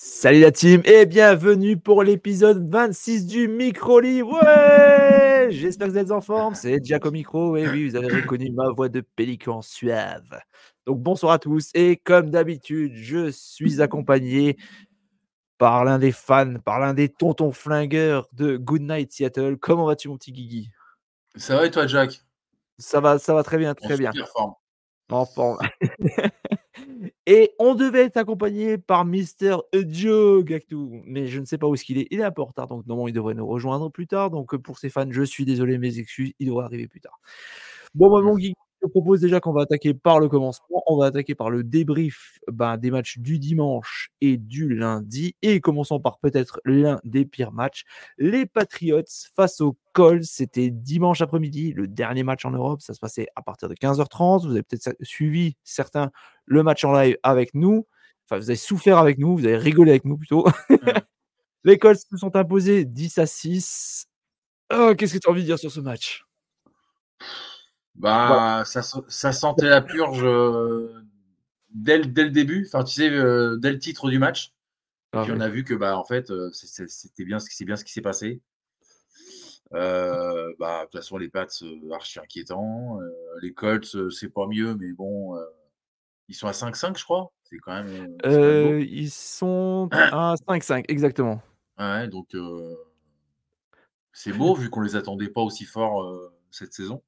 Salut la team et bienvenue pour l'épisode 26 du Micro Libre. Ouais J'espère que vous êtes en forme. C'est Jaco Micro. Et oui, vous avez reconnu ma voix de pélican suave. Donc bonsoir à tous. Et comme d'habitude, je suis accompagné par l'un des fans, par l'un des tontons flingueurs de Goodnight Seattle. Comment vas-tu, mon petit Guigui? Ça va et toi, Jack? Ça va, ça va très bien, très En bien. super forme. En forme. Et on devait être accompagné par Mister Joe Gactou, mais je ne sais pas où est-ce qu'il est. Il est un peu en retard, donc normalement il devrait nous rejoindre plus tard. Donc pour ses fans, je suis désolé, mes excuses, il devrait arriver plus tard. Bon, bah, mon geek, je te propose déjà qu'on va attaquer par le commencement. On va attaquer par le débrief ben, des matchs du dimanche et du lundi. Et commençons par peut-être l'un des pires matchs. Les Patriots face aux Colts. C'était dimanche après-midi, le dernier match en Europe. Ça se passait à partir de 15h30. Vous avez peut-être suivi certains le match en live avec nous. Enfin, vous avez souffert avec nous, vous avez rigolé avec nous plutôt. Les Colts se sont imposés 10 à 6. Oh, Qu'est-ce que tu as envie de dire sur ce match? Bah, ça, se- ça sentait la purge euh, dès, le- dès le début, enfin, tu sais, euh, dès le titre du match. Ah Puis on a vu que, bah, en fait, euh, c'était bien ce qui c'est bien ce qui s'est passé. Euh, bah, de toute façon, les Pats, archi inquiétants. Les Colts, c'est pas mieux, mais bon, ils sont à 5-5, je crois. C'est quand même. quand ils sont à 5-5, exactement. Ouais, donc c'est beau vu qu'on les attendait pas aussi forts euh, cette saison.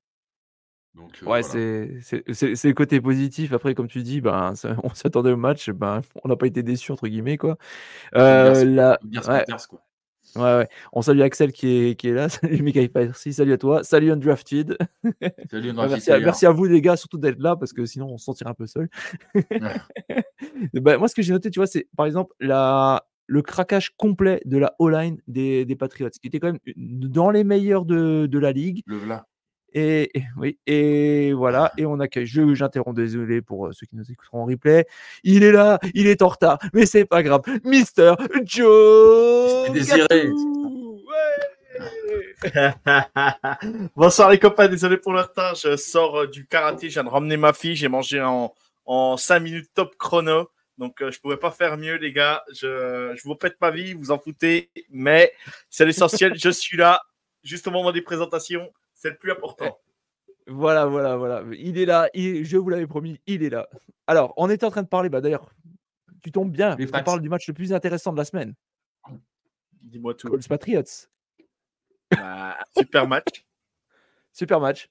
Donc euh, Ouais, voilà. c'est c'est- c'est- c'est le côté positif. Après, comme tu dis, ben, ça- on s'attendait au match, ben, on n'a pas été déçus, entre guillemets. Quoi. Euh, la- ouais, Panthers, quoi. ouais, ouais. On salue Axel qui est, qui est là. Salut Michael Percy, salut à toi. Salut Undrafted. Salut, Ouais, merci, à, Player. merci à vous les gars, surtout d'être là parce que sinon on se sentirait un peu seul. Bah, moi, ce que j'ai noté, tu vois, c'est par exemple la, le craquage complet de la O-line des, des Patriots, qui était quand même une- dans les meilleurs de, de la ligue. Le v'là. Et, et- oui, et voilà, et on accueille. Je, j'interromps, désolé pour euh, ceux qui nous écouteront en replay. Il est là, il est en retard, mais c'est pas grave. Mister Joe. Désiré. Ouais. Bonsoir les copains, désolé pour le retard. Je sors euh, du karaté, je viens de ramener ma fille. J'ai mangé en, en 5 minutes top chrono. Donc euh, je pouvais pas faire mieux, les gars. Je, je vous pète ma vie, vous en foutez. Mais c'est l'essentiel. je suis là, juste au moment des présentations. C'est le plus important. Voilà, voilà, voilà. Il est là, il- je vous l'avais promis, il est là. Alors, on était en train de parler, bah d'ailleurs, tu tombes bien, Les Pats. parle du match le plus intéressant de la semaine. Dis-moi tout. Colts Patriots. Bah, super match. Super match.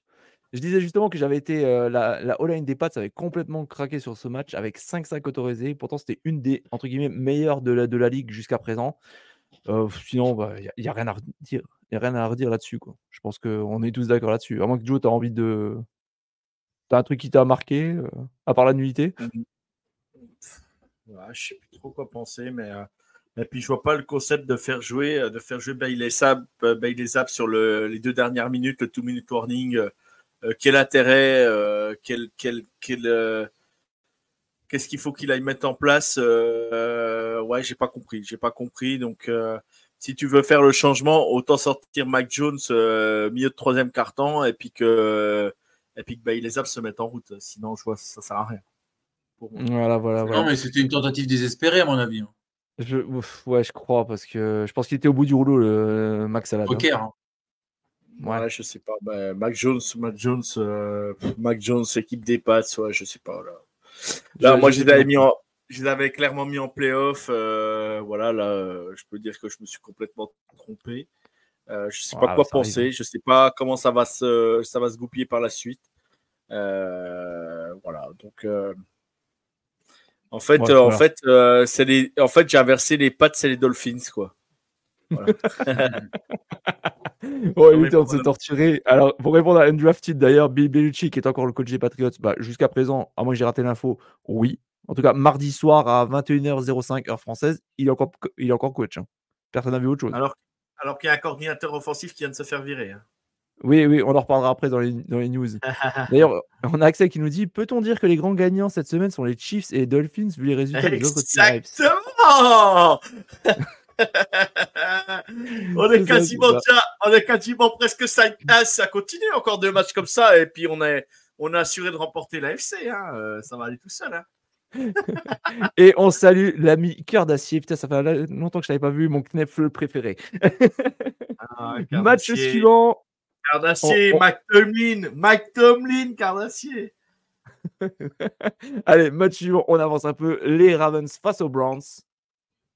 Je disais justement que j'avais été. euh, la, la O-line des Pats avait complètement craqué sur ce match avec 5-5 autorisés. Pourtant, c'était une des entre guillemets meilleures de la, de la ligue jusqu'à présent. Euh, sinon, il n'y a, rien à redire. A rien à redire là-dessus. quoi. Je pense qu'on est tous d'accord là-dessus. À moins que Joe, tu as envie de. T'as un truc qui t'a marqué, euh, à part la nullité? Ouais, je sais plus trop quoi penser, mais euh, et puis je vois pas le concept de faire jouer, euh, de faire jouer Bailey euh, Bailey Zapp sur le, les deux dernières minutes, le two minute warning. quel intérêt, quel, quel, qu'est-ce qu'il faut qu'il aille mettre en place euh, Ouais, j'ai pas compris, j'ai pas compris. Donc, euh, si tu veux faire le changement, autant sortir Mac Jones euh, milieu de troisième carton et puis que et puis que Bailey Zapp se mette en route. Sinon, je vois ça sert à rien. Pour moi. Voilà, voilà, voilà. Non, mais c'était une tentative désespérée, à mon avis. hein. Je, ouf, ouais, je crois, parce que je pense qu'il était au bout du rouleau, le Max Alada. Poker. hein. Ouais. Ouais, je sais pas. Ben, Mac Jones, Mac Jones, euh, Mac Jones, équipe des Pats, ouais, je sais pas. Là, là moi, je les avais mis en, je les avais clairement mis en playoff. euh, voilà, là, euh, je peux dire que je me suis complètement trompé. Euh, je sais pas Ah, quoi arrive, penser. Je sais pas comment ça va se, ça va se goupiller par la suite. Euh, voilà. Donc, en fait, Ouais, en fait, c'est les, en fait, j'ai inversé les Pats et les Dolphins, quoi. Voilà. Ouais, il était en train de se torturer. Alors, pour répondre à Undrafted, d'ailleurs, Bill Belichick est encore le coach des Patriots. Bah, Jusqu'à présent, à moins que j'ai raté l'info, oui. En tout cas, mardi soir à 21h05 heure française, il est encore, il est encore coach. Hein. Personne n'a vu autre chose. Alors, alors qu'il y a un coordinateur offensif qui vient de se faire virer. Hein. Oui, oui, on en reparlera après dans les, dans les news. D'ailleurs, on a Axel qui nous dit Peut-on dire que les grands gagnants cette semaine sont les Chiefs et les Dolphins vu les résultats des autres Exactement on, est quasiment déjà, on est quasiment presque 5 Ça continue encore deux matchs comme ça et puis on, est, on a assuré de remporter l'AFC. Hein. Euh, ça va aller tout seul. Hein. et on salue l'ami Cœur d'Acier. Putain, ça fait longtemps que je n'avais pas vu mon Knefle préféré. Ah, Match suivant. Cœur d'Acier, Mike Tomlin. Mike Tomlin, Cœur d'Acier. Allez, match suivant. On avance un peu. Les Ravens face aux Browns.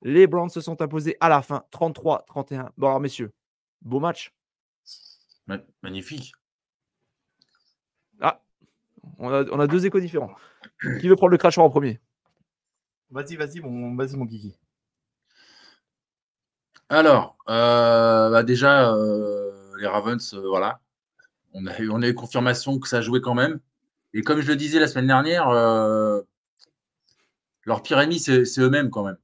Les Browns se sont imposés à la fin, 33-31. Bon, alors, messieurs, beau match. Magnifique. Ah, on a, on a deux échos différents. Qui veut prendre le crachoir en premier? Vas-y, vas-y, mon, vas mon Guigui. Alors, euh, bah déjà, euh, les Ravens, euh, voilà. On a, eu, on a eu confirmation que ça jouait quand même. Et comme je le disais la semaine dernière, leur pire ennemi, c'est eux-mêmes quand même.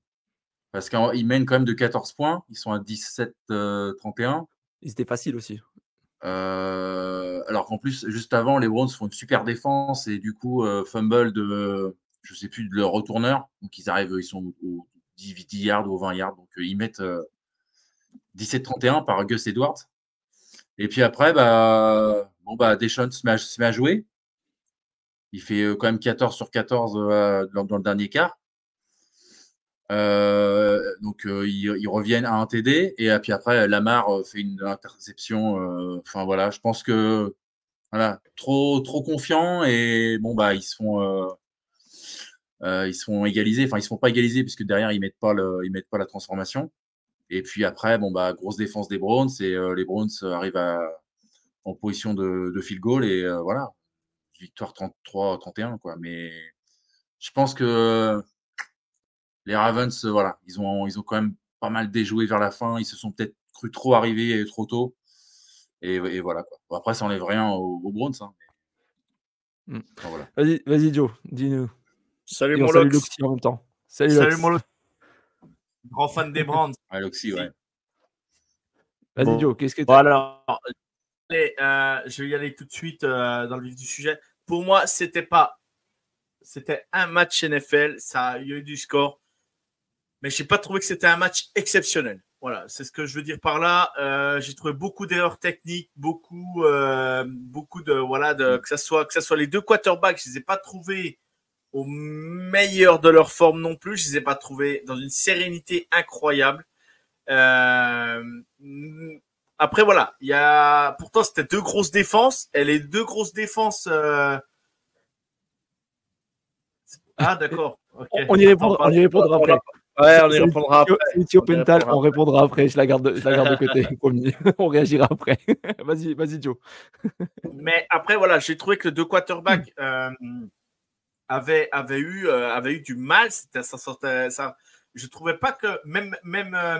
Parce qu'ils mènent quand même de 14 points. Ils sont à 17-31. Ils étaient faciles aussi. Euh, alors qu'en plus, juste avant, les Browns font une super défense et du coup, euh, fumble de, je sais plus, de leur retourneur. Donc, ils arrivent, ils sont au 10, yards ou 20 yards. Donc, euh, ils mettent 17-31 par Gus Edwards. Et puis après, bah, bon, bah, Deschamps se met, à, jouer. Il fait quand même 14 sur 14 dans, dans, le dernier quart. Euh, donc euh, ils, reviennent à un TD et puis après Lamar euh, fait une interception. Enfin voilà, je pense que voilà trop trop confiant et bon bah ils se font ils sont égalisés. Enfin ils se font pas égaliser puisque derrière ils mettent pas le, ils mettent pas la transformation. Et puis après bon bah grosse défense des Browns et les Browns arrivent à, en position de, de field goal et voilà victoire 33-31 quoi. Mais je pense que les Ravens, euh, voilà, ils ont, ils ont quand même pas mal déjoué vers la fin. Ils se sont peut-être cru trop arriver trop tôt. Et, voilà. Quoi. après, ça n'enlève rien aux, aux Browns. Hein, hmm. Vas-y, vas Joe, dis-nous. Salut mon Salut en même temps. Salut, salut mon Grand fan des Browns. ouais, Loxy, ouais. Vas-y Joe, qu'est-ce que tu Alors, euh, je vais y aller tout de suite euh, dans le vif du sujet. Pour moi, c'était pas. C'était un match NFL. Ça, il y a eu du score mais je n'ai pas trouvé que c'était un match exceptionnel. Voilà, c'est ce que je veux dire par là. Euh, j'ai trouvé beaucoup d'erreurs techniques, beaucoup, euh, beaucoup de voilà, de, que ça soit que ça soit les deux quarterbacks, je les ai pas trouvés au meilleur de leur forme non plus. Je les ai pas trouvés dans une sérénité incroyable. Euh, après voilà, il y a pourtant c'était deux grosses défenses. Et les deux grosses défenses. Ah d'accord. On y répondra, on y répondra après. Ouais, on y répondra après. Pental, on répondra après. Je la garde, je la garde de côté. on réagira après. vas-y, vas-y, Joe. Mais après, voilà, j'ai trouvé que les deux quarterbacks euh, avaient, avaient, eu, euh, avaient eu du mal. C'était, ça, sortait, ça, je trouvais pas que même, même, euh,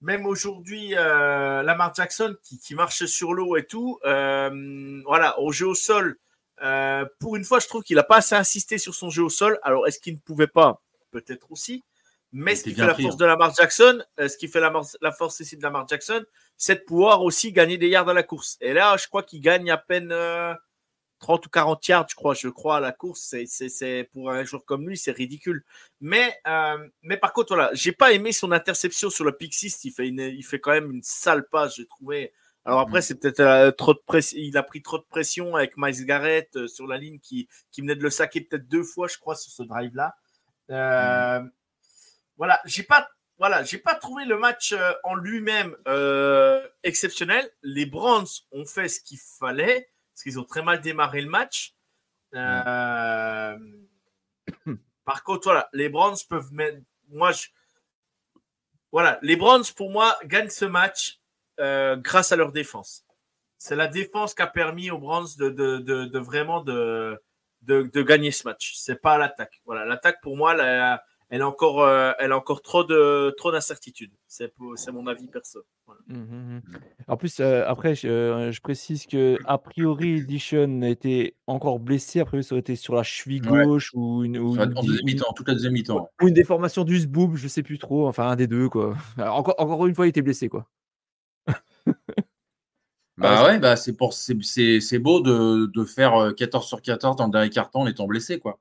même aujourd'hui, euh, Lamar Jackson qui, qui, marche sur l'eau et tout, euh, voilà, au jeu au sol. pour une fois, je trouve qu'il n'a pas assez insisté sur son jeu au sol. Alors, est-ce qu'il ne pouvait pas? Peut-être aussi. Mais ce qui fait la force de Lamar Jackson, euh, ce qui fait la, la force ici de Lamar Jackson, c'est de pouvoir aussi gagner des yards à la course. Et là, je crois qu'il gagne à peine 30 euh, ou 40 yards, je crois, je crois, à la course. C'est, pour un joueur comme lui, c'est ridicule. Mais, euh, mais par contre, voilà, j'ai pas aimé son interception sur le pick 6. Il fait, il fait quand même une sale passe, j'ai trouvé. Alors après, mm. c'est peut-être trop de pression. Il a pris trop de pression avec Miles Garrett sur la ligne qui, qui venait de le saquer peut-être deux fois, je crois, sur ce drive-là. Euh, voilà, j'ai pas, voilà, j'ai pas trouvé le match euh, en lui-même euh, exceptionnel. Les Browns ont fait ce qu'il fallait parce qu'ils ont très mal démarré le match. Euh, par contre, voilà, les Browns peuvent mettre. Moi, je, voilà, les Browns pour moi gagnent ce match grâce à leur défense. C'est la défense qui a permis aux Browns de, de, de, vraiment de, de, gagner ce match. C'est pas l'attaque. Voilà, l'attaque pour moi, la, elle a encore, euh, elle a encore trop de trop d'incertitudes. C'est mon avis perso. Mmh, mmh, mmh. En plus, euh, après, je, précise que a priori, Edition était encore blessé. Après, ça aurait été sur la cheville gauche ou une, ou une, deuxième mi-temps, toute la deuxième mi-temps. Ou une déformation du sboob, je sais plus trop. Enfin, un des deux, quoi. encore, encore une fois, il était blessé, quoi. bah ouais, bah c'est pour c'est beau de, de, faire 14 euh, sur 14 dans le dernier carton en étant blessé, quoi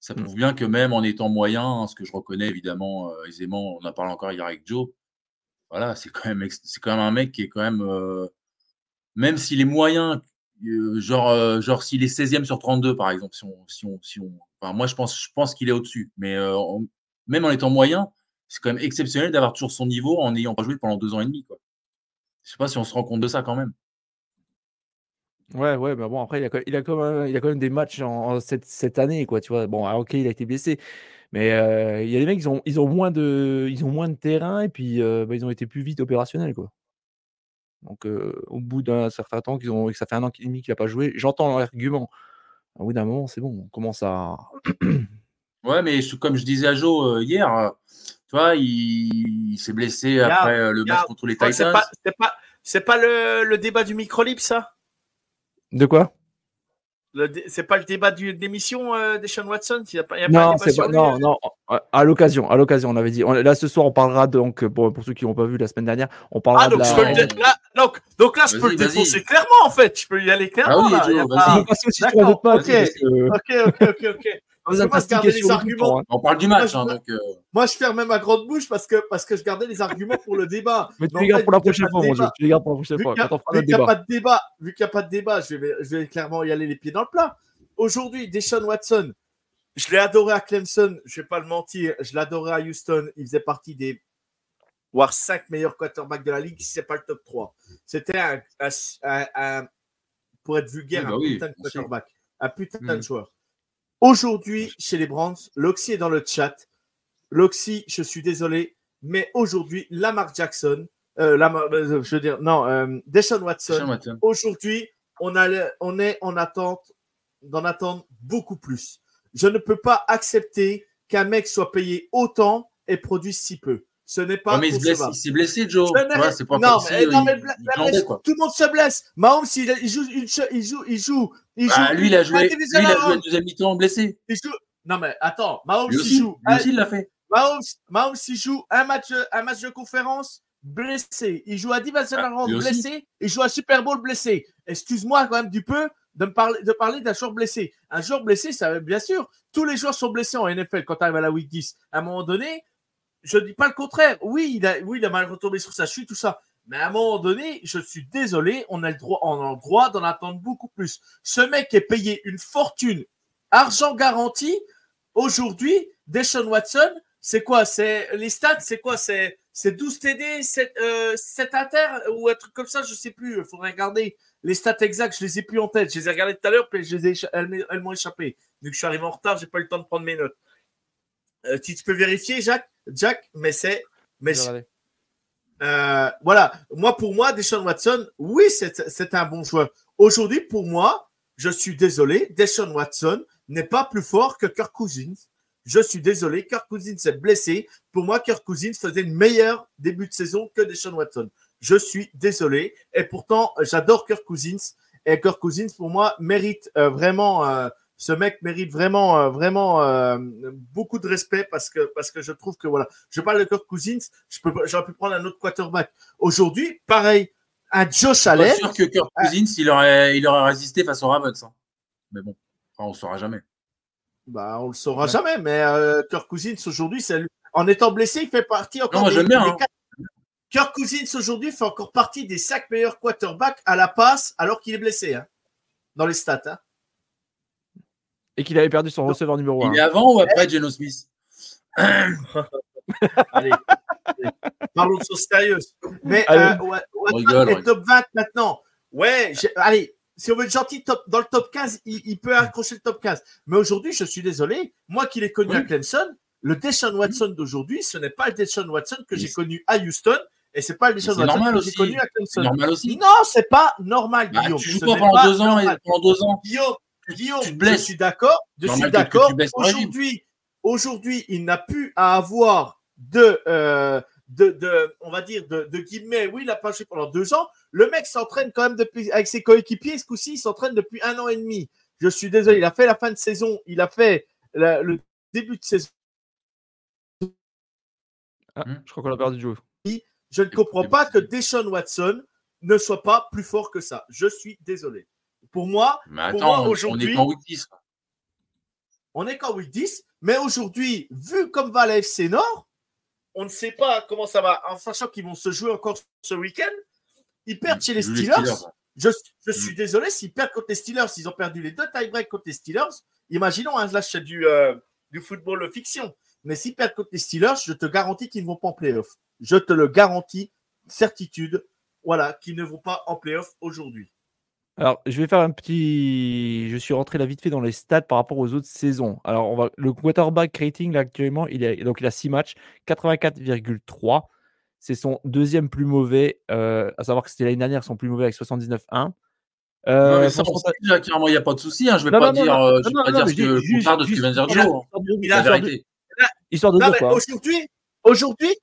ça mmh. prouve bien que même en étant moyen, ce que je reconnais évidemment euh, aisément, on en parlé encore hier avec Joe, voilà, c'est quand même c'est quand même un mec qui est quand même euh, même s'il est moyen, euh, genre genre s'il est 16e sur 32 par exemple, si on si on, si on enfin, moi je pense je pense qu'il est au-dessus, mais même en étant moyen, c'est quand même exceptionnel d'avoir toujours son niveau en n'ayant pas joué pendant deux ans et demi quoi. Je sais pas si on se rend compte de ça quand même. Ouais, ouais, mais bon, après, il a, il a, quand, même, il a quand même des matchs en, cette, cette, année, quoi, tu vois. Bon, ah, ok, il a été blessé, mais euh, il y a des mecs, ils ont, ils ont, moins, de, ils ont moins de terrain et puis euh, bah, ils ont été plus vite opérationnels, quoi. Donc, euh, au bout d'un certain temps, qu'ils ont, que ça fait un an et demi qu'il n'a pas joué, j'entends l'argument. Au bout d'un moment, c'est bon, on commence à. ouais, mais comme je disais à Joe hier, tu vois, il, s'est blessé après le match contre les Titans. C'est pas, pas, pas le, le débat du micro-libre, ça? De quoi? C'est pas le débat de l'émission euh, des Sean Watson y a pas, y a Non, pas pas, non, non, à l'occasion, à l'occasion, on avait dit. là, ce soir, on parlera donc pour, pour ceux qui n'ont pas vu la semaine dernière, on parlera ah, donc, de la... là, donc, donc là, je peux le défoncer clairement en fait. Je peux y aller clairement. Ah oui, là, pas... On passer aussi sur autres matchs. Ok, ok, ok, ok. Hein. On parle du match. Hein, donc, euh. Moi, je ferme ma grande bouche parce que, parce que je gardais les arguments pour le débat. Mais tu les gardes pour la prochaine fois, mon Tu les gardes pour la prochaine fois. Vu qu'il n'y a, pas de débat, vu qu'il n'y a pas de débat, je vais, je vais clairement y aller les pieds dans le plat. Aujourd'hui, Deshaun Watson, je l'ai adoré à Clemson, je ne vais pas le mentir, je l'adorais à Houston. Il faisait partie des voire 5 meilleurs quarterbacks de la ligue, si ce n'est pas le top 3. C'était un, un, pour être vulgaire, bah un putain de quarterback, un putain de mm. joueur. Aujourd'hui, chez les Browns, Loxy est dans le chat. Loxy, je suis désolé, mais aujourd'hui, Lamar Jackson, euh, euh, je veux dire, non, euh, Deshaun Watson, aujourd'hui, on, on est en attente, d'en attendre beaucoup plus. Je ne peux pas accepter qu'un mec soit payé autant et produise si peu. Ce n'est pas. mais il s'est blessé, Joe. c'est pas non, mais, non, mais tout le monde se blesse. Mahomes, il, il, joue, il, joue, il joue, il bah, joue. lui, il a joué, lui, il a joué deuxième mi-temps blessé. Il joue... Non, mais attends, Mahomes, il joue. Lui aussi, il l'a fait. Mahomes, Mahomes, il joue un match, un match de conférence blessé. Il joue à Divisional ah, blessé. Il joue à Super Bowl blessé. Excuse-moi quand même du peu de me parler, de parler d'un joueur blessé. Un joueur blessé, ça, bien sûr, tous les joueurs sont blessés en NFL quand tu arrives à la week 10. À un moment donné, je ne dis pas le contraire. Oui, il a, oui, il mal retombé sur sa chute, tout ça. Mais à un moment donné, je suis désolé, on a le droit, on a le droit d'en attendre beaucoup plus. Ce mec est payé une fortune, argent garanti. Aujourd'hui, Deshaun Watson, c'est quoi? C'est les stats, c'est quoi? C'est 12 TD, 7, euh, 7 inter ou un truc comme ça, je sais plus. Il faudrait regarder les stats exacts. Je les ai plus en tête. Je les ai regardées tout à l'heure, puis je les ai, elles, m'ont échappé. Vu que je suis arrivé en retard, j'ai pas eu le temps de prendre mes notes. Euh, tu, peux vérifier, Jacques, Jack, mais c'est. Mais euh, voilà, moi pour moi, Deshaun Watson, oui, c'est un bon joueur. Aujourd'hui, pour moi, je suis désolé, Deshaun Watson n'est pas plus fort que Kirk Cousins. Je suis désolé, Kirk Cousins s'est blessé. Pour moi, Kirk Cousins faisait une meilleure début de saison que Deshaun Watson. Je suis désolé. Et pourtant, j'adore Kirk Cousins. Et Kirk Cousins, pour moi, mérite euh, vraiment ce mec mérite vraiment, euh, vraiment euh, beaucoup de respect parce que, parce que je trouve que voilà, je parle de Kirk Cousins, je peux, j'aurais pu prendre un autre quarterback. Aujourd'hui, pareil, un Josh Allen. Je suis sûr que Kirk Cousins, il aurait, il aurait résisté face au Ravens. Hein. Mais bon, on ne saura jamais. Bah, on le saura jamais, mais euh, Kirk Cousins aujourd'hui, en étant blessé, il fait partie encore. Non, moi, j'aime bien. Hein. Kirk Cousins aujourd'hui fait encore partie des cinq meilleurs quarterbacks à la passe alors qu'il est blessé, hein, dans les stats. Et qu'il avait perdu son receveur numéro 1. Il est avant ou après Geno Smith? Allez, parlons de choses sérieuses. Mais euh, ouais, top 20 maintenant. Ouais, allez, si on veut être gentil, top, dans le top 15, il, peut accrocher le top 15. Mais aujourd'hui, je suis désolé, moi qui l'ai connu à Clemson, le Deshaun Watson d'aujourd'hui, ce n'est pas le Deshaun Watson que j'ai connu à Houston. Et c'est pas le Deshaun Watson que j'ai connu à Clemson. normal aussi. Non, c'est pas normal, bah, Guillaume. tu joues pas pendant deux ans et pendant deux ans. Guillaume, Guillaume, je suis d'accord. Je suis d'accord. Aujourd'hui, Aujourd'hui, il n'a plus à avoir de, euh, de, de, on va dire, de, de guillemets. Oui, il a pas joué pendant deux ans. Le mec s'entraîne quand même depuis, avec ses coéquipiers. Ce coup-ci, il s'entraîne depuis un an et demi. Je suis désolé, il a fait la fin de saison, il a fait le début de saison. Ah, hmm. je crois qu'on a perdu Joe. Je ne comprends pas que Deshaun Watson ne soit pas plus fort que ça. Je suis désolé. Pour moi, aujourd'hui. On est qu'en 10. On est qu'en 10, mais aujourd'hui, vu comme va la FC Nord, on ne sait pas comment ça va, en sachant qu'ils vont se jouer encore ce week-end. Ils perdent chez les Steelers. Je, suis mm. désolé, s'ils perdent contre les Steelers, s'ils ont perdu les deux tie-breaks contre les Steelers, imaginons, hein, là, c'est du, euh, du football fiction. Mais s'ils perdent contre les Steelers, je te garantis qu'ils ne vont pas en playoff. Je te le garantis, certitude, voilà, qu'ils ne vont pas en playoff aujourd'hui. Alors, je vais faire un petit. Je suis rentré là vite fait dans les stats par rapport aux autres saisons. Alors, on va... le quarterback rating, là, actuellement, il, est... Donc, il a 6 matchs, 84,3. C'est son deuxième plus mauvais, euh, à savoir que c'était l'année dernière son plus mauvais avec 79-1. Euh, non, mais ça, il n'y a pas de souci. Hein. Je ne vais pas dire, euh, je vais pas dire ce que le contraire de ce que de dire, Joe. La vérité. Histoire de dire quoi. Aujourd'hui, aujourd'hui,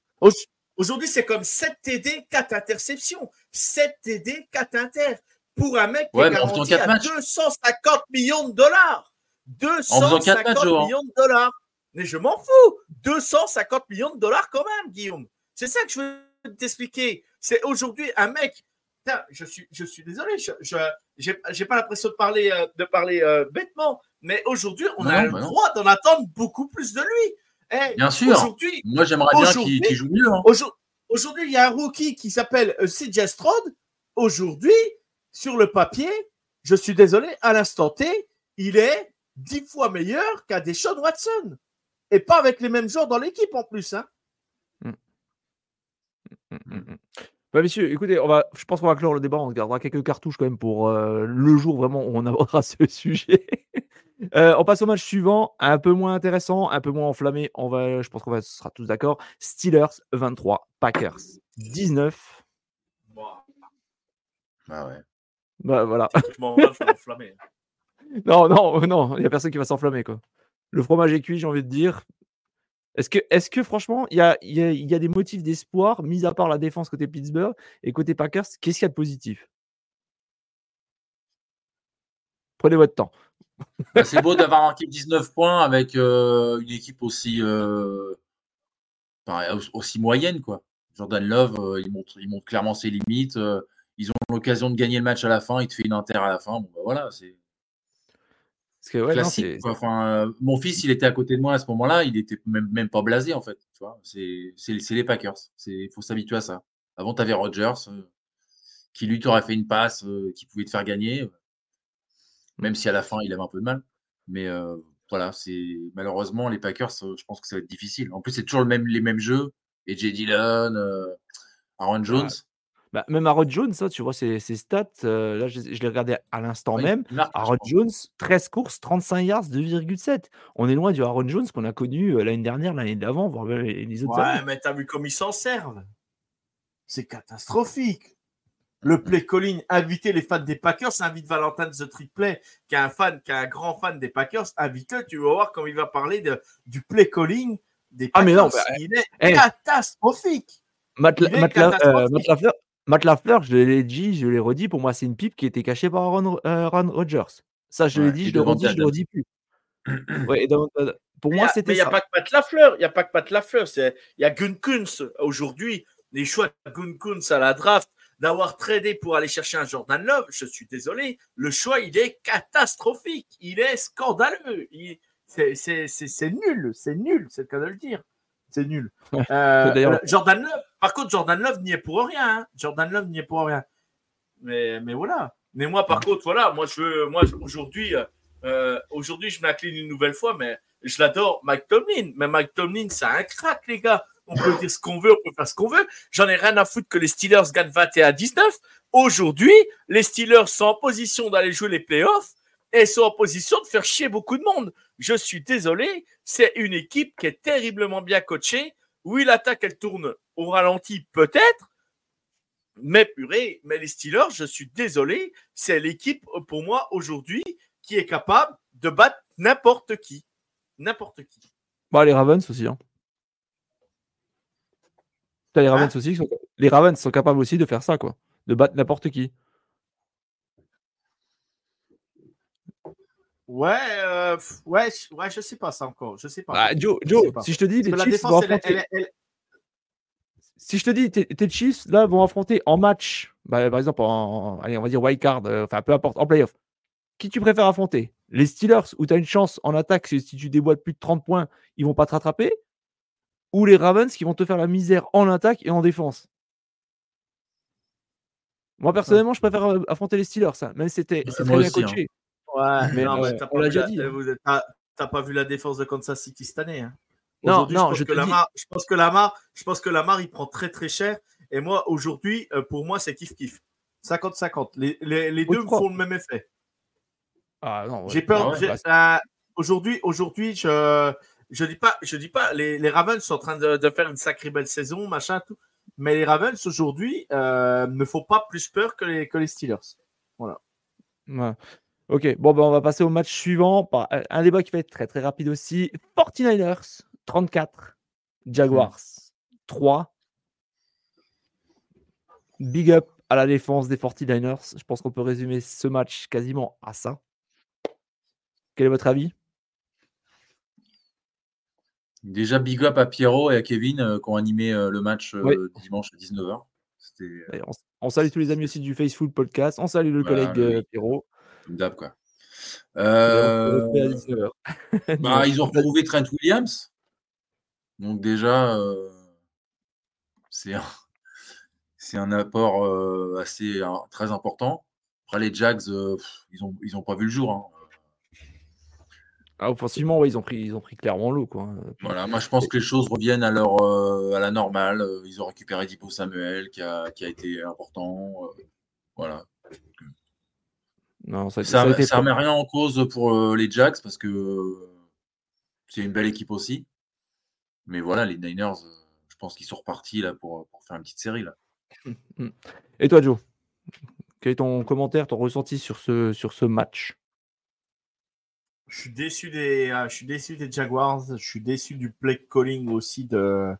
aujourd'hui, c'est comme 7 TD, 4 interceptions. 7 TD, 4 inter pour un mec qui est garanti à 250 millions de dollars. 250 millions de dollars. Mais je m'en fous. 250 millions de dollars quand même, Guillaume. C'est ça que je veux t'expliquer. C'est aujourd'hui un mec. je suis, je suis désolé. Je n'ai pas l'impression de parler, euh, de parler euh, bêtement. Mais aujourd'hui, on a le bah droit d'en attendre beaucoup plus de lui. Eh, bien sûr. Moi, j'aimerais bien qu'il joue mieux. Hein. Aujourd'hui, il y a un rookie qui s'appelle euh, CJ Stroud. Aujourd'hui, sur le papier, je suis désolé, à l'instant T, il est dix fois meilleur qu'un Deshaun Watson. Et pas avec les mêmes joueurs dans l'équipe en plus. Hein. Mmh. Mmh, mmh, bah, messieurs, écoutez, on va, je pense qu'on va clore le débat. On gardera quelques cartouches quand même pour euh, le jour vraiment où on abordera ce sujet. Euh, on passe au match suivant, un peu moins intéressant, un peu moins enflammé. On va, je pense qu'on sera tous d'accord. Steelers 23, Packers 19. Ah ouais. Bah voilà. non, non, non, il n'y a personne qui va s'enflammer. quoi. Le fromage est cuit, j'ai envie de dire. Est-ce que, est que franchement, il y a, y a, des motifs d'espoir, mis à part la défense côté Pittsburgh et côté Packers, qu'est-ce qu'il y a de positif? Prenez votre temps. Bah, c'est beau d'avoir marqué 19 points avec euh, une équipe aussi, euh, aussi moyenne. quoi. Jordan Love, euh, il, montre, il montre clairement ses limites ils ont l'occasion de gagner le match à la fin, il te fait une inter à la fin. Bon, bah voilà, c'est classique. enfin, mon fils, il était à côté de moi à ce moment-là, il était même, même pas blasé en fait. Tu vois, c'est les Packers. Il faut s'habituer à ça. Avant, tu avais Rodgers euh, qui lui t'aurait fait une passe euh, qui pouvait te faire gagner, même si à la fin il avait un peu de mal. Mais euh, voilà, c'est malheureusement les Packers, je pense que ça va être difficile. En plus, c'est toujours le même, les mêmes jeux. Et J. Dillon, Aaron Jones. Bah, même Aaron Jones, ça, tu vois ses, stats, euh, là je, l'ai regardé à l'instant même. Aaron Jones, 13 courses, 35 yards, 2,7. On est loin du Aaron Jones qu'on a connu euh, l'année dernière, l'année d'avant, voire les autres ouais, mais t'as vu comme ils s'en servent C'est catastrophique. Le play calling, inviter les fans des Packers, invite Valentin The Triplet, qui est un fan, qui est un grand fan des Packers, invite-le, tu vas voir comment il va parler de, du play calling des Packers. Ah mais non, bah, il est catastrophique. Matt, euh, Matt Lafleur, je l'ai dit, je l'ai redit, pour moi, c'est une pipe qui était cachée par Aaron, euh, Rodgers. Ça, je l'ai dit, je le redis, je le redis plus. Pour moi, c'était Mais il n'y a pas que Matt Lafleur, il n'y a pas que Matt Lafleur, il y a Gun aujourd'hui, les choix de Gun à la draft, d'avoir tradé pour aller chercher un Jordan Love, je suis désolé, le choix, il est catastrophique, il est scandaleux, c'est nul, c'est nul, c'est le cas de le dire. C'est nul. Euh, Jordan Love, par contre, Jordan Love n'y est pour rien. Hein. Jordan Love n'y est pour rien. Mais, mais voilà. Mais moi, par contre, voilà, moi, je veux, moi, aujourd'hui, euh, aujourd'hui, je m'incline une nouvelle fois, mais je l'adore, Mike Tomlin. Mais Mike Tomlin, c'est un crack, les gars. On peut dire ce qu'on veut, on peut faire ce qu'on veut. J'en ai rien à foutre que les Steelers gagnent 21 à 19. Aujourd'hui, les Steelers sont en position d'aller jouer les playoffs et sont en position de faire chier beaucoup de monde. Je suis désolé, c'est une équipe qui est terriblement bien coachée. Oui, l'attaque, elle tourne au ralenti, peut-être, mais purée, mais les Steelers, je suis désolé, c'est l'équipe pour moi aujourd'hui qui est capable de battre n'importe qui. N'importe qui. Bah, les Ravens aussi. Hein. Les Ravens aussi. Sont... Les Ravens sont capables aussi de faire ça, quoi. De battre n'importe qui. Ouais, euh, ouais, ouais, je sais pas ça encore. Je sais pas. Ah, Joe, Joe si je te dis, les Chiefs vont affronter... Si je te dis, tes, Chiefs là vont affronter en match, bah, par exemple, en, allez, on va dire wild card, euh, enfin peu importe, en playoff. Qui tu préfères affronter? Les Steelers, où tu as une chance en attaque, si tu déboîtes plus de 30 points, ils vont pas te rattraper? Ou les Ravens qui vont te faire la misère en attaque et en défense? Moi, personnellement, je préfère euh, affronter les Steelers, ça, même si c'était très bien hein. Ouais, mais, non, mais on l'a déjà dit. T'as pas vu la défense de Kansas City cette année. Hein. Non, non, je, pense que Lamar, je pense que Lamar, je pense que Lamar, il prend très très cher. Et moi, aujourd'hui, euh, pour moi, c'est kiff kiff. 50-50. Les, les, les deux font le même effet. Ah non. J'ai peur. Bah, euh, aujourd'hui, aujourd'hui, je je dis pas, je dis pas. Les, les Ravens sont en train de, de, faire une sacrée belle saison, machin, tout. Mais les Ravens aujourd'hui euh, ne font pas plus peur que les, que les Steelers. Voilà. Ouais. Ok, bon, ben, on va passer au match suivant. Euh, un débat qui va être très très rapide aussi. 49ers, 34. Jaguars, 3. Big up à la défense des 49ers. Je pense qu'on peut résumer ce match quasiment à ça. Quel est votre avis? Déjà, big up à Pierrot et à Kevin euh, qui ont animé euh, le match dimanche à 19h. On, salue tous les amis aussi du Facebook Podcast. On salue le collègue Pierrot quoi. Euh, bah, ils ont retrouvé Trent Williams. Donc déjà, euh, c'est un, c'est un apport euh, assez très important. Après les Jags, ils n'ont ils ont pas vu le jour. Hein. Ah, offensivement, ils ont pris, ils ont pris clairement l'eau. Quoi. Voilà, moi je pense que les choses reviennent à, leur, à la normale. Ils ont récupéré Dipo Samuel qui a, qui a été important. voilà. Non, ça, ça, ça, met rien en cause pour euh, les Jacks parce que euh, c'est une belle équipe aussi. Mais voilà, les Niners, euh, je pense qu'ils sont repartis là pour, pour, faire une petite série là. Et toi, Joe, quel est ton commentaire, ton ressenti sur ce, sur ce match? Je suis déçu des, je suis déçu des Jaguars. Je suis déçu du play calling aussi de,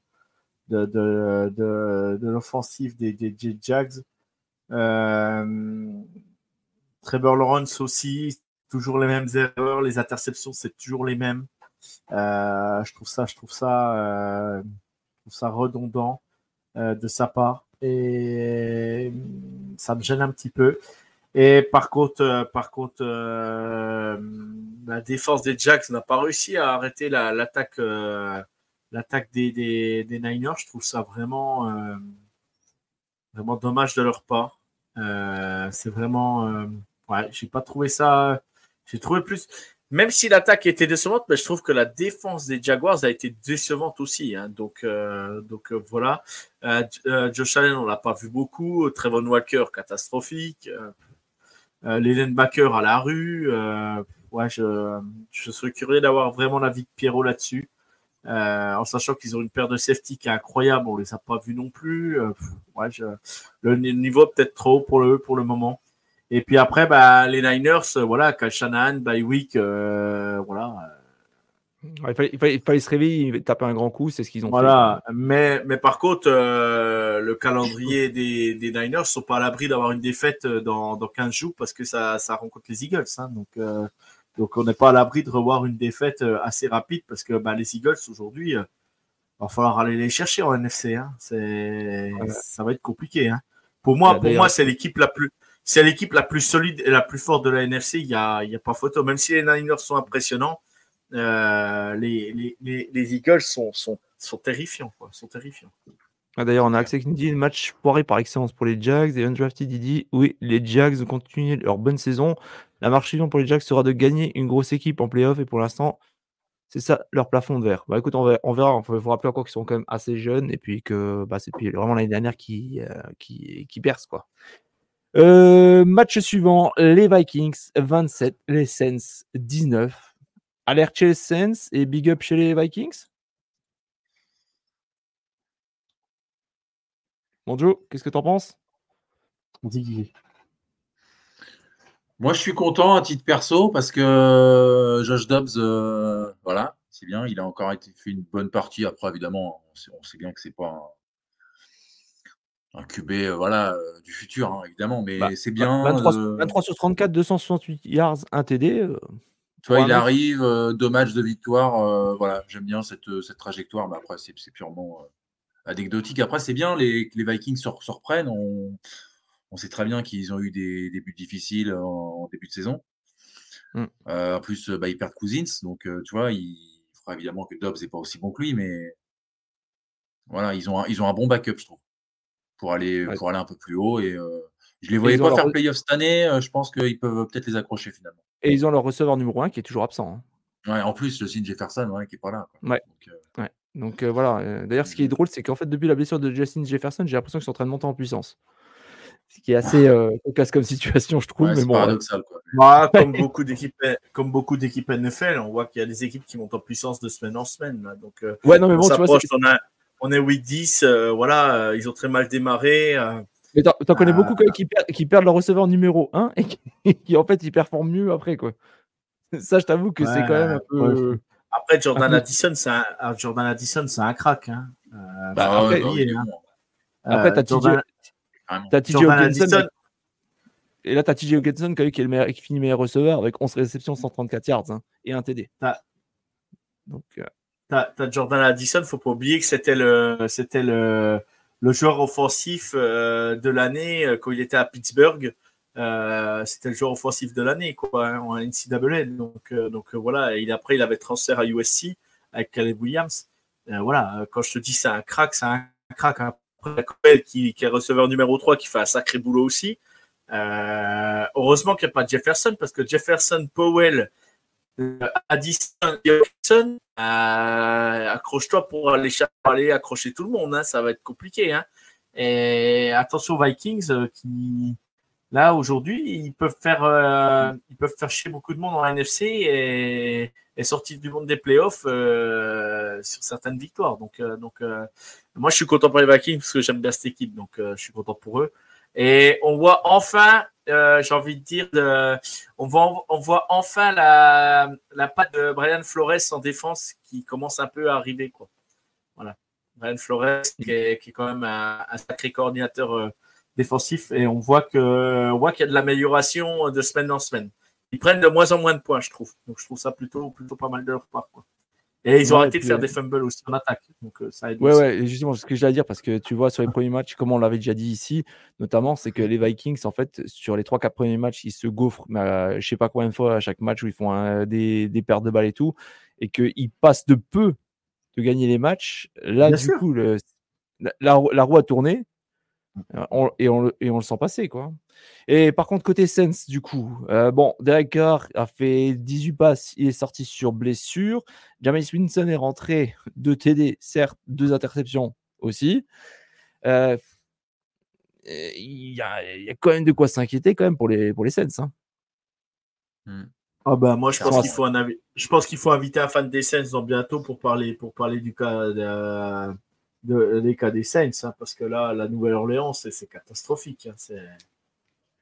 de, de, de, de l'offensive des, des, Jags. Euh, Trevor Lawrence aussi, toujours les mêmes erreurs, les interceptions, c'est toujours les mêmes. Euh, je trouve ça, je trouve ça, euh, ça redondant euh, de sa part et ça me gêne un petit peu. Et par contre, par contre, la défense des Jacks n'a pas réussi à arrêter l'attaque, l'attaque des, des, des, Niners. Je trouve ça vraiment, vraiment dommage de leur part. c'est vraiment Ouais, j'ai pas trouvé ça. J'ai trouvé plus. Même si l'attaque était décevante, mais je trouve que la défense des Jaguars a été décevante aussi. Hein. Donc, euh, donc euh, voilà. Euh, Josh Allen, on l'a pas vu beaucoup. Trevon Walker, catastrophique. Euh, Baker à la rue. ouais, je, je serais curieux d'avoir vraiment l'avis de Pierrot là-dessus. en sachant qu'ils ont une paire de safety qui est incroyable, on les a pas vus non plus. ouais, le niveau peut-être trop haut pour le, pour le moment. Et puis après, bah, les Niners, euh, voilà, Kyle Shanahan, by week, euh, voilà. il, fallait, il, fallait, se réveiller, taper un grand coup, c'est ce qu'ils ont fait. Voilà, mais, mais par contre, euh, le calendrier des, des Niners sont pas à l'abri d'avoir une défaite dans, dans 15 jours parce que ça, ça rencontre les Eagles. Hein, donc, donc, on n'est pas à l'abri de revoir une défaite assez rapide parce que bah, les Eagles, aujourd'hui, il va falloir aller les chercher en NFC. Hein. C'est, Ça va être compliqué. Hein. Pour moi, pour moi c'est l'équipe la plus c'est l'équipe la plus solide et la plus forte de la NFC. Il n'y a, y a pas photo. Même si les Niners sont impressionnants, euh, les, les, les, Eagles sont, terrifiants. Sont terrifiants. Ah, D'ailleurs, on a accès qui nous dit match foiré par excellence pour les Jags. Et Undrafted, dit oui, les Jags vont continuer leur bonne saison. La marche suivante pour les Jags sera de gagner une grosse équipe en playoff. Et pour l'instant, c'est ça leur plafond de verre. Bah écoute, on verra. On verra. Il faut rappeler encore qu'ils sont quand même assez jeunes. Et puis que bah, c'est vraiment l'année dernière qui, euh, perce. Quoi. Euh, match suivant, les Vikings 27, les Saints 19. Alerte chez les Saints et big up chez les Vikings Bon Joe, qu'est-ce que tu en penses Moi je suis content à titre perso parce que euh, Josh Dobbs, euh, voilà, c'est bien. Il a encore été fait une bonne partie. Après, évidemment, on sait, bien que c'est pas un, QB euh, voilà, euh, du futur, hein, évidemment, mais bah, c'est bien. 23, sur 34, 268 yards, 1 TD. tu vois, il arrive, deux matchs de victoire. voilà, j'aime bien cette, cette trajectoire, mais après, c'est purement anecdotique. Après, c'est bien, les, les Vikings se, reprennent. On, on, sait très bien qu'ils ont eu des, des buts difficiles en, début de saison. Mm. en plus, bah, ils perdent Cousins, donc tu vois, il évidemment que Dobbs n'est pas aussi bon que lui, mais voilà, ils ont un, ils ont un bon backup, je trouve, pour aller, pour aller un peu plus haut. Et euh, je les voyais pas faire playoff cette année. Euh, je pense qu'ils peuvent peut-être les accrocher finalement. Et ils ont leur receveur numéro 1 qui est toujours absent. Hein. Ouais, en plus, le signe Jefferson qui est pas là. Ouais. Donc, euh, voilà. D'ailleurs, ce qui est drôle, c'est qu'en fait, depuis la blessure de Justin Jefferson, j'ai l'impression qu'ils sont en train de monter en puissance. Ce qui est assez euh, comme situation, je trouve. mais bon, paradoxal. Quoi. Bah, comme, beaucoup d'équipes, comme beaucoup d'équipes NFL, on voit qu'il y a des équipes qui montent en puissance de semaine en semaine. Donc, euh, ouais, non, mais bon, tu vois, on, est week 10, euh, voilà, euh, ils ont très mal démarré. mais t'en connais beaucoup qui, qui, perdent leur receveur numéro 1 et qui, en fait, ils performent mieux après. Quoi. Ça, je t'avoue que c'est quand même un peu. Après, Jordan Addison, c'est un, ah, Jordan Addison, c'est un crack. Hein. Bah, après, hein. après t'as Jordan... T'as TJ Hawkinson. Et là, tu as TJ Hawkinson qui, qui, est le meilleur, qui finit meilleur receveur avec 11 réceptions, 134 yards hein, et un TD. Donc, euh... t'as, as Jordan Addison, faut pas oublier que c'était le, c'était le, le joueur offensif euh, de l'année euh, quand il était à Pittsburgh. Euh, c'était le joueur offensif de l'année quoi, hein, en NCAA. Donc, euh, donc voilà, et après il avait transfert à USC avec Caleb Williams. voilà, quand je te dis c'est un crack, c'est un crack. Hein qui, qui, est receveur numéro 3, qui fait un sacré boulot aussi. Euh, heureusement qu'il n'y a pas Jefferson, parce que Jefferson, Powell, euh, Addison, Jefferson, euh, accroche-toi pour aller, aller accrocher tout le monde. Hein, ça va être compliqué. Hein. Et attention aux Vikings euh, qui, là, aujourd'hui, ils peuvent faire, euh, ils peuvent faire chier beaucoup de monde en NFC et, et sortir du monde des playoffs euh, sur certaines victoires. Donc, euh, donc moi, je suis content pour les Vikings parce que j'aime bien cette équipe, donc je suis content pour eux. Et on voit enfin, j'ai envie de dire, on, voit, on voit enfin la, la patte de Brian Flores en défense qui commence un peu à arriver. Quoi. Voilà. Brian Flores qui est, qui est quand même un, sacré coordinateur défensif et on voit qu'il y a de l'amélioration de semaine en semaine. Ils prennent de moins en moins de points, je trouve. Donc je trouve ça plutôt plutôt pas mal de leur part. Quoi. Et ils ont arrêté de faire des fumbles aussi en attaque. Donc euh, ça aide ouais, ouais, justement, ce que j'allais dire, parce que tu vois, sur les premiers matchs, comme on l'avait déjà dit ici, notamment, c'est que les Vikings, en fait, sur les 3-4 premiers matchs, ils se gaufrent, mais euh, je sais pas combien de fois à chaque match où ils font des, des pertes de balles et tout, et qu'ils passent de peu de gagner les matchs. Là, du coup, le, la, la, roue a tourné, et, on, et, on, le sent passer, quoi. Et par contre, côté Sens, du coup, euh, bon, Derek Carr a fait 18 passes, il est sorti sur blessure. James Winston est rentré, 2 TD, certes, 2 interceptions aussi. Euh, il, y a, il, y a, quand même de quoi s'inquiéter quand même pour les, pour les Sens. Hein. Hmm. Ah bah moi je pense qu'il faut un je pense qu'il faut inviter un fan des Sens dans bientôt pour parler pour parler du cas de, de, des cas des Saints, hein, parce que là, la Nouvelle-Orléans, c'est catastrophique. Hein,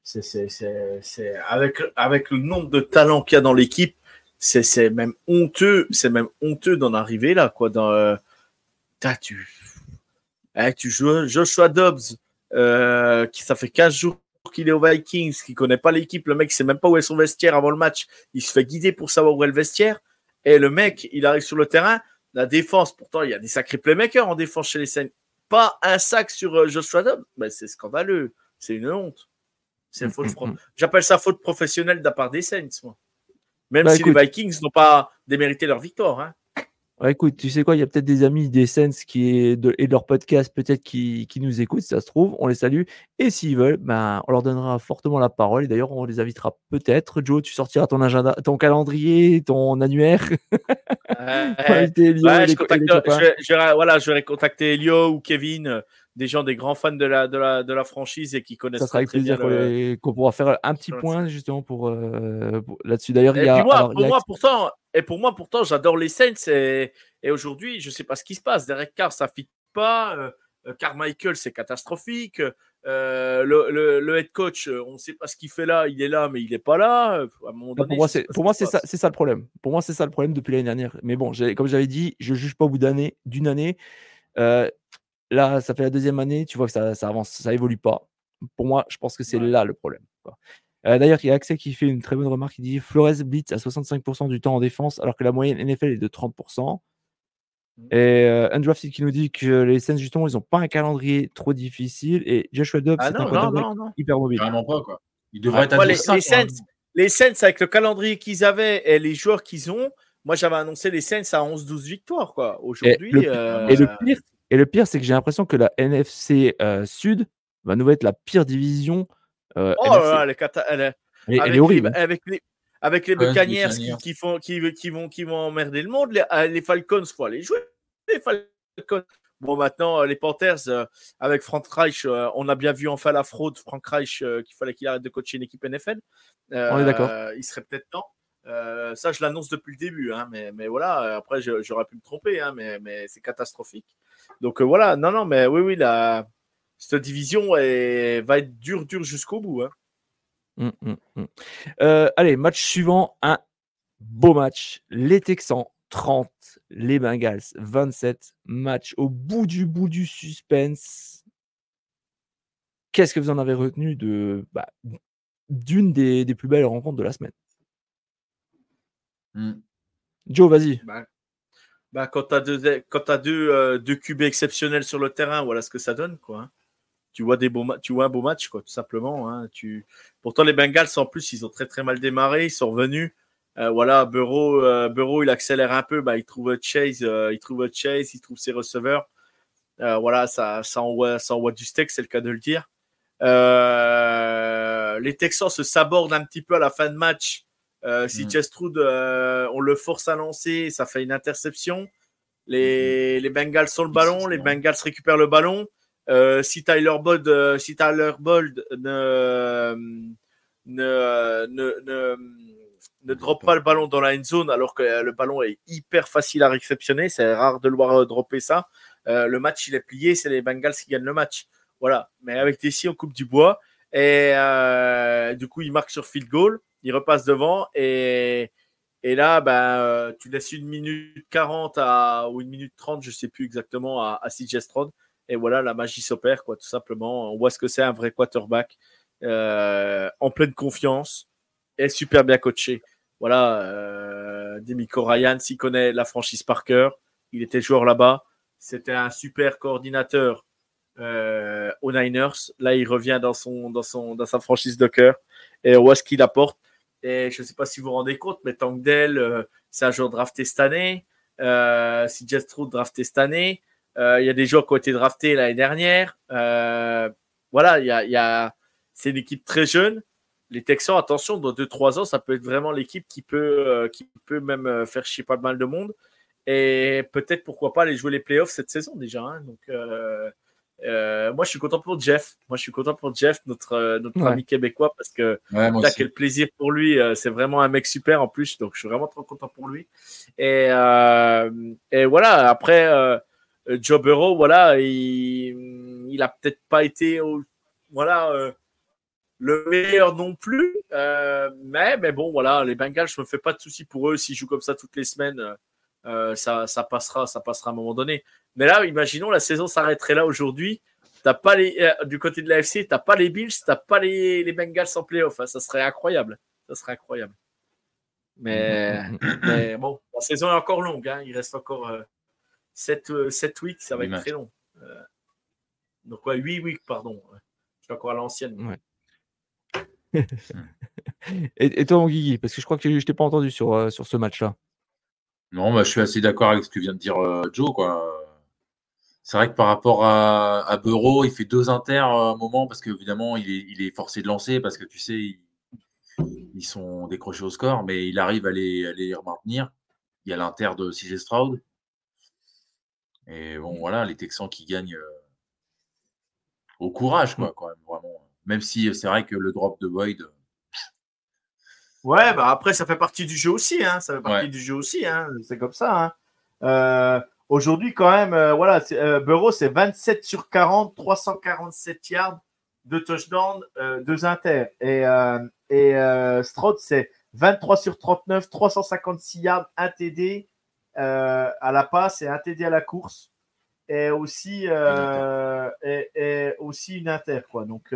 c'est avec, avec le nombre de talents qu'il y a dans l'équipe, c'est même honteux, c'est même honteux d'en arriver là, quoi. Dans, euh, tu, hein, tu joues Joshua Dobbs, euh, qui ça fait 15 jours qu'il est aux Vikings, qui connaît pas l'équipe, le mec sait même pas où est son vestiaire avant le match, il se fait guider pour savoir où est le vestiaire, et le mec, il arrive sur le terrain, la défense, pourtant, il y a des sacrés playmakers en défense chez les Saints. Pas un sac sur euh, Joshua Dobbs. Ben, c'est scandaleux. C'est une honte. C'est faute. Mm. J'appelle ça faute professionnelle de la part des Saints, moi. Même bah, si les Vikings n'ont pas démérité leur victoire. Hein écoute, tu sais quoi, il y a peut-être des amis des Sens qui est de, et de leur podcast peut-être qui, qui, nous écoutent, ça se trouve, on les salue. Et s'ils veulent, ben, on leur donnera fortement la parole. Et d'ailleurs, on les invitera peut-être. Joe, tu sortiras ton agenda, ton calendrier, ton annuaire. je, voilà, je vais contacter Elio ou Kevin, euh, des gens, des grands fans de la, de la, de la franchise et qui connaissent. Ça sera avec plaisir qu'on pourra faire un petit point justement pour, euh, là-dessus. D'ailleurs, il y a. Moi, pour moi, pourtant, et pour moi, pourtant, j'adore les Saints. Et, et aujourd'hui, je ne sais pas ce qui se passe. Derek Carr, ça ne fit pas. Euh, euh, Carmichael, c'est catastrophique. Euh, le, le, head coach, on ne sait pas ce qu'il fait là, il est là, mais il n'est pas là. pour moi, c'est, pour moi, c'est ça, le problème. Pour moi, c'est ça le problème depuis l'année dernière. Mais bon, comme j'avais dit, je juge pas au bout d'année, d'une année. Euh, là, ça fait la deuxième année, tu vois que ça, ça avance, ça évolue pas. Pour moi, je pense que c'est là le problème. Euh, d'ailleurs, il y a Axel qui fait une très bonne remarque. Il dit Flores blitz à 65% du temps en défense, alors que la moyenne NFL est de 30%. Mmh. Et euh, Undrafted qui nous dit que les Saints, justement, ils n'ont pas un calendrier trop difficile. Et Joshua Dobbs, ah c'est un hyper mobile. Vraiment pas, quoi. Il devrait être à les, les, Saints, les Saints, avec le calendrier qu'ils avaient et les joueurs qu'ils ont, moi, j'avais annoncé les Saints à 11-12 victoires, quoi. Aujourd'hui. Et, euh, et, le pire, et le pire c'est que j'ai l'impression que la NFC euh, Sud va nous être la pire division. Euh, oh là là, elle est, elle est, elle, avec est horrible. Les, avec les, avec les Buccaneers qui, qui, font, qui, qui, vont, qui vont emmerder le monde, les, euh, les Falcons, il faut aller jouer. Les Falcons. Bon, maintenant, les Panthers, euh, avec Frank Reich, euh, on a bien vu enfin la fraude. Frank Reich, qu'il fallait qu'il arrête de coacher une équipe NFL. on est d'accord. Il serait peut-être temps. ça, je l'annonce depuis le début. Hein, mais, mais, voilà, après, j'aurais pu me tromper, hein, mais, mais c'est catastrophique. Donc voilà, non, non, mais oui, oui, la, cette division est, va être dure, dure jusqu'au bout. Hein. Mmh, mmh, mmh. Euh, allez, match suivant, un beau match. Les Texans 30, les Bengals 27. Match au bout du bout du suspense. Qu'est-ce que vous en avez retenu de bah, d'une des, des, plus belles rencontres de la semaine? Joe, vas-y. Bah, bah, quand tu as deux, quand as deux, euh, deux QB exceptionnels sur le terrain, voilà ce que ça donne. quoi. Tu vois, des beaux tu vois un beau match, quoi, tout simplement. Hein. Tu... Pourtant, les Bengals, en plus, ils ont très très mal démarré. Ils sont revenus. Euh, voilà, Bureau, euh, Bureau, il accélère un peu. Bah, il trouve Chase, euh, il trouve Chase, il trouve ses receveurs. voilà, ça, ça, envoie, ça envoie du steak, c'est le cas de le dire. les Texans se sabordent un petit peu à la fin de match. si mmh. on le force à lancer, ça fait une interception. Les, les Bengals sont le ballon, les Bengals récupèrent le ballon. Euh, si Tyler Bold, euh, si Tyler Bold ne, ne, ne, ne, drop pas le ballon dans la end zone alors que le ballon est hyper facile à réceptionner, c'est rare de le voir euh, dropper ça. le match il est plié, c'est les Bengals qui gagnent le match. Voilà, mais avec Tessie on coupe du bois et du coup il marque sur field goal, il repasse devant et et là, ben, tu laisses une minute 40 à, ou une minute 30, je ne sais plus exactement, à, à CJ Stroud. Et voilà, la magie s'opère, quoi, tout simplement. On voit ce que c'est un vrai quarterback euh, en pleine confiance et super bien coaché. Voilà, euh, Demico Ryan s'y connaît la franchise par cœur. Il était joueur là-bas. C'était un super coordinateur euh, aux Niners. Là, il revient dans, son, sa franchise de cœur et on voit ce qu'il apporte. Et je ne sais pas si vous vous rendez compte, mais Tangdell, euh, c'est un joueur drafté cette année. Euh, si drafté cette année. Euh, il y a des joueurs qui ont été draftés l'année dernière. Euh, voilà, il y a, c'est une équipe très jeune. Les Texans, attention, dans 2-3 ans, ça peut être vraiment l'équipe qui peut, euh, qui peut même faire chier pas mal de monde. Et peut-être, pourquoi pas, aller jouer les playoffs cette saison déjà. Hein. Donc, moi, je suis content pour Jeff. Moi, je suis content pour Jeff, notre, notre ami québécois, parce que ouais, quel plaisir pour lui. C'est vraiment un mec super en plus. Donc, je suis vraiment trop content pour lui. Et, et voilà, après euh, Joe Burrow, voilà, il, il a peut-être pas été, voilà, euh, le meilleur non plus, euh, mais, mais bon, voilà, les Bengals, je me fais pas de soucis pour eux s'ils jouent comme ça toutes les semaines. ça, ça, passera, ça passera à un moment donné. Mais là, imaginons la saison s'arrêterait là aujourd'hui. T'as pas les, du côté de l'AFC, t'as pas les Bills, t'as pas les, les Bengals en playoff. Hein. ça serait incroyable. Ça serait incroyable. Mais, mais bon, la saison est encore longue. Hein. Il reste encore 7, euh, weeks, ça va être très long. Euh, donc, ouais, 8 weeks, pardon. Je suis encore à l'ancienne. et, toi, mon Guigui, parce que je crois que je ne t'ai pas entendu sur, euh, sur ce match-là. Non, bah, je suis assez d'accord avec ce que vient de dire Joe. Quoi. C'est vrai que par rapport à, à Bureau, il fait deux inters à un moment parce qu'évidemment, il est, il est forcé de lancer parce que tu sais, ils, sont décrochés au score, mais il arrive à les, à les maintenir. Il y a l'inter de CJ Stroud. Et bon, voilà, les Texans qui gagnent au courage, quoi, quand même, vraiment. Même si c'est vrai que le drop de Boyd. Ouais, bah après, ça fait partie du jeu aussi. Hein, ça fait partie du jeu aussi. Hein, c'est comme ça. Hein. Aujourd'hui, quand même, voilà, Bureau, c'est 27 sur 40, 347 yards, deux touchdowns, deux inter. Et, et Stroud, c'est 23 sur 39, 356 yards, 1 TD à la passe et un TD à la course. Et aussi, et, aussi une inter. Quoi. Donc,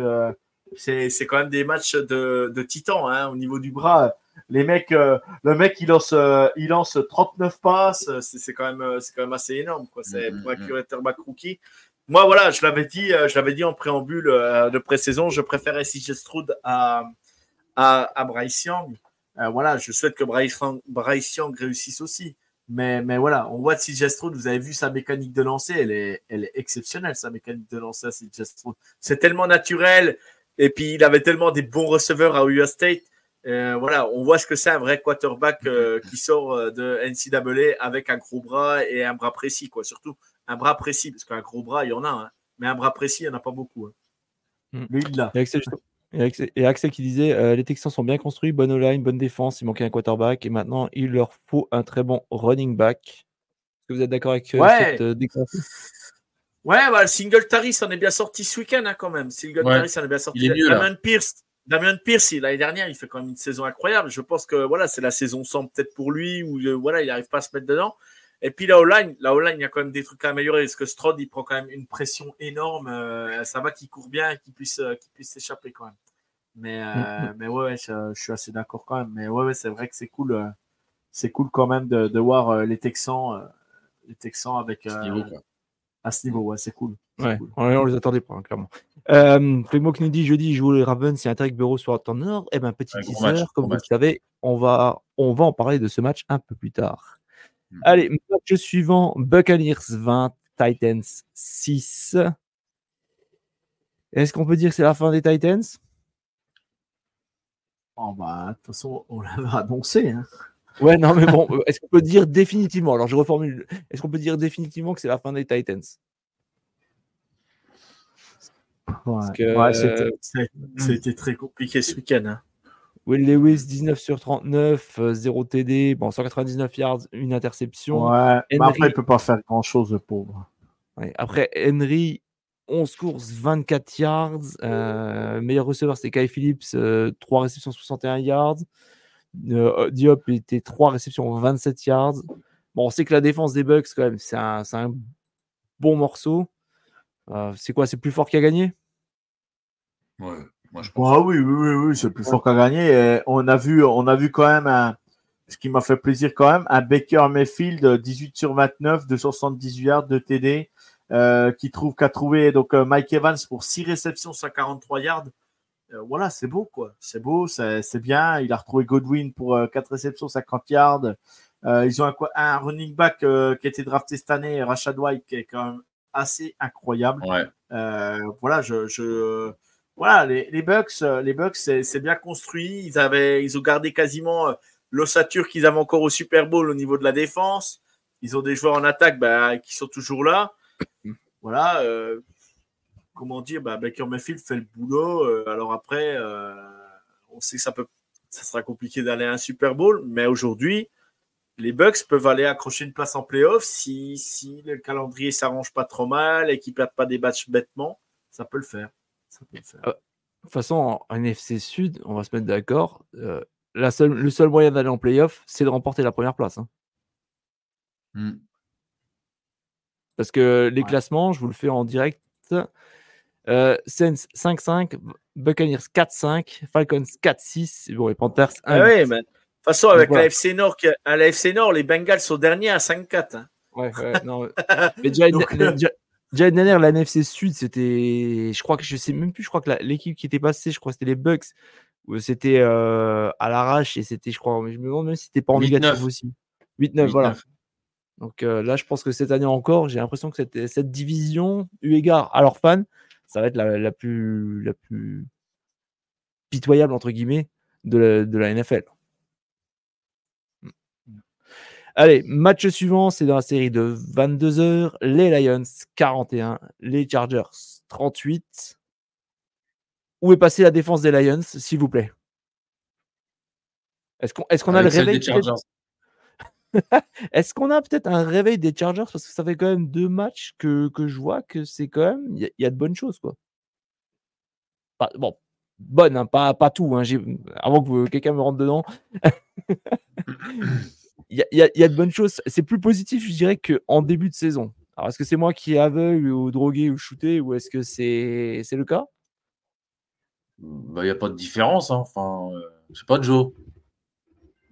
c'est quand même des matchs de, de titan hein, au niveau du bras. Les mecs, euh, le mec, il lance, euh, il lance 39 passes. C'est quand, même, quand même assez énorme. Quoi. C'est mm, pour un quarterback rookie. Moi, voilà, je l'avais dit, euh, je l'avais dit en préambule de pré-saison, je préférais CJ Stroud à, à, à Bryce Young. voilà, je souhaite que Bryce, Bryce Young réussisse aussi. Mais, mais voilà, on voit CJ Stroud, vous avez vu sa mécanique de lancer, elle est, elle est exceptionnelle, sa mécanique de lancer à CJ Stroud. C'est tellement naturel. Et puis, il avait tellement des bons receveurs à Ohio State. Euh, voilà, on voit ce que c'est un vrai quarterback euh, qui sort euh, de NCAA avec un gros bras et un bras précis, quoi. Surtout un bras précis, parce qu'un gros bras, il y en a, hein. mais un bras précis, il n'y en a pas beaucoup. Hein. Hmm. Lui, il l'a. Et Axel, qui disait les Texans sont bien construits, bonne line, bonne défense, il manquait un quarterback et maintenant il leur faut un très bon running back. Est-ce que vous êtes d'accord avec cette déclaration? Ouais, bah, Singletary s'en est bien sorti ce week-end hein, quand même. Singletary s'en est bien sorti. Il est Damien Pierce, Damien Pierce, l'année dernière, il fait quand même une saison incroyable. Je pense que voilà, c'est la saison sans peut-être pour lui où euh, voilà, il n'arrive pas à se mettre dedans. Et puis la O-line, la O-line, il y a quand même des trucs à améliorer parce que Strode, il prend quand même une pression énorme. Euh, ça va qu'il court bien et qu'il puisse, euh, qu'il puisse s'échapper quand même. Mais, mm-hmm. mais ouais, je, suis assez d'accord quand même. Mais ouais, ouais c'est vrai que c'est cool. c'est cool quand même de, de voir les Texans, les Texans avec à ce niveau. Ouais, c'est cool. Ouais, On, les attendait pas, hein, clairement. Euh, qui nous dit jeudi, joue les Ravens, c'est un Tarek Bureau sur nord. Eh ben, petit teaser, comme vous le savez, on va, on va en parler de ce match un peu plus tard. Hmm. Allez, match suivant Buccaneers 20, Titans 6. Est-ce qu'on peut dire que c'est la fin des Titans? Oh bah, De toute façon, on l'avait annoncé. Hein. Ouais, non, mais bon, euh, est-ce qu'on peut dire définitivement Alors, je reformule. Est-ce qu'on peut dire définitivement que c'est la fin des Titans? Ouais, c'était très compliqué ce week-end. Hein. Will Lewis, 19 sur 39, 0 TD, bon, 199 yards, une interception. Ouais, mais après, il peut pas faire grand-chose, le pauvre. après, Henry, 11 courses, 24 yards. Euh, meilleur receveur, c'était Kai Phillips, 3 euh, réceptions, 61 yards. Euh, Diop était 3 réceptions, 27 yards. Bon, on sait que la défense des Bucks, quand même, c'est un, un, bon morceau. Euh, c'est quoi C'est plus fort qu'à gagner Ouais, moi je pense. Ah oui, oui, oui, oui c'est plus fort qu'à gagner. on, a vu, on a vu quand même un, ce qui m'a fait plaisir quand même, un Baker Mayfield 18 sur 29, 278 yards de TD, euh, qui trouve qu'a trouvé donc Mike Evans pour 6 réceptions, 143 yards. Euh, voilà, c'est beau, quoi. C'est beau, c'est bien. Il a retrouvé Godwin pour 4 euh, réceptions, 50 yards. Euh, ils ont un, un running back qui a été drafté cette année, Rashad White, qui est quand même assez incroyable. voilà, je, voilà, les, Bucks, les Bucks, c'est bien construit. Ils avaient, ils ont gardé quasiment l'ossature qu'ils avaient encore au Super Bowl au niveau de la défense. Ils ont des joueurs en attaque bah, qui sont toujours là. Voilà, comment dire, bah, Baker Mayfield fait le boulot. Euh, alors après, euh, on sait que ça peut, ça sera compliqué d'aller à un Super Bowl, mais aujourd'hui, les Bucks peuvent aller accrocher une place en playoff si, si le calendrier s'arrange pas trop mal et qu'ils perdent pas des matchs bêtement, ça peut le faire. Euh, de toute façon, en NFC Sud, on va se mettre d'accord. la seule, le seul moyen d'aller en playoff, c'est de remporter la première place. Hein. Hmm. Parce que les classements, je vous le fais en direct. Euh, Saints 5-5, Buccaneers 4-5, Falcons 4-6, bon, les Panthers 1 ah oui, mais de toute façon, avec la FC Nord, à la FC Nord, les Bengals sont derniers à 5-4. Hein. Ouais, ouais, non. mais déjà, déjà dernière, la NFC Sud, c'était. Je crois que je sais même plus, je crois que l'équipe qui était passée, je crois que c'était les Bucks, c'était euh, à l'arrache et c'était, je crois, mais je me demande même si c'était pas en négatif aussi. 8-9, voilà. Donc euh, là, je pense que cette année encore, j'ai l'impression que cette, cette division, eu égard à leurs fans, ça va être la, plus, la plus pitoyable, entre guillemets, de la, de la NFL. Allez, match suivant, c'est dans la série de 22 heures. Les Lions 41, les Chargers 38. Où est passée la défense des Lions, s'il vous plaît? Est-ce qu'on est qu'on a le réveil Est-ce qu'on a peut-être un réveil des Chargers? Parce que ça fait quand même deux matchs que, que je vois que c'est quand même. Il y, a de bonnes choses, quoi. bon, bonne, hein, pas, pas tout. Hein, avant que quelqu'un me rentre dedans. Il y, y, a de bonnes choses. C'est plus positif, je dirais, qu'en début de saison. Alors, est-ce que c'est moi qui est aveugle ou drogué ou shooté ou est-ce que c'est le cas? Bah, Il n'y a pas de différence. Hein. Enfin, euh, c'est pas Joe.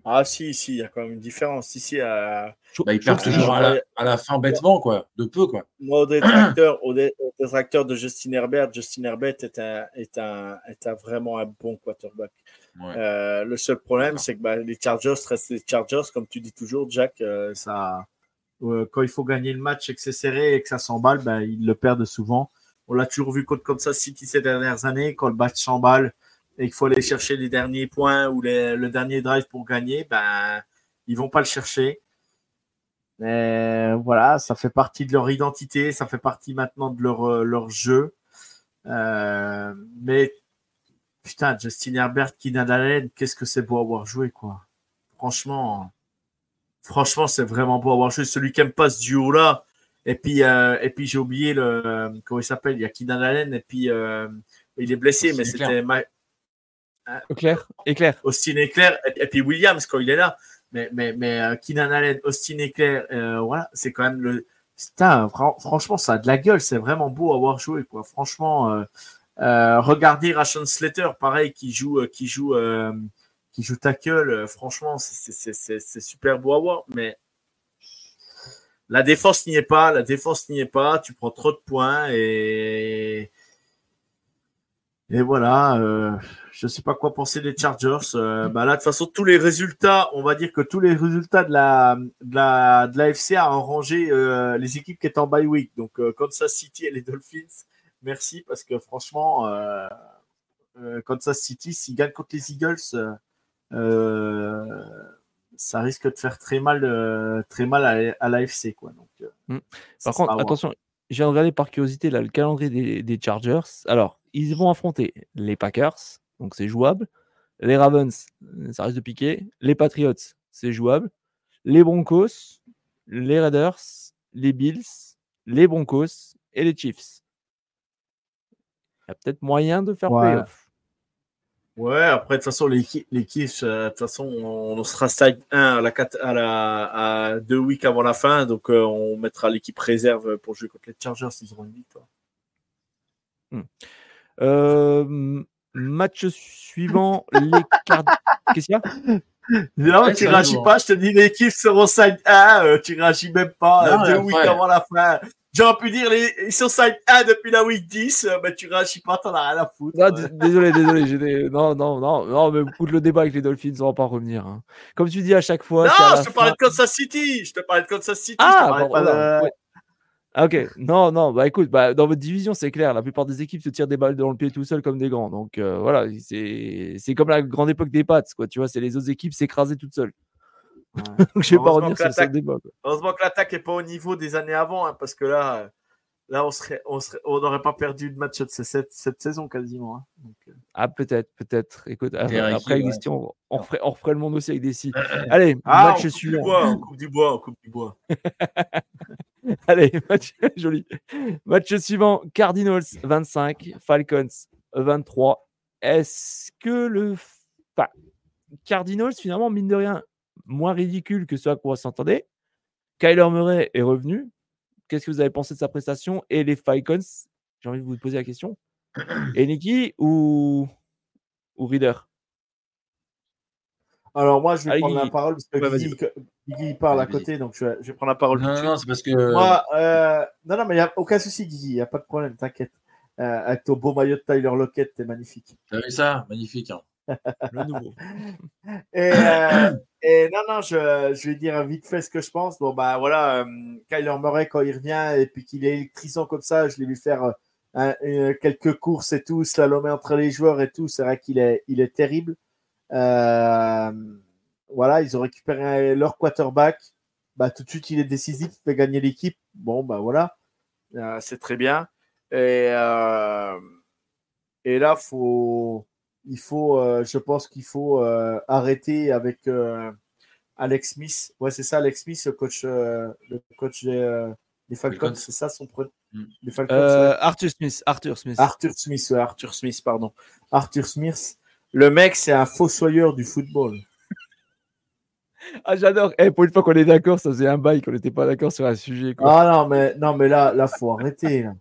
Ah si, si, il y a quand même une différence. Ici, à... bah, il perd toujours à la, fin bêtement, quoi, de peu. Quoi. Moi, au détracteur, au, détracteur de Justin Herbert, Justin Herbert est, un, est, un, est un, vraiment un bon quarterback. Euh, le seul problème, c'est que bah, les Chargers restent les Chargers, comme tu dis toujours, Jack. Euh, ça, euh, quand il faut gagner le match et que c'est serré et que ça s'emballe, bah, ils le perdent souvent. On l'a toujours vu contre comme ça City ces dernières années, quand le match s'emballe et qu'il faut aller chercher les derniers points ou le dernier drive pour gagner, ben, ils vont pas le chercher. Mais voilà, ça fait partie de leur identité, ça fait partie maintenant de leur, leur jeu. Mais putain, Justin Herbert, Keenan Allen, qu'est-ce que c'est beau avoir joué, quoi. Franchement, franchement, c'est vraiment beau avoir joué. Celui qui aime pas ce duo-là. Et puis, euh, et puis j'ai oublié le. Comment il s'appelle Il y a Keenan Allen, et puis il est blessé, mais c'était. Éclair, Éclair. Austin Éclair, et, puis Williams quand il est là. Mais, mais, mais euh, Keenan Allen, Austin Éclair, euh, voilà, c'est quand même le. Putain, franchement, ça a de la gueule. C'est vraiment beau à avoir joué, quoi. Franchement, euh, euh regardez Ration Slater, pareil, qui joue, qui joue, qui joue tackle. franchement, c'est super beau à voir. Mais la défense n'y est pas. La défense n'y est pas. Tu prends trop de points et et voilà, euh, je ne sais pas quoi penser des Chargers. Euh, bah là, de toute façon, tous les résultats, on va dire que tous les résultats de la de la de rangé euh, les équipes qui étaient en bye week. Donc Kansas City et les Dolphins, merci parce que franchement, Kansas City, s'ils gagnent contre les Eagles, ça risque de faire très mal très mal à, à l'AFC quoi. Donc, mmh. Par contre, attention, j'ai regardé par curiosité là, le calendrier des, des Chargers. Alors, ils vont affronter les Packers, donc c'est jouable. Les Ravens, ça risque de piquer. Les Patriots, c'est jouable. Les Broncos, les Raiders, les Bills, les Broncos et les Chiefs. Il y a peut-être moyen de faire ouais. playoff. Ouais, après, de toute façon, les, Chiefs, euh, de toute façon, on, sera side 1 à, la, à, la, à deux weeks avant la fin. Donc, euh, on mettra l'équipe réserve pour jouer contre les Chargers s'ils auront une victoire. Hmm. Euh, match suivant, les Qu'est-ce qu'il y a? Non, tu réagis pas, je te dis l'équipe seront 5 1, euh, tu réagis même pas non, deux weeks avant la fin. J'aurais pu dire les, ils sont 5 1 depuis la week 10, euh, mais tu réagis pas, t'en as rien à foutre. Non, désolé, désolé, non, non, non, non, mais écoute le débat avec les Dolphins, on va pas revenir. Hein. Comme tu dis à chaque fois. Non, je te parlais de Kansas City, je te parlais de Kansas City. Ah, bon, pas de... Ah, ok, non, non, bah écoute, bah, dans votre division, c'est clair, la plupart des équipes se tirent des balles dans le pied tout seul comme des grands. Donc euh, voilà, c'est comme la grande époque des pattes, quoi. Tu vois, c'est les autres équipes s'écraser toutes seules. Ouais. je vais pas revenir sur ce débat. Heureusement que l'attaque n'est pas au niveau des années avant, hein, parce que là, là on serait, on serait, on n'aurait pas perdu de match de cette, cette saison quasiment. Hein. Donc, euh. Ah peut-être, peut-être. Écoute, après, après ouais. on, on, referait, on referait le monde aussi avec des si. Allez, ah, match suivant. On coupe du bois, on coupe du bois. Allez, match joli. Match suivant Cardinals 25, Falcons 23. Est-ce que le enfin, Cardinals, finalement, mine de rien, moins ridicule que ce à quoi on s'entendait Kyler Murray est revenu. Qu'est-ce que vous avez pensé de sa prestation Et les Falcons, j'ai envie de vous poser la question. Et Nicky ou, ou Reader? Alors moi, je vais Allez, prendre Guigui. la parole parce que ouais, parle à côté, donc je vais, je vais prendre la parole. Non, non, c'est parce que. Moi, euh, non, non, mais il n'y a aucun souci, Guigui, il n'y a pas de problème, t'inquiète. Euh, avec ton beau maillot de Tyler Lockett, t'es magnifique. T'as vu ça? Magnifique. Hein. Euh, et, non, non, je, je, vais dire vite fait ce que je pense. Bon, bah voilà, euh, Kyler Murray, quand il revient et puis qu'il est électrisant comme ça, je l'ai vu faire euh, quelques courses et tout, slalomer entre les joueurs et tout. C'est vrai qu'il est, il est terrible. Voilà, ils ont récupéré leur quarterback. Bah, tout de suite, il est décisif, il fait gagner l'équipe. Bon, bah voilà, c'est très bien. Et, et là, faut, il faut, euh, je pense qu'il faut euh, arrêter avec euh, Alex Smith. Ouais, c'est ça, Alex Smith, le coach, le coach des, Falcons, Falcons. c'est ça son prénom Mm. Les Falcons, Euh, ouais. Arthur Smith. Arthur Smith. Arthur Smith, ouais, Arthur Smith, pardon. Arthur Smith. Le mec, c'est un fossoyeur du football. Ah, j'adore. Eh, pour une fois qu'on est d'accord, ça faisait un bail qu'on n'était pas d'accord sur un sujet. Quoi. Ah non, mais, non, mais là, là, faut arrêter. Là.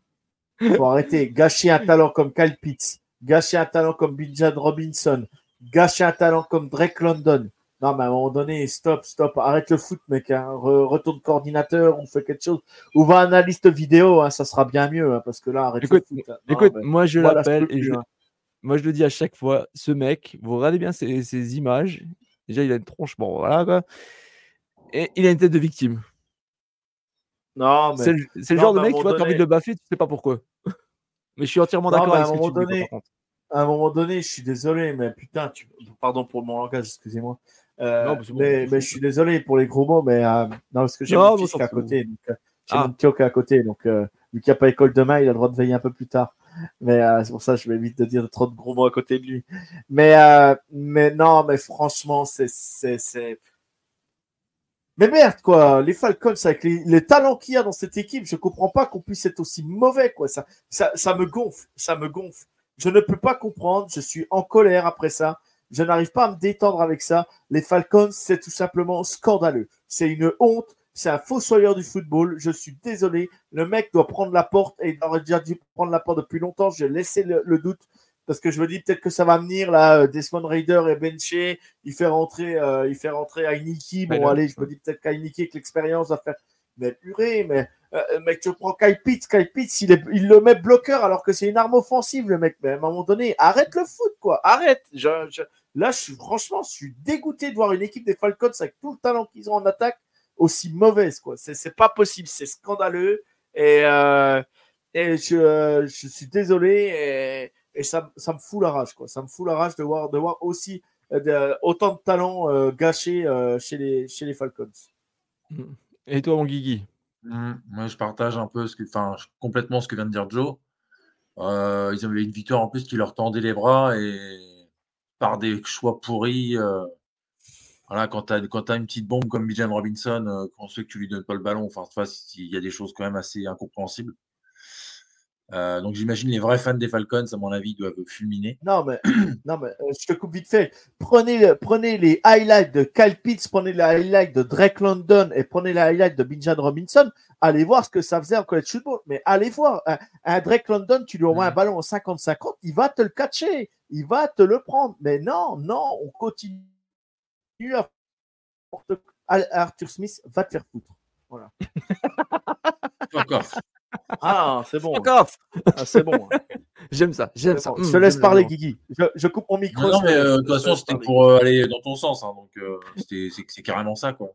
Faut arrêter. Gâcher un talent comme Kyle Pitts, gâcher un talent comme Bijan Robinson, gâcher un talent comme Drake London. Non, mais à un moment donné, stop, stop, arrête le foot, mec. Hein. Re- retourne coordinateur, on fait quelque chose. Ou va analyste vidéo, hein, ça sera bien mieux, hein, parce que là, arrête Écoute, le foot. Non, Écoute, mais moi je l'appelle et je, moi je le dis à chaque fois, ce mec, vous regardez bien ses, ses images. Déjà, il a une tronche, bon, voilà quoi. Et il a une tête de victime. Non, mais C'est le, c'est le non, genre de mec, tu vois, moment t'as envie de donné- le baffer, tu sais pas pourquoi. Mais je suis entièrement d'accord mais à avec un ce que tu moment dis, donné- par contre. à un moment donné, je suis désolé, mais putain, tu... pardon pour mon langage, excusez-moi. Euh, Non, mais bon, je suis désolé pour les gros mots, mais euh, non, parce que j'ai mon fils qui est à côté. Donc, euh, j'ai Ah. mon petit qui est à côté, donc vu qu'il n'y a pas école demain, il a le droit de veiller un peu plus tard. Mais c'est pour ça que je m'évite de dire trop de gros mots à côté de lui. Mais, mais non, mais franchement, c'est. Mais merde, quoi, les Falcons, avec les, talents qu'il y a dans cette équipe, je comprends pas qu'on puisse être aussi mauvais, quoi. Ça, ça, me gonfle, ça me gonfle. Je ne peux pas comprendre, je suis en colère après ça. Je n'arrive pas à me détendre avec ça. Les Falcons, c'est tout simplement scandaleux. C'est une honte. C'est un fossoyeur du football. Je suis désolé. Le mec doit prendre la porte et il aurait déjà dû prendre la porte depuis longtemps. J'ai laissé le doute parce que je me dis peut-être que ça va venir là. euh, Desmond Raider est benché. Il fait rentrer, euh, il fait rentrer Heineke. Bon, allez, je me dis peut-être qu'Heineke avec l'expérience va faire. Mais purée, mais euh, mec, tu prends Kyle Pitts. Kyle Pitts, il, est- il le met bloqueur alors que c'est une arme offensive, le mec. Mais à un moment donné, arrête le foot, quoi. Arrête. Je, je- Là, je suis franchement, je suis dégoûté de voir une équipe des Falcons avec tout le talent qu'ils ont en attaque aussi mauvaise, quoi. C'est pas possible, c'est scandaleux. Et, euh, et je, euh, je suis désolé. Et, et ça, ça me fout la rage, quoi. Ça me fout la rage de voir, de voir aussi euh, de- autant de talent euh, gâché euh, chez, les, chez les Falcons. Et toi, mon Guigui? Mmh, Moi, je partage un peu ce que, enfin, complètement ce que vient de dire Joe. Euh, ils avaient une victoire en plus qui leur tendait les bras et par des choix pourris. euh, voilà, quand tu as, quand t'as une petite bombe comme Bijan Robinson, euh, sait que tu lui donnes pas le ballon, enfin, tu vois, il y a des choses quand même assez incompréhensibles. Euh, donc, j'imagine les vrais fans des Falcons, à mon avis, doivent fulminer. Non, mais, non, mais euh, je te coupe vite fait. Prenez, le- prenez les highlights de Kyle Pitts, prenez les highlights de Drake London et prenez les highlights de Bijan Robinson. Allez voir ce que ça faisait en college football. Mais allez voir. Un, un Drake London, tu lui envoies un Mhm. ballon en 50-50, il va te le catcher. Il va te le prendre. Mais non, non, on continue à. Arthur Smith va te faire foutre. Fuck off. Ah, c'est bon. Encore Ah, c'est bon. J'aime ça, j'aime ça. bon. Mmh, Je te laisse parler. Guigui. Je, je coupe mon micro. Non, mais euh, de toute te façon, c'était pour euh, aller dans ton sens. hein, donc, euh, c'était- c'est carrément ça, quoi.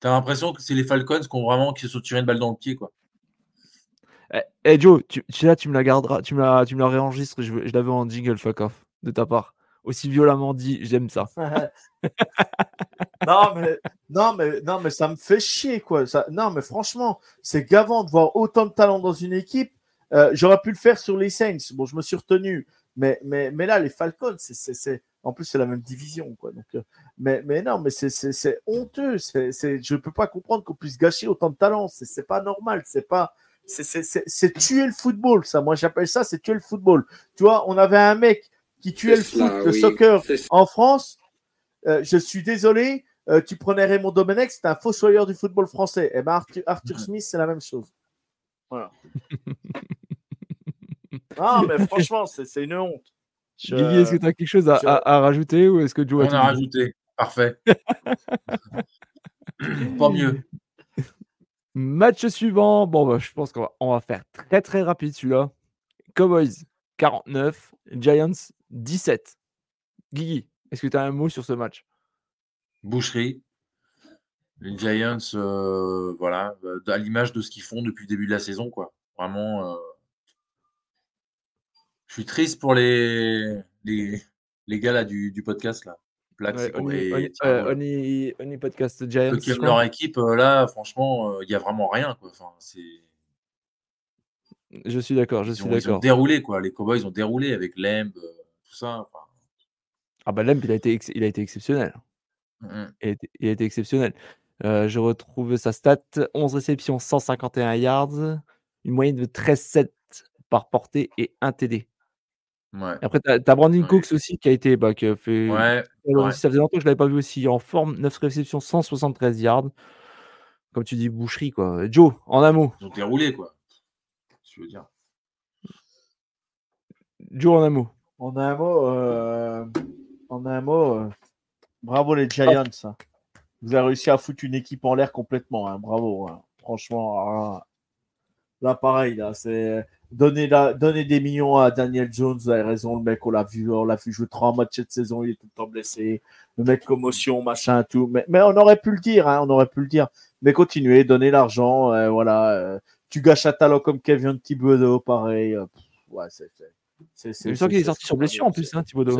T'as l'impression que c'est les Falcons qui ont vraiment qui se sont tirés une balle dans le pied, quoi. Eh, eh, Joe, tu, tu, là, tu me la garderas, tu me la, tu me la réenregistres, je, veux- je l'avais en jingle fuck off de ta part. Aussi violemment dit, j'aime ça. non, mais, non, mais, non, mais ça me fait chier, quoi. Non, mais franchement, c'est gavant de voir autant de talent dans une équipe. Euh, J'aurais pu le faire sur les Saints. Bon, je me suis retenu. Mais, mais, mais là, les Falcons, c'est, en plus, c'est la même division, quoi. Donc, euh, mais, mais non, mais c'est, c'est, c'est honteux. C'est, c'est, je peux pas comprendre qu'on puisse gâcher autant de talent. C'est, pas normal. C'est tuer le football, ça. Moi, j'appelle ça, c'est tuer le football. Tu vois, on avait un mec qui tuait le foot, cela, le oui. soccer en France. Euh, je suis désolé, euh, tu prenais Raymond Domenech, c'est un fossoyeur du football français. Et ben Arthur, Arthur. Smith, c'est la même chose. Voilà. non, mais franchement, c'est une honte. Je- Guigui, est-ce que tu as quelque chose à, je- à- à rajouter ou est-ce que Joe On a rajouté. Parfait. Pas mieux. Match suivant. Bon, bah, je pense qu'on va, on va faire très très rapide celui-là. Cowboys 49, Giants 17. Guigui, est-ce que tu as un mot sur ce match? Boucherie. Les Giants, euh, voilà, euh, à l'image de ce qu'ils font depuis le début de la saison, quoi. Vraiment. euh, Je suis triste pour les, les, les gars là, du, du podcast. Là. Plax Ouais, euh. Oni- Oni Podcast Giants. Ceux qui aiment leur équipe, euh, là, franchement, euh, il n'y a vraiment rien. Quoi. Enfin, c'est... Je suis d'accord, je Ils suis ont, ils ont d'accord. déroulé, quoi. Les Cowboys ont déroulé avec Lemb, euh, tout ça. enfin, Ah bah Lemp, il a été, ex- il a été exceptionnel. mm, mm. Il a été, il a été exceptionnel. Euh, je retrouve sa stat 11 réceptions, 151 yards, une moyenne de 13-7 par portée et un TD. Ouais. Après, tu as, Brandon Ouais. Cooks aussi qui a été bah, qui a fait. Ouais. Alors, ouais. Ça faisait longtemps que je l'avais pas vu aussi en forme. 9 réceptions, 173 yards. Comme tu dis, boucherie quoi. Joe, en un mot. Ils ont déroulé, quoi. Je veux dire. Joe, en un mot. En un mot, euh, en un mot, euh, bravo les Giants. hein. Vous avez réussi à foutre une équipe en l'air complètement. hein. Bravo. hein. Franchement, là pareil, là, c'est donner, la- donner des millions à Daniel Jones. Vous avez raison, le mec, on l'a vu, on l'a vu jouer trois matchs cette saison. Il est tout le temps blessé. Le mec commotion, machin, tout. Mais, mais on aurait pu le dire, hein, on aurait pu le dire. Mais continuez, donnez l'argent. euh, voilà. tu gâches un talent comme Kevin Thibodeau, pareil. pff, ouais, c'est. C'est- sûr qu'il est sorti sur blessure en plus, hein, Thibodeau.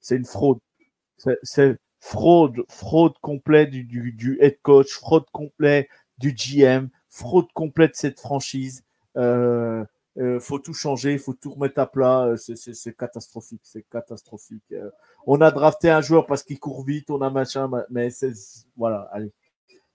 c'est- une fraude. C'est- fraude, fraude complète du, du, du head coach, fraude complète du GM, fraude complète de cette franchise. Euh, euh, faut tout changer, faut tout remettre à plat. euh, c'est- catastrophique, c'est catastrophique. Euh, on a drafté un joueur parce qu'il court vite, on a machin, ma- mais c'est voilà. Allez,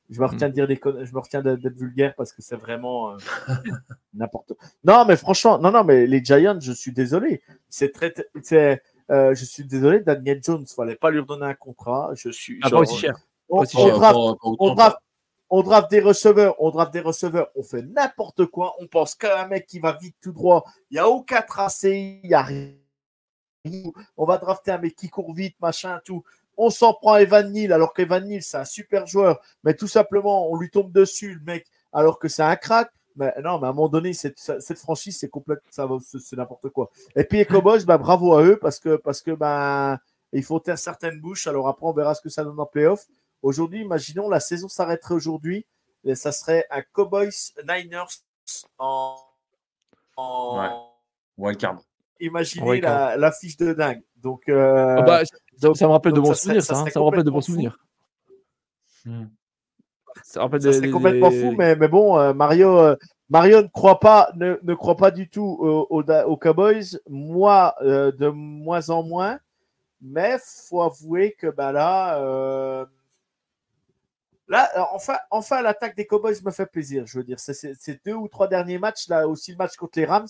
je me retiens de dire des je me retiens d'être vulgaire parce que c'est vraiment euh, n'importe. Non, mais franchement, non, non, mais les Giants, je suis désolé. C'est très, c'est, euh, je suis désolé, Daniel Jones, fallait pas lui redonner un contrat. Je suis. Ah, pas aussi cher. on, aussi on cher. draft, on draft- on draft des receveurs, on draft des receveurs, on fait n'importe quoi. On pense qu'à un mec qui va vite tout droit. Il n'y a aucun tracé, il n'y a rien. On va drafter un mec qui court vite, machin, tout. On s'en prend à Evan Neal, alors qu'Evan Neal, c'est un super joueur. Mais tout simplement, on lui tombe dessus, le mec, alors que c'est un crack. Mais non, mais à un moment donné, cette, cette franchise, c'est complètement, ça va- c'est n'importe quoi. Et puis les Cowboys, bah, bravo à eux parce que, parce que bah, il faut taire certaines bouches. Alors après, on verra ce que ça donne en playoff. Aujourd'hui, imaginons la saison s'arrêterait aujourd'hui. Et ça serait un Cowboys Niners en. en- Ouais. Wildcard. Imaginez Ouais, la, l'affiche de dingue. Donc, euh, Ah bah, ça- donc- ça me rappelle de bons souvenirs, ça ça. me rappelle de complètement bons fou. souvenirs. Hmm. Ça rappelle ça des- serait des- complètement des- fou, mais, mais bon, euh, Mario, euh, Mario ne croit pas, ne, ne croit pas du tout aux, aux, aux Cowboys. Moi, euh, de moins en moins. Mais faut avouer que bah là, euh, là, enfin, enfin, l'attaque des Cowboys me fait plaisir. Je veux dire, ces deux ou trois derniers matchs là, aussi le match contre les Rams,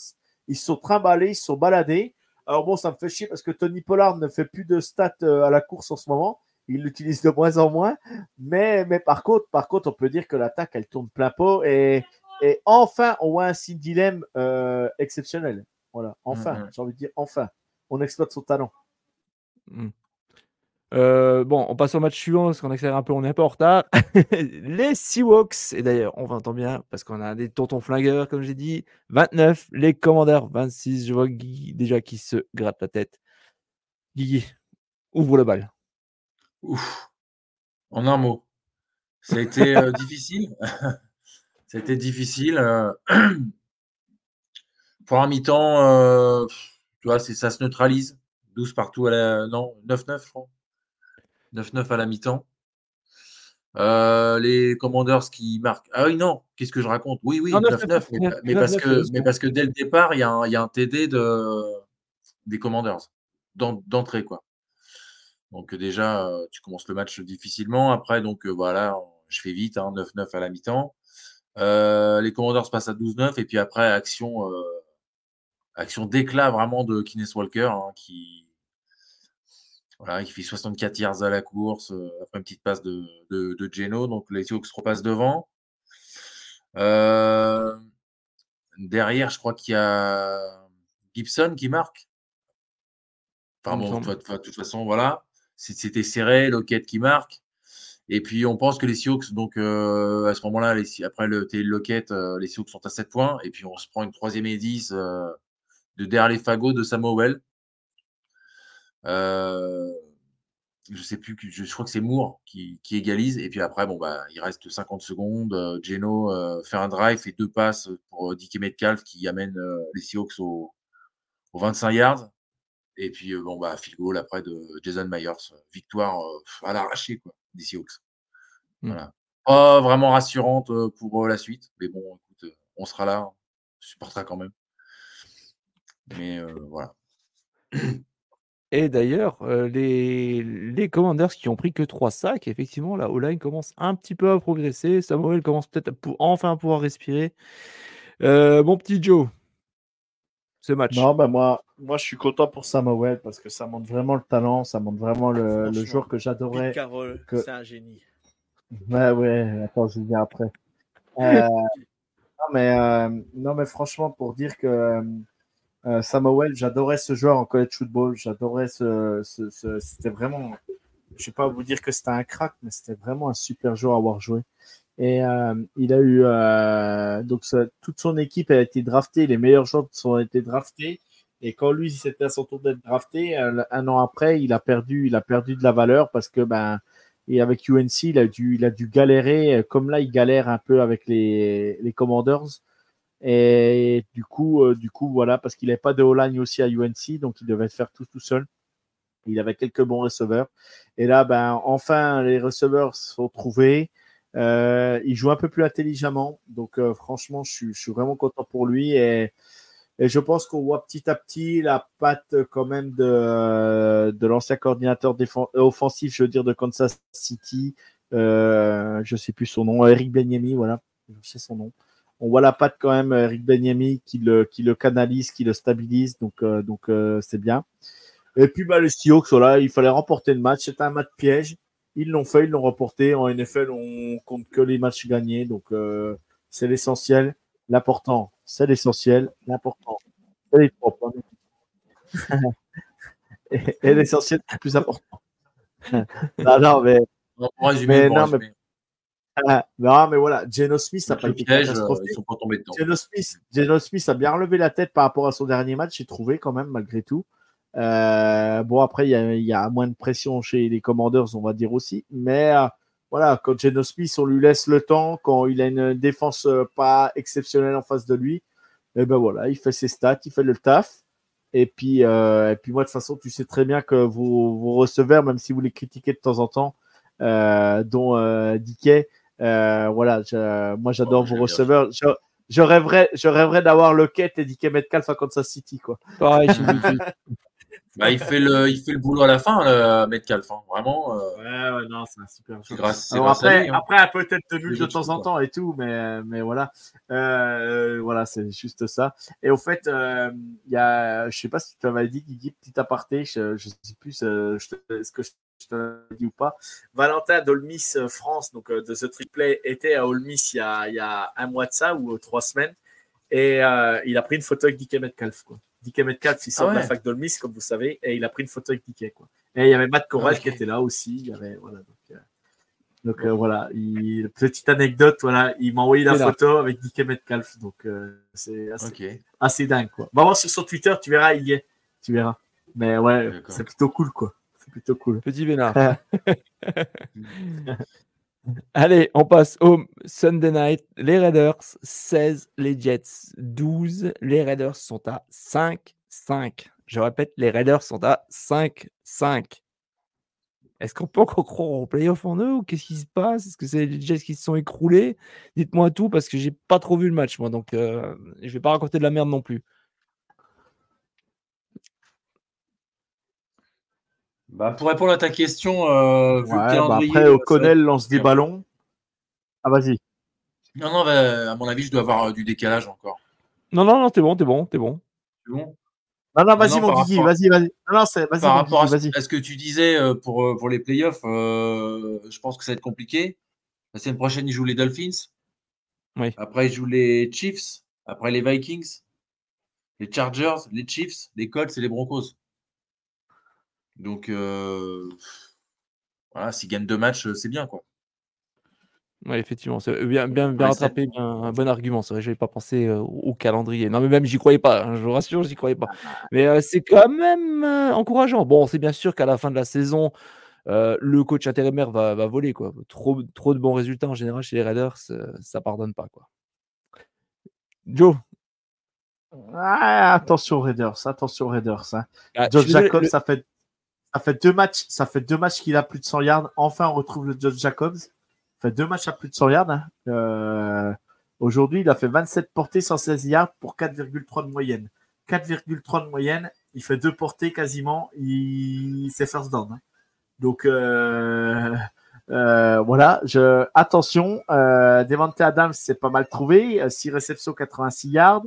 ils se sont trimballés, ils se sont baladés. Alors bon, ça me fait chier parce que Tony Pollard ne fait plus de stats euh, à la course en ce moment. Il l'utilise de moins en moins. Mais, mais par contre, par contre, on peut dire que l'attaque, elle tourne plein pot et, et enfin, on voit un Cindy Lamb euh, exceptionnel. Voilà, enfin, Mhm. j'ai envie de dire enfin, on exploite son talent. Hmm. Euh, bon, on passe au match suivant parce qu'on accélère un peu, on est un peu en retard. les Seahawks, et d'ailleurs, on entend bien parce qu'on a des tontons flingueurs, comme j'ai dit. 29, les Commanders, 26. Je vois Guigui déjà qui se gratte la tête. Guigui, ouvre le bal. Ouf. En un mot. Ça a été euh, difficile. ça a été difficile. euh. Pour un mi-temps, tu vois, ça se neutralise. 12 partout à la. Non, 9-9, je crois. 9-9 à la mi-temps. Euh, les Commanders qui marquent. Ah oui, non, qu'est-ce que je raconte? Oui, oui, Non, 9-9, mais, 9-9, mais parce 9-9, que, c'est mais bon. parce que dès le départ, il y a un, il y a un TD de, des Commanders d'en- d'entrée, quoi. Donc déjà, euh, tu commences le match difficilement. Après, donc euh, voilà, je fais vite, hein, 9-9 à la mi-temps. Euh, les Commanders passent à 12-9 et puis après, action, euh, action d'éclat vraiment de Kines Walker hein, qui, voilà, qui fait 64 yards à la course euh, après une petite passe de, de, de Geno. Donc les Seahawks repassent devant. Euh, derrière, je crois qu'il y a Gibson qui marque. Enfin bon, de toute- façon, voilà. C'était serré, Lockett qui marque. Et puis on pense que les Seahawks, donc euh, à ce moment-là, après le TD Lockett, euh, les Seahawks sont à 7 points. Et puis on se prend une troisième et 10 euh, de derrière les fagots de Samuel. Euh, je sais plus, je, je crois que c'est Moore qui, qui égalise. Et puis après, bon, bah, il reste 50 secondes. Euh, Geno euh, fait un drive et deux passes pour DK Metcalf qui amène euh, les Seahawks au, au 25 yards. Et puis, euh, bon, bah, field goal après de Jason Myers. Victoire à l'arraché, quoi, des Seahawks. Mm. Voilà. Pas vraiment rassurante pour la suite. Mais bon, écoute, on sera là. On supportera quand même. Mais voilà. Et d'ailleurs, euh, les, les Commanders qui ont pris que 3 sacs, effectivement, la O-line commence un petit peu à progresser. Samuel commence peut-être à pou- enfin à pouvoir respirer. Euh, mon petit Joe, ce match. Non, ben moi, moi, je suis content pour Samuel parce que ça montre vraiment le talent, ça montre vraiment le, joueur que j'adorais. Carroll, que- c'est un génie. Ouais, ouais, attends, je viens après. Euh, non, mais, euh, non, mais franchement, pour dire que euh, Samuel, j'adorais ce joueur en college football, j'adorais ce, ce- ce- C'était vraiment. Je ne vais pas vous dire que c'était un crack, mais c'était vraiment un super joueur à avoir joué. Et euh, il a eu. euh, donc, toute son équipe a été draftée, les meilleurs joueurs ont été draftés. Et quand lui, c'était à son tour d'être drafté, un, an après, il a perdu, il a perdu de la valeur parce que ben, et avec UNC, il a dû, il a dû galérer, comme là, il galère un peu avec les, les Commanders. Et du coup, euh, du coup, voilà, parce qu'il n'avait pas de O-line aussi à UNC, donc il devait faire tout seul. Il avait quelques bons receveurs. Et là, ben, enfin, les receveurs sont trouvés. Euh, il joue un peu plus intelligemment. Donc, euh, franchement, je suis, vraiment content pour lui. Et, je pense qu'on voit petit à petit la patte quand même de, l'ancien coordinateur offensif, je veux dire, de Kansas City. Euh, je sais plus son nom, Eric Benyemi, voilà, je sais son nom. On voit la patte quand même, Eric Benyemi, qui le, qui le canalise, qui le stabilise, donc euh, donc euh, c'est bien. Et puis bah, les Seahawks, voilà, il fallait remporter le match. C'était un match piège. Ils l'ont fait, ils l'ont remporté. En NFL, on compte que les matchs gagnés, donc euh, c'est l'essentiel. L'important, c'est l'essentiel. L'important, c'est les trois points. et et l'essentiel, c'est le plus important. non, non, mais Non, pour résumer, Mais pour non, résumer. Ah, non, mais voilà, Geno Smith n'a pas été piège, euh, catastrophique. ils sont pas tombés dedans. Geno Smith, Geno Smith a bien relevé la tête par rapport à son dernier match, j'ai trouvé quand même, malgré tout. Euh, bon, après, il y, a, il y a moins de pression chez les Commanders, on va dire aussi. Mais euh, voilà, quand Geno Smith, on lui laisse le temps, quand il a une défense pas exceptionnelle en face de lui, et ben voilà, il fait ses stats, il fait le taf. Et puis, euh, et puis moi, de toute façon, tu sais très bien que vos, vos receveurs, même si vous les critiquez de temps en temps, dont Dickey, euh, voilà, je- moi j'adore Oh, vos receveurs. Je, je rêverais, je rêverais d'avoir Lockett et Dickey Metcalf à Kansas City, quoi. Pareil. Bah, il, fait le, il fait le boulot à la fin, le Metcalf. hein. Vraiment, euh, Ouais, ouais, non, c'est un super grâce, Alors après, lui. hein. après, un peu tête de nul de temps en temps et tout, mais, mais voilà. Euh, voilà, c'est juste ça. Et au fait, euh, il y a, je sais pas si tu m'avais dit, Guigui, petit aparté, je, je sais plus euh, est-ce que je, je te dit ou pas. Valentin d'Olmis euh, France, donc euh, de The Triplay, était à Olmis il y, a, il y a un mois de ça ou euh, trois semaines. Et euh, il a pris une photo avec Dick Metcalf. Quoi. Dick Metcalf, il sort Ah de la fac d'Olmis, comme vous savez, et il a pris une photo avec Dick. Quoi. Et il y avait Matt Corral Ah, qui était là aussi. Il y avait, voilà, donc, euh, donc euh, voilà, il- petite anecdote, voilà, il m'a envoyé la photo avec Dick Metcalf, donc euh, c'est assez, dingue quoi. Va voir sur son Twitter, tu verras, il y est, tu verras. Mais ouais, c'est plutôt cool quoi. C'est plutôt cool. Petit Bénard. Allez, on passe au Sunday night. Les Raiders 16, les Jets 12. Les Raiders sont à 5-5. Je répète, les Raiders sont à 5-5. Est-ce qu'on peut encore croire au playoff en eux ou qu'est-ce qui se passe? Est-ce que c'est les Jets qui se sont écroulés? Dites-moi tout parce que j'ai pas trop vu le match moi, donc euh, je vais pas raconter de la merde non plus. Bah, pour répondre à ta question, euh, vu Ouais, le bah après, O'Connell lance des ballons. Ah vas-y. Non, non, bah, à mon avis, je dois avoir euh, du décalage encore. Non, non, non, t'es bon, t'es bon, t'es bon. C'est bon? Non, non, vas-y non, mon Guigui, vas-y, vas-y. Non, non, c'est- vas-y, Par rapport à, ce- vas-y. à ce que tu disais euh, pour, euh, pour les playoffs, euh, je pense que ça va être compliqué. La semaine prochaine, ils jouent les Dolphins. Oui. Après, ils jouent les Chiefs. Après, les Vikings. Les Chargers, les Chiefs, les Colts et les Broncos. Donc, euh, voilà, s'ils gagnent deux matchs, euh, c'est bien, quoi. Oui, effectivement, c'est bien, bien, bien Ouais, rattrapé, bien, un bon argument. C'est vrai, je n'avais pas pensé euh, au calendrier. Non, mais même, j'y croyais pas. hein, je vous rassure, j'y croyais pas. Mais euh, c'est quand même euh, encourageant. Bon, c'est bien sûr qu'à la fin de la saison, euh, le coach intérimaire va, va voler. Quoi. Trop, trop de bons résultats en général chez les Raiders, ça pardonne pas. Quoi. Joe, Ah, attention Raiders, attention Raiders. Hein. ah, Josh Jacobs, le- ça fait, ça fait deux matchs, ça fait deux matchs qu'il a plus de 100 yards. Enfin, on retrouve le Josh Jacobs. Fait deux matchs à plus de 100 yards. hein. Euh, Aujourd'hui, il a fait 27 portées, 116 yards pour 4,3 de moyenne. 4,3 de moyenne. Il fait deux portées quasiment. Il c'est first down. hein. Donc euh, euh, voilà. Je attention. Euh, Devante Adams c'est pas mal trouvé. 6 réceptions, 86 yards.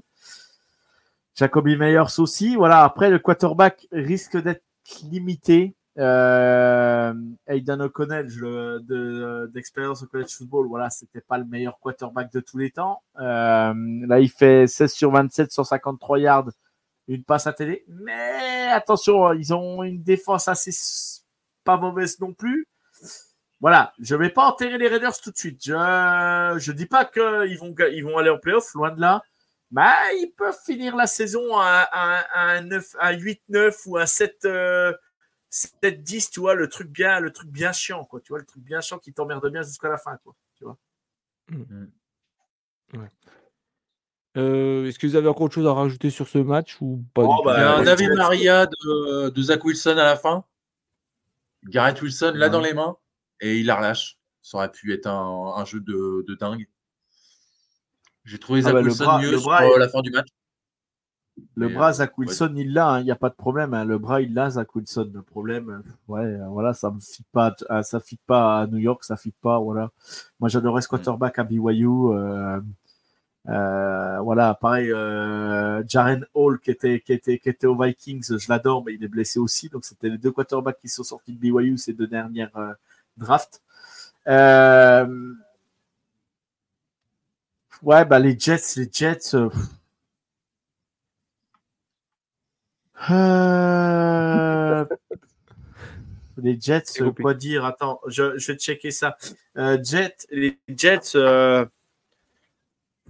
Jacoby Meyers aussi. Voilà. Après le quarterback risque d'être limité. Euh, Aidan O'Connell, d'expérience au college football, voilà, c'était pas le meilleur quarterback de tous les temps. Euh, là, il fait 16 sur 27, 153 yards, une passe à télé. Mais attention, ils ont une défense assez pas mauvaise non plus. Voilà, je vais pas enterrer les Raiders tout de suite. Je je dis pas qu'ils vont ils vont aller en playoff, loin de là. Mais ils peuvent finir la saison à, à- à un 9, à 8-9 ou un 7, euh, 7-10, tu vois, le truc bien, le truc bien chiant, quoi. Tu vois, le truc bien chiant qui t'emmerde bien jusqu'à la fin, quoi. Tu vois. Euh, Est-ce que vous avez encore autre chose à rajouter sur ce match ou pas Oh, bah, Il y a un ouais, David. Maria de, de Zach Wilson à la fin. Garrett Wilson là Ouais. dans les mains et il la relâche. Ça aurait pu être un, un jeu de, de dingue. J'ai trouvé Ah Zach bah, Wilson bras- mieux le sur bras est- la fin du match. Le bras, euh, Zach Wilson, il l'a, il n'y a pas de problème. hein. Le bras, il l'a, Zach Wilson. Le problème, euh, ouais, euh, voilà, ça me fit pas, ça fit pas à New York, ça fit pas, voilà. Moi, j'adorais ce quarterback à BYU. Euh, euh, voilà, pareil, euh, Jaren Hall qui était, qui, était, qui était aux Vikings, je l'adore, mais il est blessé aussi. Donc, c'était les deux quarterbacks qui sont sortis de BYU ces deux dernières drafts. Euh, ouais, bah, les Jets, les Jets. euh, Euh, Les Jets, quoi dire? Attends, je, je vais checker ça. Euh, Jets, les Jets,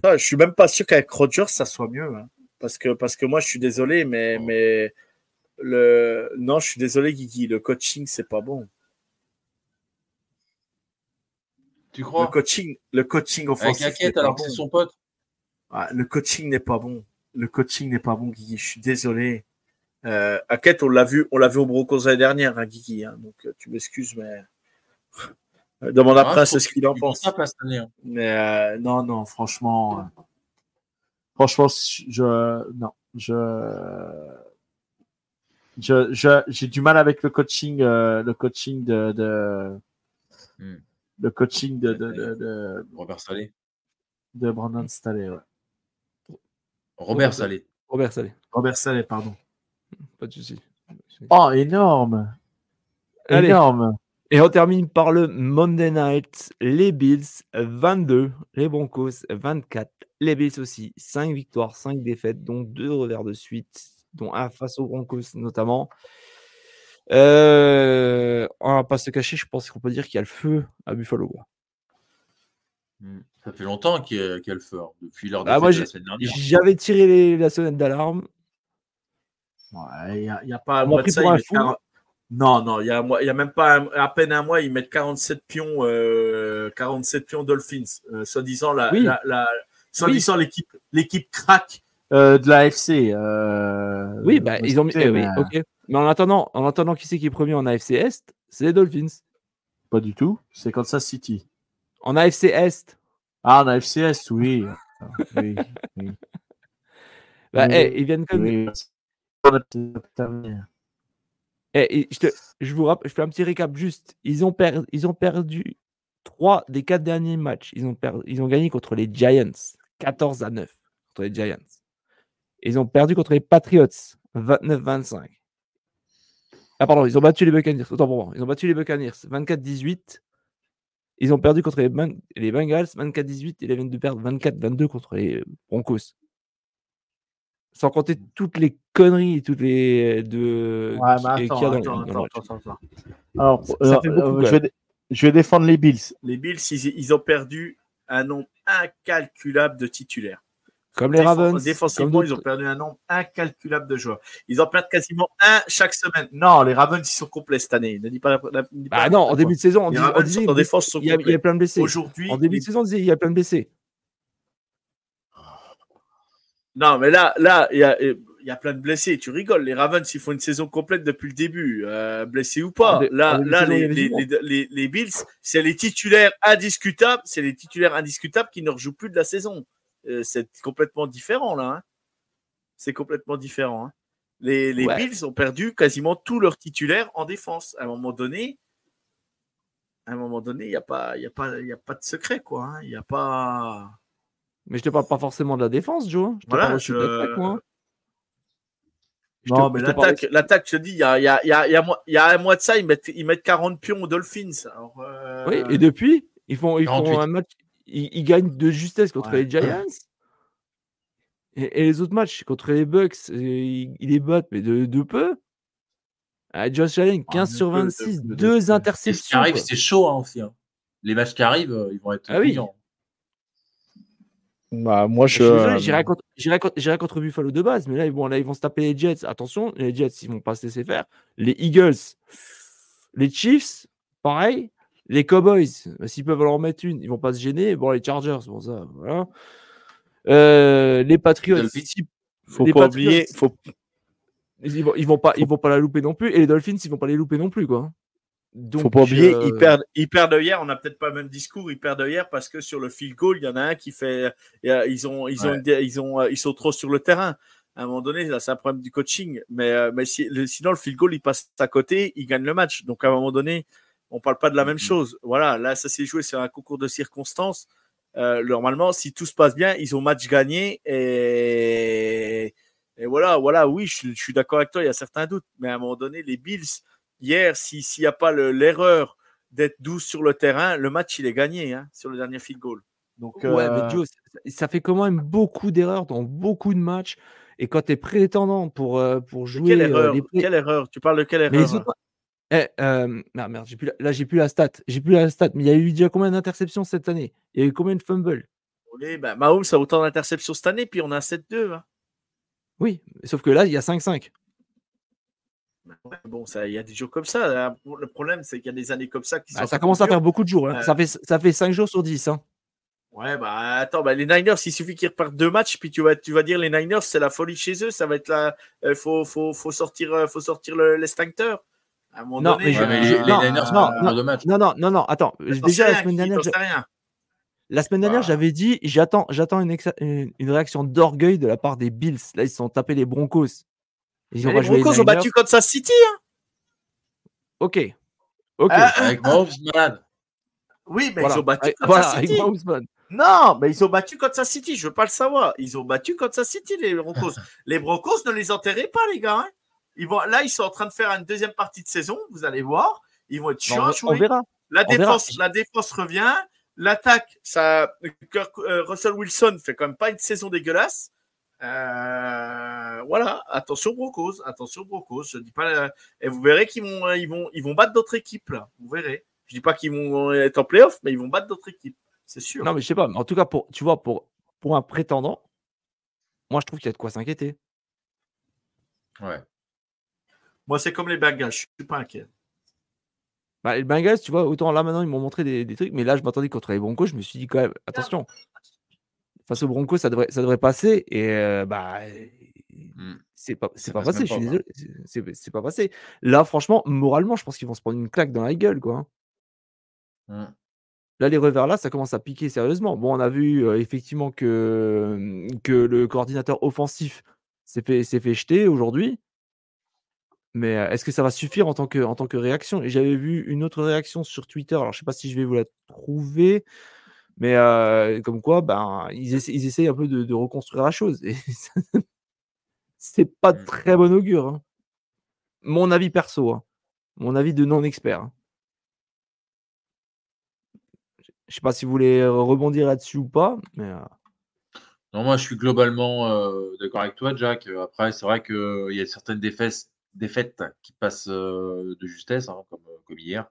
ah, je suis même pas sûr qu'avec Rodgers ça soit mieux. hein. Parce que, parce que moi, je suis désolé, mais, mais le... non, je suis désolé, Guigui, le coaching, c'est pas bon. Tu Le crois? coaching, le coaching Avec offensif. Hackett pas alors que bon. c'est son pote. Ah, le coaching n'est pas bon. Le coaching n'est pas bon, Guigui. Je suis désolé. Euh, Hackett, on l'a vu, on l'a vu au Broncos l'année dernière, hein, Guigui. hein. donc euh, tu m'excuses, mais demande à Ah, trouve ce qu'il en pense. année, hein. Mais euh, non, non, franchement, euh, franchement, je non, je je je- j'ai du mal avec le coaching, euh, le coaching de, de Hmm. Le coaching de de, de, de, Robert Salé. de Brandon Staley, ouais. Robert Salé. Robert Salé, Robert Staley, pardon. pas de souci. Oh, énorme, Allez. énorme. Et on termine par le Monday Night. Les Bills 22, les Broncos 24. Les Bills aussi 5 victoires, 5 défaites, dont 2 revers de suite, dont un face aux Broncos notamment. Euh, on va pas se cacher, je pense qu'on peut dire qu'il y a le feu à Buffalo. Hmm. Ça fait longtemps qu'il y a, qu'il y a le feu, hein, depuis leur Ah, moi, de la semaine dernière. J'avais tiré les- la sonnette d'alarme. Il n'y a, y a pas On pris ça, pour ils un mettent fou. 40 Non, non, il y a, même pas un- à peine un mois, ils mettent 47 pions, euh, 47 pions Dolphins, euh, soi-disant la, Oui. la, la- soi-disant l'équipe, l'équipe crack euh, de la FC. euh, Oui, bah, ils ont mis. eh oui, mais en attendant, en attendant, qui c'est qui est premier en AFC Est? C'est les Dolphins. Pas du tout. C'est Kansas City. En AFC Est, Ah, en AFC Est, oui. oui, oui, bah, Oui, eh, ils viennent comme. Eh, je, te- je vous rappelle, je fais un petit récap juste. Ils ont, per- ils ont perdu trois des quatre derniers matchs. Ils ont, per- ils ont gagné contre les Giants, 14 à 9 contre les Giants. Ils ont perdu contre les Patriots, 29-25. Ah pardon, ils ont battu les Buccaneers. Autant pour moi. Ils ont battu les Buccaneers, 24-18. Ils ont perdu contre les, Bengals, 24-18. Et ils viennent de perdre 24-22 contre les Broncos. Sans compter toutes les conneries et toutes les de Ouais, attends, attends, attends, attends, attends. Alors, Ça- euh, ça fait beaucoup, euh, je, vais, dé- je vais défendre les Bills. Les Bills, ils, ils ont perdu un nombre incalculable de titulaires. Comme les Ravens. Défensivement, ils ont perdu un nombre incalculable de joueurs. Ils en perdent quasiment un chaque semaine. Non, les Ravens, ils sont complets cette année. Ne dis pas, la- ne dis pas la- non, en début de saison, on, disait- on Ravens disait en défense sont il y, a, il y complets. a plein de blessés. Aujourd'hui, En début les- de saison, on disait il y a plein de blessés. non, mais là, là, il y a, il y a plein de blessés. Tu rigoles. Les Ravens, ils font une saison complète depuis le début, euh, blessés ou pas. Là, là, les- les Bills, c'est les titulaires indiscutables. C'est les titulaires indiscutables qui ne rejouent plus de la saison. Euh, c'est complètement différent là. hein. C'est complètement différent. hein. Les, les Ouais. Bills ont perdu quasiment tous leurs titulaires en défense. À un moment donné, à un moment donné, il n'y a, pas- il y a, pas- il y a pas de secret, quoi. hein. Il n'y a pas. Mais je te parle pas forcément de la défense, Joe. Je te Voilà, parle aussi de je- l'attaque, moi. hein. Je te- Non, mais te l'attaque, l'attaque, je te dis, il y a, il y, a, il y, a, il y, a, mo- il y a un mois de ça, ils mettent, ils mettent 40 pions aux Dolphins. Alors, euh, Oui, et depuis, ils font, ils font 48. un match, ils, ils gagnent de justesse contre Ouais. les Giants. Et, et les autres matchs contre les Bucks, euh, ils, ils les battent, mais de, de peu. Ah, Josh Allen, 15 de sur peu, de 26, peu, de deux peu. Et ce qui interceptions. arrive, quoi. c'est chaud hein, aussi. hein. Les matchs qui arrivent, euh, ils vont être Ah oui. Bah, moi, Je je. j'irai contre, j'irai contre- contre Buffalo de base, mais là, ils vont, là, ils vont se taper les Jets. Attention, les Jets, ils vont pas se laisser faire. Les Eagles, les Chiefs, pareil. Les Cowboys, bah, s'ils peuvent leur en mettre une, ils vont pas se gêner. Bon, les Chargers, bon, ça, voilà. Euh, les Patriots, si- Faut les pas Patriots, oublier. Faut... ils vont, ils vont pas, ils vont pas la louper non plus. Et les Dolphins, ils vont pas les louper non plus, quoi. Donc, Faut pas oublier, euh, Ils perdent, ils perdent hier, on n'a peut-être pas le même discours, ils perdent hier parce que sur le field goal, il y en a un qui fait. Ils, ont, ils, ont, Ouais. ils, ont, ils sont trop sur le terrain. À un moment donné, là, c'est un problème du coaching. Mais, euh, mais si- le- sinon, le field goal, il passe à côté, il gagne le match. Donc, à un moment donné, on parle pas de la même Mhm. chose. Voilà, là, ça s'est joué sur un concours de circonstances. Euh, normalement, si tout se passe bien, ils ont match gagné. Et, et voilà, voilà, oui, je, suis- je suis d'accord avec toi, il y a certains doutes. Mais à un moment donné, les Bills, hier, si- s'il n'y a pas le- l'erreur d'être 12 sur le terrain, le match, il est gagné hein, sur le dernier field goal. Donc, Ouais, euh, mais Joe, ça, fait quand même beaucoup d'erreurs dans beaucoup de matchs. Et quand tu es prétendant pour, euh, pour jouer quelle erreur, les play- quelle erreur Tu parles de quelle Mais erreur les autres... Eh, euh, non, merde, j'ai plus la- là, j'ai plus la stat. J'ai plus la stat. Mais il y a eu déjà combien d'interceptions cette année? Il y a eu combien de fumbles? Oui, bah, Mahomes a autant d'interceptions cette année, puis on a 7-2. hein. Oui, sauf que là, il y a 5-5. Ouais, Bon, ça, il y a des jours comme ça. hein. Le problème, c'est qu'il y a des années comme ça qui Ah, sont. ça commence à faire beaucoup de jours. hein. Euh, Ça, fait, ça fait 5 jours sur 10. Hein. Ouais, bah attends, bah, les Niners, il suffit qu'ils repartent deux matchs, puis tu vas, tu vas dire les Niners, c'est la folie chez eux, ça va être la. Il faut, faut, faut sortir, euh, faut sortir le- l'extincteur. À Non, donné, mais je- Ouais, mais euh, les, les non, Niners, non, non. un de match. Non, non, non, non. Attends. Déjà, la semaine dernière, je- rien. la semaine dernière j'avais dit j'attends, j'attends une, exa- une, une réaction d'orgueil de la part des Bills. Là, ils se sont tapés les Broncos. Ils les Broncos ont battu Kansas City. hein. Ok. Ok. Ah, Avec Mahomes malade. Oui, mais Voilà. ils ont battu Avec- Kansas voilà, avec City. Mahomes Man. Non, mais ils ont battu Kansas City. Je veux pas le savoir. Ils ont battu Kansas City, les Broncos. les Broncos, ne les enterrez pas, les gars. hein. Ils vont, là, ils sont en train de faire une deuxième partie de saison. Vous allez voir. Ils vont être chiants on, verra. La on verra. défense, la défense revient. L'attaque, ça, Kirk- euh, Russell Wilson fait quand même pas une saison dégueulasse. Euh, voilà, attention Broncos, attention Broncos. Je dis pas, euh, et vous verrez qu'ils vont, euh, ils vont, ils vont battre d'autres équipes là. Vous verrez. Je dis pas qu'ils vont être en playoff, mais ils vont battre d'autres équipes, c'est sûr. Non, mais je sais pas. mais En tout cas, pour, tu vois, pour, pour un prétendant, moi, je trouve qu'il y a de quoi s'inquiéter. Ouais. Moi, c'est comme les Bengals, je suis pas inquiet. Bah, les Bengals, tu vois, autant là maintenant, ils m'ont montré des, des trucs, mais là, je m'attendais contre les Broncos, je me suis dit quand même, attention. Face aux Broncos, ça devrait, ça devrait passer. Et euh, bah, Mm. c'est pas, c'est Ça pas passe passé, je suis pas, désolé. c'est- C'est c'est pas passé. Là, franchement, moralement, je pense qu'ils vont se prendre une claque dans la gueule, quoi. Mm. Là, les revers là, ça commence à piquer sérieusement. Bon, on a vu euh, effectivement que, que le coordinateur offensif s'est fait, s'est fait jeter aujourd'hui. Mais est-ce que ça va suffire en tant que, en tant que réaction? Et j'avais vu une autre réaction sur Twitter. Alors, je sais pas si je vais vous la trouver. Mais euh, comme quoi, ben, ils, essa- ils essayent un peu de, de reconstruire la chose. Et c'est pas de Mm. très bon augure. hein. Mon avis perso. hein. Mon avis de non-expert. hein. Je sais pas si vous voulez rebondir là-dessus ou pas. Mais, euh, Non, moi, je suis globalement euh, d'accord avec toi, Jack. Après, c'est vrai qu'il y a certaines défaites, défaites qui passent euh, de justesse, hein, comme, comme hier.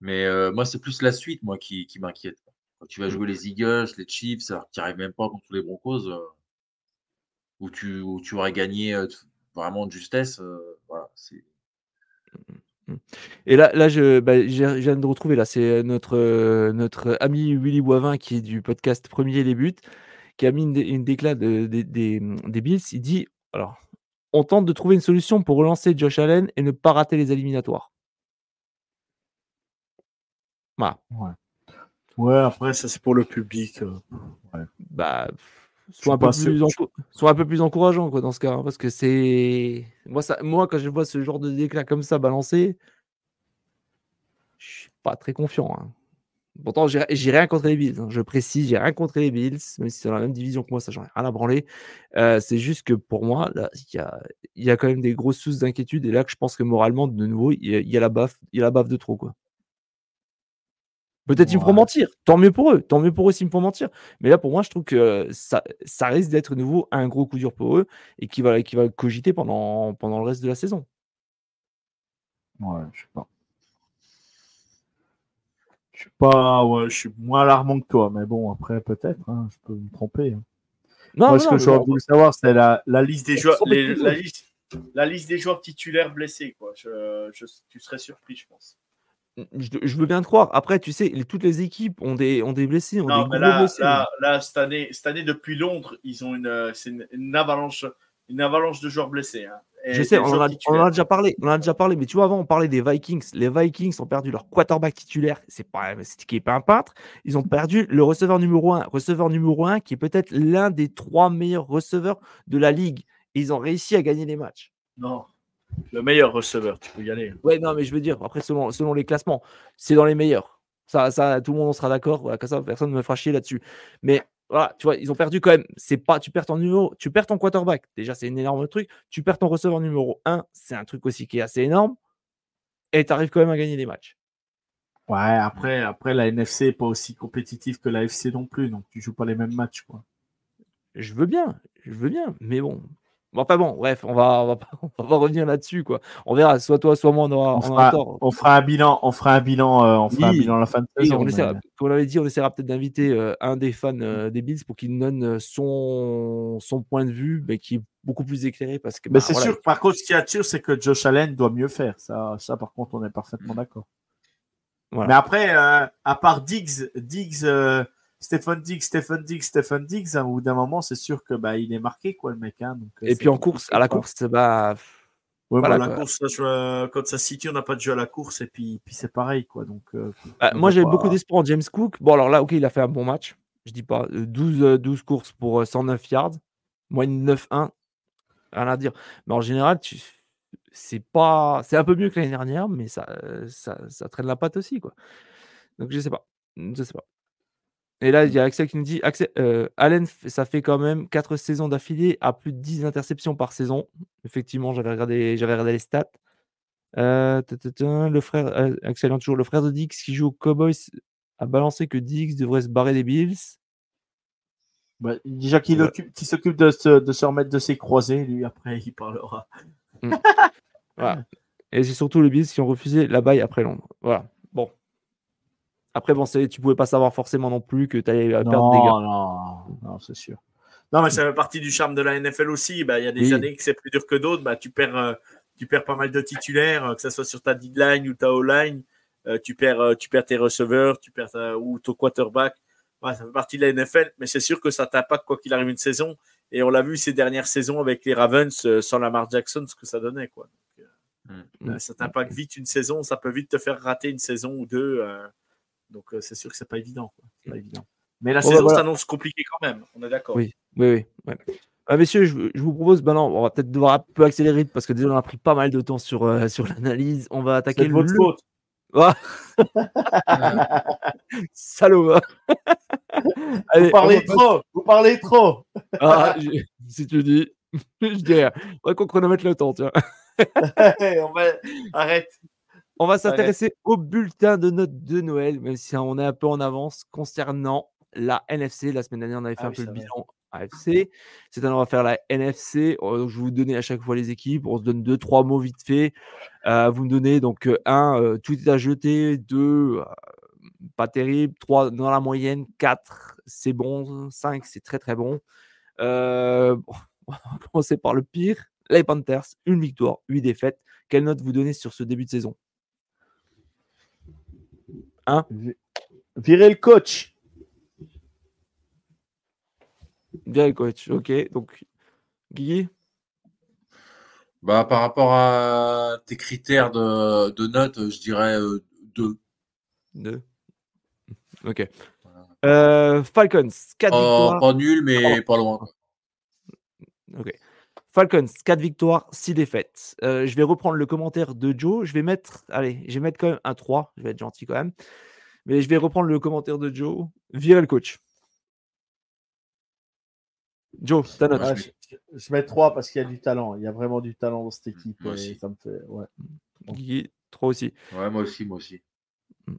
Mais euh, moi, c'est plus la suite, moi, qui, qui m'inquiète. Quand tu vas jouer les Eagles, les Chiefs, alors qu'ils n'arrivent même pas contre les Broncos, euh, où, tu, où tu aurais gagné euh, vraiment de justesse, voilà, c'est Et là, là je, bah, je viens de retrouver, là, c'est notre, euh, notre ami Willy Boivin, qui est du podcast Premier les buts, qui a mis une, une déclat de- des Bills. Il dit alors, on tente de trouver une solution pour relancer Josh Allen et ne pas rater les éliminatoires. Voilà. Ouais, après, ça, c'est pour le public. euh. Bah, soit un, peu plus sûr. enco- soit un peu plus encourageant quoi, dans ce cas. hein, parce que c'est. Moi, ça... Moi, quand je vois ce genre de déclat comme ça balancé, je suis pas très confiant. hein. Pourtant, j'ai rien contre les Bills. hein, Je précise, j'ai rien contre les Bills, même si c'est dans la même division que moi, ça, j'en ai rien à branler. Euh, c'est juste que pour moi, il y a, il y a quand même des grosses sources d'inquiétude. Et là, que je pense que moralement, de nouveau, il y y a la baffe, il y a la baffe de trop, quoi. Peut-être qu'ils me feront Ouais. mentir. Tant mieux pour eux. Tant mieux pour eux s'ils me font mentir. Mais là, pour moi, je trouve que ça, ça risque d'être de nouveau un gros coup dur pour eux et qui va, qui va cogiter pendant, pendant le reste de la saison. Ouais, je sais pas. Je suis pas, ouais, je suis moins alarmant que toi, mais bon, après, peut-être, hein, je peux me tromper. hein. Non, Moi, non, ce que j'aurais voulu savoir, c'est la, la liste Des joueurs, les- la, liste, la liste des joueurs titulaires blessés, quoi. Je, je- tu serais surpris, je pense. je, je veux bien te croire. Après, tu sais, toutes les équipes ont des, ont des blessés, ont Non, des mais là, blessés. là, là, cette année, cette année, depuis Londres, ils ont une, c'est une, une avalanche, une avalanche de joueurs blessés. hein. Je sais, on en, a, on en titulaires. a déjà parlé. On en a déjà parlé, mais tu vois, avant, on parlait des Vikings. Les Vikings ont perdu leur quarterback titulaire. C'est pas, c'est qui est pas un peintre. Ils ont perdu le receveur numéro un. Receveur numéro un, qui est peut-être l'un des trois meilleurs receveurs de la ligue. Et ils ont réussi à gagner les matchs. Non, le meilleur receveur, tu peux y aller. Ouais, non, mais je veux dire, après, selon, selon les classements, c'est dans les meilleurs. Ça, ça, tout le monde sera d'accord. Voilà, comme ça, personne ne me fera chier là-dessus. Mais voilà, tu vois, ils ont perdu quand même. C'est pas, tu perds ton numéro, tu perds ton quarterback. Déjà, c'est un énorme truc. Tu perds ton receveur numéro 1, c'est un truc aussi qui est assez énorme. Et tu arrives quand même à gagner des matchs. Ouais, après, après, la NFC n'est pas aussi compétitive que la FC non plus, donc tu joues pas les mêmes matchs, quoi. Je veux bien, je veux bien, mais bon. Bon, Enfin bon, bref, on va, on va, on va revenir là-dessus, quoi. On verra, soit toi, soit moi, on aura, On on fera, tort. on fera un bilan, on fera un bilan, euh, on fera un bilan à la fin de saison. on mais- comme on l'avait dit, on essaiera peut-être d'inviter euh, un des fans euh, des Bills pour qu'il nous donne son, son point de vue, mais qui est beaucoup plus éclairé parce que. Mais bah, c'est voilà, sûr, par contre, ce qui attire, c'est que Josh Allen doit mieux faire. Ça, ça par contre, on est parfaitement d'accord. Voilà. Mais après, à part Diggs, Diggs, Stephen Diggs, Stephen Diggs, Stephen Diggs, hein, au bout d'un moment, c'est sûr que bah, il est marqué, quoi, le mec. hein, donc, euh, Et puis en course, à la course, bah. Ouais, voilà, la quoi. course, ça, je, quand ça City, on n'a pas de jeu à la course. et puis, puis c'est pareil, quoi. Donc, euh, bah, moi, va j'avais pas- beaucoup d'espoir en James Cook. Bon, alors là, ok, il a fait un bon match. Je dis pas. euh, 12, euh, 12 courses pour euh, 109 yards. Moyenne 9-1. Rien à dire. Mais en général, tu... c'est pas. C'est un peu mieux que l'année dernière, mais ça, ça, ça traîne la patte aussi, quoi. Donc, je sais pas. Je sais pas. Et là, il y a Axel qui nous dit Axel, euh, Allen, ça fait quand même 4 saisons d'affilée à plus de 10 interceptions par saison. Effectivement, j'avais regardé, j'avais regardé les stats. Euh, le frère, euh, Axel, hein, toujours le frère de Dix qui joue aux Cowboys a balancé que Dix devrait se barrer des Bills. bah, déjà qu'il Ouais. s'occupe de se, de se remettre de ses croisés, lui, après, il parlera. Voilà. Et c'est surtout les Bills qui ont refusé la baille après Londres. Voilà. Après, bon, tu pouvais pas savoir forcément non plus que tu allais perdre des gars. Non, non, non, c'est sûr. Non, mais ça fait partie du charme de la NFL aussi. Bah, Il y a des Oui. années que c'est plus dur que d'autres. Bah, tu, perds, euh, tu perds pas mal de titulaires, euh, que ce soit sur ta D-line ou ta O-line. Euh, tu, perds, euh, tu perds tes receveurs tu perds ta- ou ton quarterback. Ouais, ça fait partie de la NFL, mais c'est sûr que ça t'impacte quoi qu'il arrive une saison. Et on l'a vu ces dernières saisons avec les Ravens euh, sans Lamar Jackson, ce que ça donnait. Quoi. Donc, euh, Mm. euh, ça t'impacte vite une saison, ça peut vite te faire rater une saison ou deux. Donc euh, c'est sûr que c'est pas évident. quoi. Pas évident. Mais la bah, saison voilà. s'annonce compliquée quand même, on est d'accord. Oui, oui, oui. ouais. Ah, messieurs, je, je vous propose, ben non, on va peut-être devoir un peu accélérer parce que déjà on a pris pas mal de temps sur, euh, sur l'analyse. On va attaquer le. votre faute. Ah. Salaud. Allez, Vous parlez on va- trop, vous parlez trop. Ah, je- si tu dis, je dis rien. Faudrait qu'on chronomètre le temps, tiens. On va- Arrête. On va s'intéresser au bulletin de notes de Noël, même si on est un peu en avance concernant la NFC. La semaine dernière, on avait fait Ah un oui, peu le bilan AFC. Cette année, on va faire la NFC. Donc, je vais vous donner à chaque fois les équipes. On se donne deux, trois mots vite fait. Euh, vous me donnez donc euh, un, euh, tout est à jeter. Deux, euh, pas terrible. Trois, dans la moyenne. Quatre, c'est bon. Cinq, c'est très, très bon. Bon, on va commencer par le pire. Les Panthers, une victoire, huit défaites. Quelle note vous donnez sur ce début de saison? Virez le coach. Bien, coach. Ok, donc Guigui? Bah, par rapport à tes critères de, de notes, je dirais euh, deux. Deux. Ok. Voilà. Euh, Falcons, 4 Pas, victoires. pas nul, mais pas loin. Ok. Falcons, 4 victoires, 6 défaites. Euh, je vais reprendre le commentaire de Joe. Je vais mettre, allez, je vais mettre quand même un 3. Je vais être gentil quand même. Mais je vais reprendre le commentaire de Joe. Virer le coach. Joe, ta note. Ouais, je, je- mets 3 parce qu'il y a du talent. Il y a vraiment du talent dans cette équipe. Moi aussi. ça me fait. Ouais. Guigui, 3 aussi. Ouais, moi aussi, moi aussi. Euh,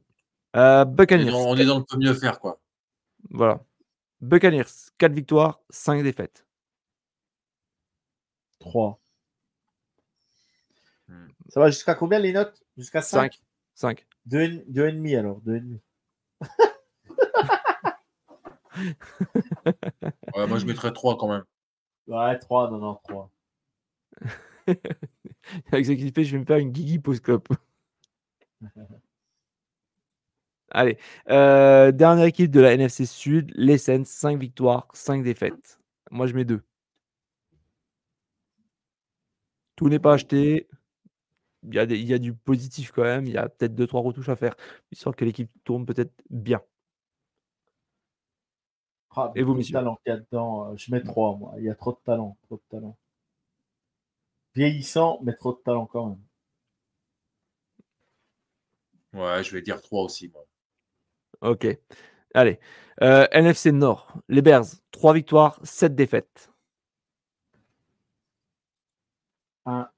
On est Buccaneers. dans, on est dans le peut mieux faire, quoi. Voilà. Buccaneers, 4 victoires, 5 défaites. 3. Hmm. Ça va jusqu'à combien les notes? Jusqu'à 5 5. 5. 2,5 alors. 2,5. Ouais, moi, je mettrais 3 quand même. Ouais, 3. Non, non, 3. Avec ce qui se fait, je vais me faire une Guigui post-clope. Allez. euh, dernière équipe de la NFC Sud, les Saints, 5 victoires, 5 défaites. Moi, je mets 2. Tout n'est pas acheté. Il y, a des- il y a du positif quand même. Il y a peut-être 2-3 retouches à faire, histoire que l'équipe tourne peut-être bien. Ah, Et vous, talent qu'il y a dedans. euh, Je mets 3, moi. Il y a trop de talent. Trop de talent. Vieillissant, mais trop de talent quand même. Ouais, je vais dire 3 aussi, moi. Ok. Allez. Euh, NFC Nord, les Bears, 3 victoires, 7 défaites. Un.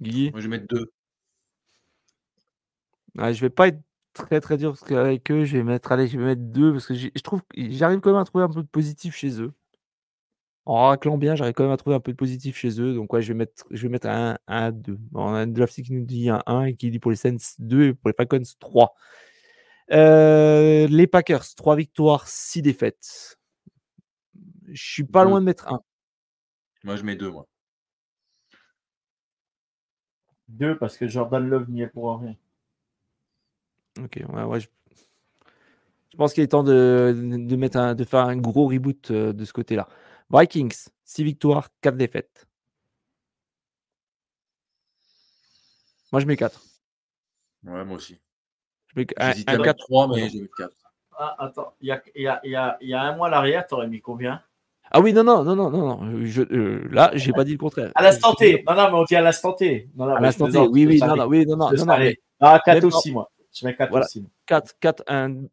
Guigui Moi, je vais mettre 2. Ouais, je vais pas être très très dur parce qu'avec eux, je vais mettre, allez, je vais mettre deux parce que je trouve j'arrive quand même à trouver un peu de positif chez eux. En raclant bien, j'arrive quand même à trouver un peu de positif chez eux. Donc ouais, je vais mettre, je vais mettre un 1 2. On a un draft qui nous dit un 1 et qui dit pour les Saints 2 et pour les Falcons 3. Euh, les Packers, 3 victoires, 6 défaites. Je suis pas Deux. loin de mettre 1. Moi, je mets 2, moi. 2 parce que Jordan Love n'y est pour rien. Ok, ouais, ouais, je... je pense qu'il est temps de, de, mettre un, de faire un gros reboot euh, de ce côté-là. Vikings, 6 victoires, 4 défaites. Moi, je mets 4. Ouais, moi aussi. Je mets un, J'hésitais un à 4. mettre 3, mais je vais mettre 4. Ah, attends, il y a, il y, a, il y, a, il y a un mois à l'arrière, t'aurais mis combien? Ah oui, non, non, non, non, non. non. Je, euh, là, j'ai pas dit le contraire. À l'instant T. Non, non, mais on dit à l'instant T. Non, non, À l'instant T, oui, oui, non, non, oui, non, non, non, non, mais. Ah, 4 Même pas- aussi, moi. Je mets 4 Voilà. aussi. moi. 4, 4, un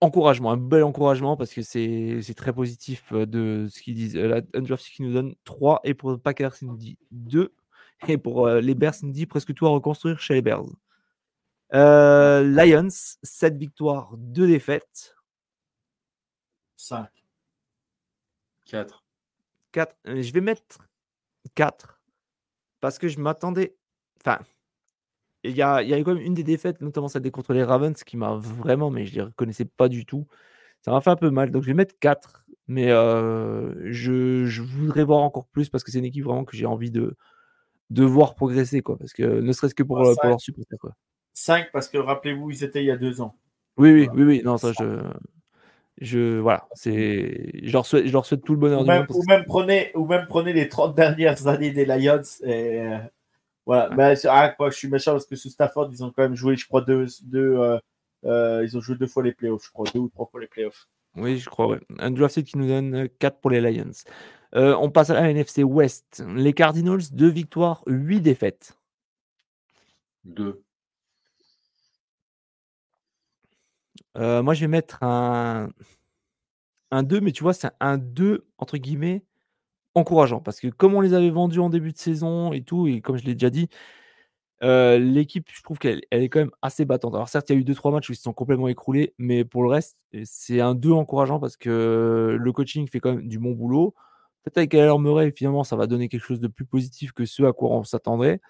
encouragement, un bel encouragement parce que c'est très positif euh, de ce qu'ils disent. Euh, La Undrafted qui nous donne 3 et pour Packers, il nous dit 2 et pour euh, les Bears, il nous dit presque tout à reconstruire chez les Bears. Euh, Lions, 7 victoires, 2 défaites. 5. 4. 4. Je vais mettre 4 parce que je m'attendais. Enfin, il y a, il y a quand même une des défaites, notamment celle contre les Ravens, qui m'a vraiment, mais je les reconnaissais pas du tout. Ça m'a fait un peu mal. Donc je vais mettre 4. Mais euh, je, je voudrais voir encore plus parce que c'est une équipe vraiment que j'ai envie de, de voir progresser. Quoi, parce que ne serait-ce que pour, Ouais, euh, supporters. Quoi. 5 parce que rappelez-vous, ils étaient il y a 2 ans. Oui, oui, Voilà. oui, oui. Non, ça, je. Je, voilà, c'est, je leur souhaite, je leur souhaite tout le bonheur Ou du même, monde. ou, même prenez, ou même prenez les 30 dernières années des Lions. Et, euh, voilà. Mais, ah, quoi, je suis méchant parce que sous Stafford, ils ont quand même joué, je crois, deux, deux, euh, euh, ils ont joué deux fois les playoffs, je crois, deux ou trois fois les playoffs. Oui, je crois, ouais. Un drafted qui nous donne 4 pour les Lions. Euh, on passe à la NFC West. Les Cardinals, 2 victoires, 8 défaites. 2. Euh, moi, je vais mettre un, un 2, mais tu vois, c'est un 2, entre guillemets, encourageant. Parce que comme on les avait vendus en début de saison et tout, et comme je l'ai déjà dit, euh, l'équipe, je trouve qu'elle elle est quand même assez battante. Alors certes, il y a eu 2-3 matchs où ils se sont complètement écroulés, mais pour le reste, c'est un 2 encourageant parce que le coaching fait quand même du bon boulot. Peut-être avec Murray, finalement, ça va donner quelque chose de plus positif que ce à quoi on s'attendrait.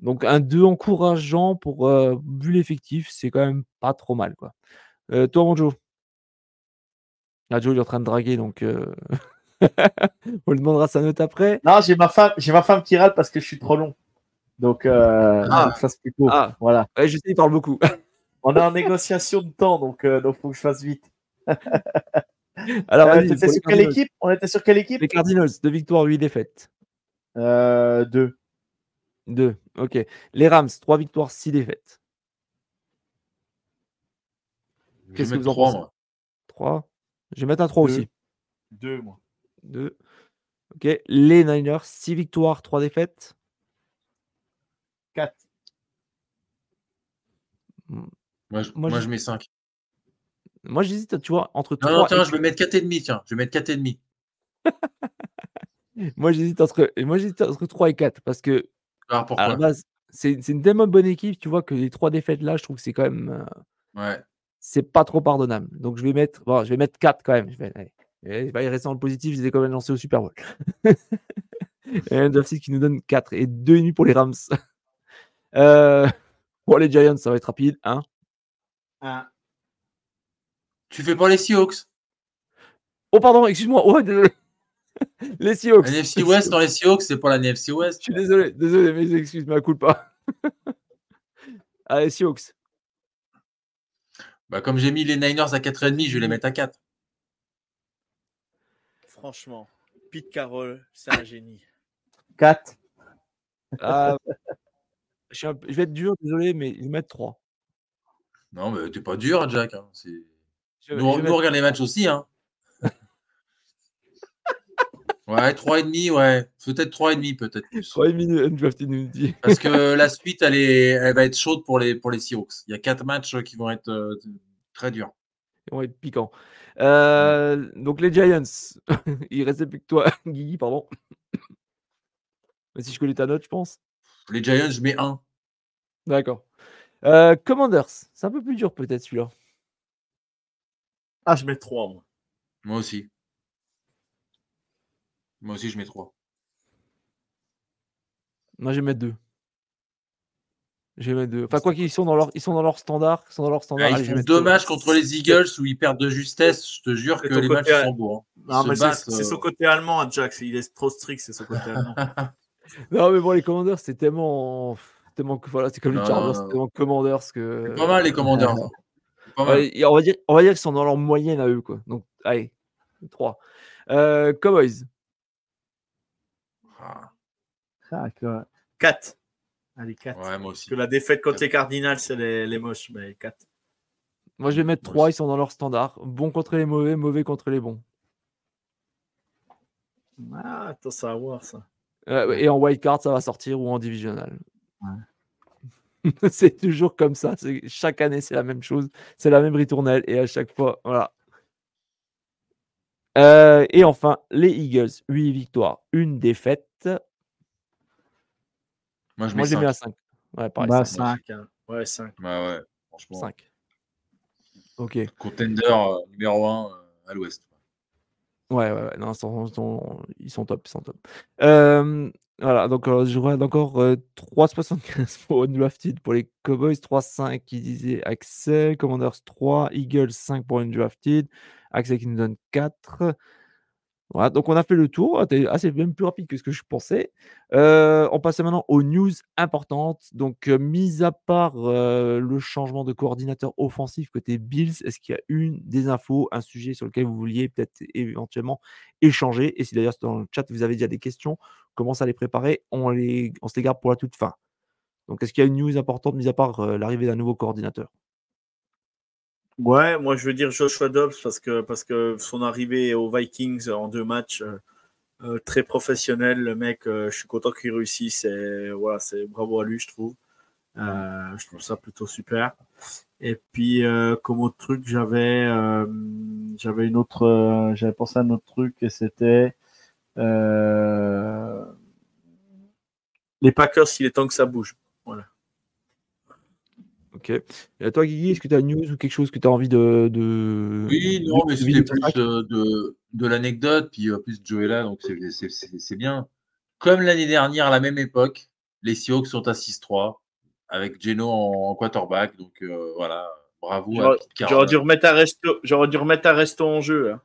Donc un 2 encourageant pour euh, vu l'effectif, c'est quand même pas trop mal. Quoi. Euh, toi, mon Joe? Ah, Joe, il est en train de draguer, donc euh, on lui demandera sa note après. Non, j'ai ma femme, j'ai ma femme qui râle parce que je suis trop long. Donc, euh, Ah. faut que je fasse plus court. Ah. Voilà. Ouais, je sais, il parle beaucoup. On est en négociation de temps, donc il donc faut que je fasse vite. Alors, Euh, t'étais pour les sur quelle équipe? On était sur quelle équipe? Les Cardinals, 2 victoires, 8 défaites. euh, Deux. 2, ok. Les Rams, 3 victoires, 6 défaites. Qu'est-ce que vous en 3, pensez moi. 3. Je vais mettre un 3 Deux. aussi. Deux, moi. 2. Ok. Les Niners, 6 victoires, 3 défaites. Quatre. Moi, je, Moi, moi, je- je mets 5. Moi, j'hésite, tu vois, entre 3 Non, non, et tiens, je vais mettre 4,5. Tiens, je vais mettre 4,5. Moi, j'hésite entre, et moi, j'hésite entre 3 et 4 parce que, Pourquoi? c'est c'est une tellement bonne équipe, tu vois, que les 3 défaites là, je trouve que c'est quand même. euh, Ouais. c'est pas trop pardonnable. Donc, je vais mettre, bon, je vais mettre 4 quand même. Je vais, allez. Y rester dans le positif, je les ai quand même lancés au Super Bowl. et un pick qui nous donne 4 et 2,5 pour les Rams. Euh, pour les Giants, ça va être rapide. Hein. Un. Tu fais pas les Seahawks Oh, pardon, excuse-moi. Oh, désolé. Les Seahawks. La NFC West dans les Seahawks, c'est pas la NFC West. Je suis désolé, désolé, mes excuses, ma culpa. Allez, Seahawks. Bah, comme j'ai mis les Niners à 4,5, je vais les mettre à 4. Franchement, Pete Carroll, c'est un génie. Quatre. Ah, je, un vais être dur, désolé, mais ils mettent 3. Non, mais t'es pas dur, Jack. hein. Nous, on mettre- regarde les matchs aussi. Hein. Ouais, 3,5, ouais. Peut-être 3,5, peut-être plus. 3 minutes, undrafted nous dit. Parce que la suite, elle, est, elle va être chaude pour les, pour les Seahawks. Il y a 4 matchs qui vont être euh, très durs. Ils vont être piquants. Euh, donc les Giants, il restait plus que toi, Guigui, pardon. Mais si je connais ta note, je pense. Les Giants, je mets 1. D'accord. Euh, Commanders, c'est un peu plus dur peut-être celui-là. Ah, je mets 3, moi. Moi aussi. Moi aussi, je mets 3. Moi, je vais mettre 2. Je vais mettre 2. Enfin, quoi qu'ils sont dans leur, ils sont dans leur standard. Ils sont dans leur standard. Ils font deux matchs contre les Eagles où ils perdent de justesse. Je te jure que les matchs à- sont beaux. hein. C'est euh, son côté allemand, hein, Jack. Il est trop strict, c'est son côté allemand. Non, mais bon, les Commanders, c'est tellement. tellement que voilà, c'est comme les Chargers, c'est tellement Commanders que. Pas mal, les pas mal. Ouais, et on va dire, on va dire qu'ils sont dans leur moyenne à eux, quoi. Donc, allez, 3. Euh, Cowboys. Ah, Ah, quoi. 4. Allez, 4. ouais, moi aussi. Parce que la défaite contre les Cardinals, c'est les, les moches, mais 4. Moi, je vais mettre Moi 3, aussi. ils sont dans leur standard. Bon contre les mauvais, mauvais contre les bons. Ah, attends, ça va voir ça. Euh, et en wild card, ça va sortir ou en divisional. c'est toujours comme ça. Chaque année, c'est la même chose. C'est la même ritournelle. Et à chaque fois, voilà. Euh, et enfin, les Eagles, 8 victoires, une défaite. Moi, je Moi, mets j'ai mis à 5. 5. Ouais, pareil, Bah, 5. 5. Ouais, 5. Ouais, ouais, franchement. 5. Ok. Contender euh, numéro 1 à l'ouest. Ouais, ouais, ouais. Non, ils sont, ils sont- ils sont top. Ils sont top. Euh, voilà, donc euh, je regarde encore euh, 3,75 pour Undrafted pour les Cowboys, 3,5 qui disait Axel, Commanders 3, Eagles 5 pour Undrafted, Axel qui nous donne 4. Voilà, donc on a fait le tour. C'est même plus rapide que ce que je pensais. Euh, on passe maintenant aux news importantes. Donc, euh, mis à part euh, le changement de coordinateur offensif côté Bills, est-ce qu'il y a une des infos, un sujet sur lequel vous vouliez peut-être éventuellement échanger? Et si d'ailleurs dans le chat vous avez déjà des questions, commencez à les préparer. On, les, on se les garde pour la toute fin. Donc, est-ce qu'il y a une news importante mis à part l'arrivée d'un nouveau coordinateur? Ouais, moi je veux dire Joshua Dobbs parce que, parce que son arrivée aux Vikings en deux matchs, euh, euh, très professionnel, le mec, euh, je suis content qu'il réussisse. Et, voilà, c'est bravo à lui, je trouve. Je trouve ça plutôt super. Et puis, comme autre truc, j'avais j'avais une autre, j'avais pensé à un autre truc et c'était les Packers, il est temps que ça bouge. Ok. Et à toi, Guigui, est-ce que tu as une news ou quelque chose que tu as envie de. de Oui, non, de- mais de c'était plus euh, de, de l'anecdote, puis en plus Joe est là, donc c'est- c'est c'est- c'est bien. Comme l'année dernière, à la même époque, les Seahawks sont à 6-3, avec Geno en, en quarterback, donc euh, voilà, bravo à J'aurais Pete j'aurais Carroll. dû remettre un resto, j'aurais dû remettre un resto en jeu. hein.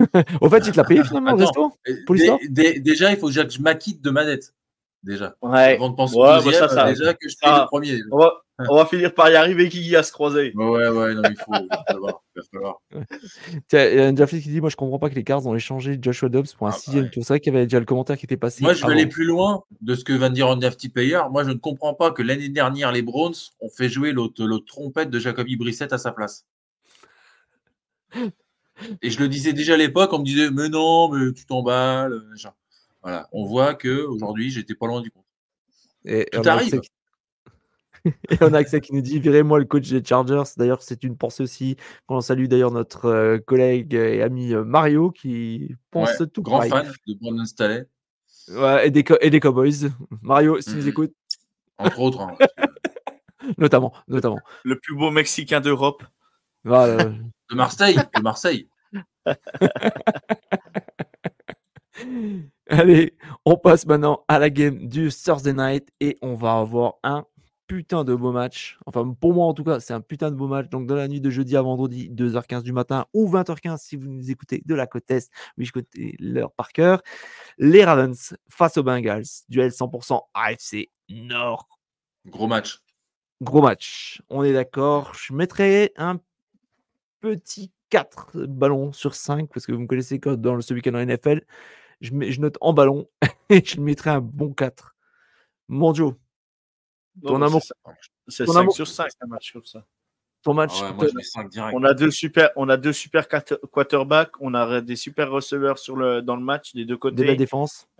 Au fait, il te l'a payé finalement, Attends, resto? pour déjà, il faut déjà que je m'acquitte de ma dette, déjà. Ouais. Avant de penser Ouais, au bah deuxième, ça, ça- déjà que je ça- le premier. On va, on va finir par y arriver, Kiki, à se croiser. Ouais, ouais, non, il faut, il falloir, il va falloir. Tiens, il y a un Jeffrey qui dit Moi, je comprends pas que les Cards ont échangé Joshua Dobbs pour un Ah, bah sixième ouais. tour. C'est vrai qu'il y avait déjà le commentaire qui était passé. Moi, je vais aller plus loin de ce que va dire Andy Player. Moi, je ne comprends pas que l'année dernière, les Browns ont fait jouer l'autre trompette de Jacoby Brissett à sa place. Et je le disais déjà à l'époque, on me disait, mais non, mais tu t'emballes. machin. Voilà, on voit que aujourd'hui, j'étais pas loin du compte. Et Tout on a arrive. Axel qui- Et on a Axel qui nous dit virez-moi le coach des Chargers. D'ailleurs, c'est une pensée aussi. On salue d'ailleurs notre euh, collègue et ami euh, Mario qui pense Ouais, tout grand pareil. fan de Brandon Staley, Ouais, et, des et des Cowboys. Mario, si tu nous Mhm. écoutes, entre autres. hein. notamment, notamment. Le plus beau Mexicain d'Europe. Voilà. De Marseille, de Marseille. Allez, on passe maintenant à la game du Thursday night et on va avoir un putain de beau match. Enfin, pour moi en tout cas, c'est un putain de beau match. Donc, dans la nuit de jeudi à vendredi, 2h15 du matin ou 20h15 si vous nous écoutez de la côte Est. Oui, je connais l'heure par cœur. Les Ravens face aux Bengals. Duel 100% AFC Nord. Gros match. Gros match. On est d'accord. Je mettrais un petit 4 ballons sur 5 parce que vous me connaissez quand dans le- ce week-end en NFL, je, mets- je note en ballon et je mettrais un bon 4. Mon Joe, Non, Ton amour- c'est ça. C'est ton 5 amour- sur 5 un match comme ça. ton Ah match, ouais, moi, je mets 5 direct. On a deux super, on a deux super quarterbacks, on a des super receveurs sur le, dans le match des deux des côtés.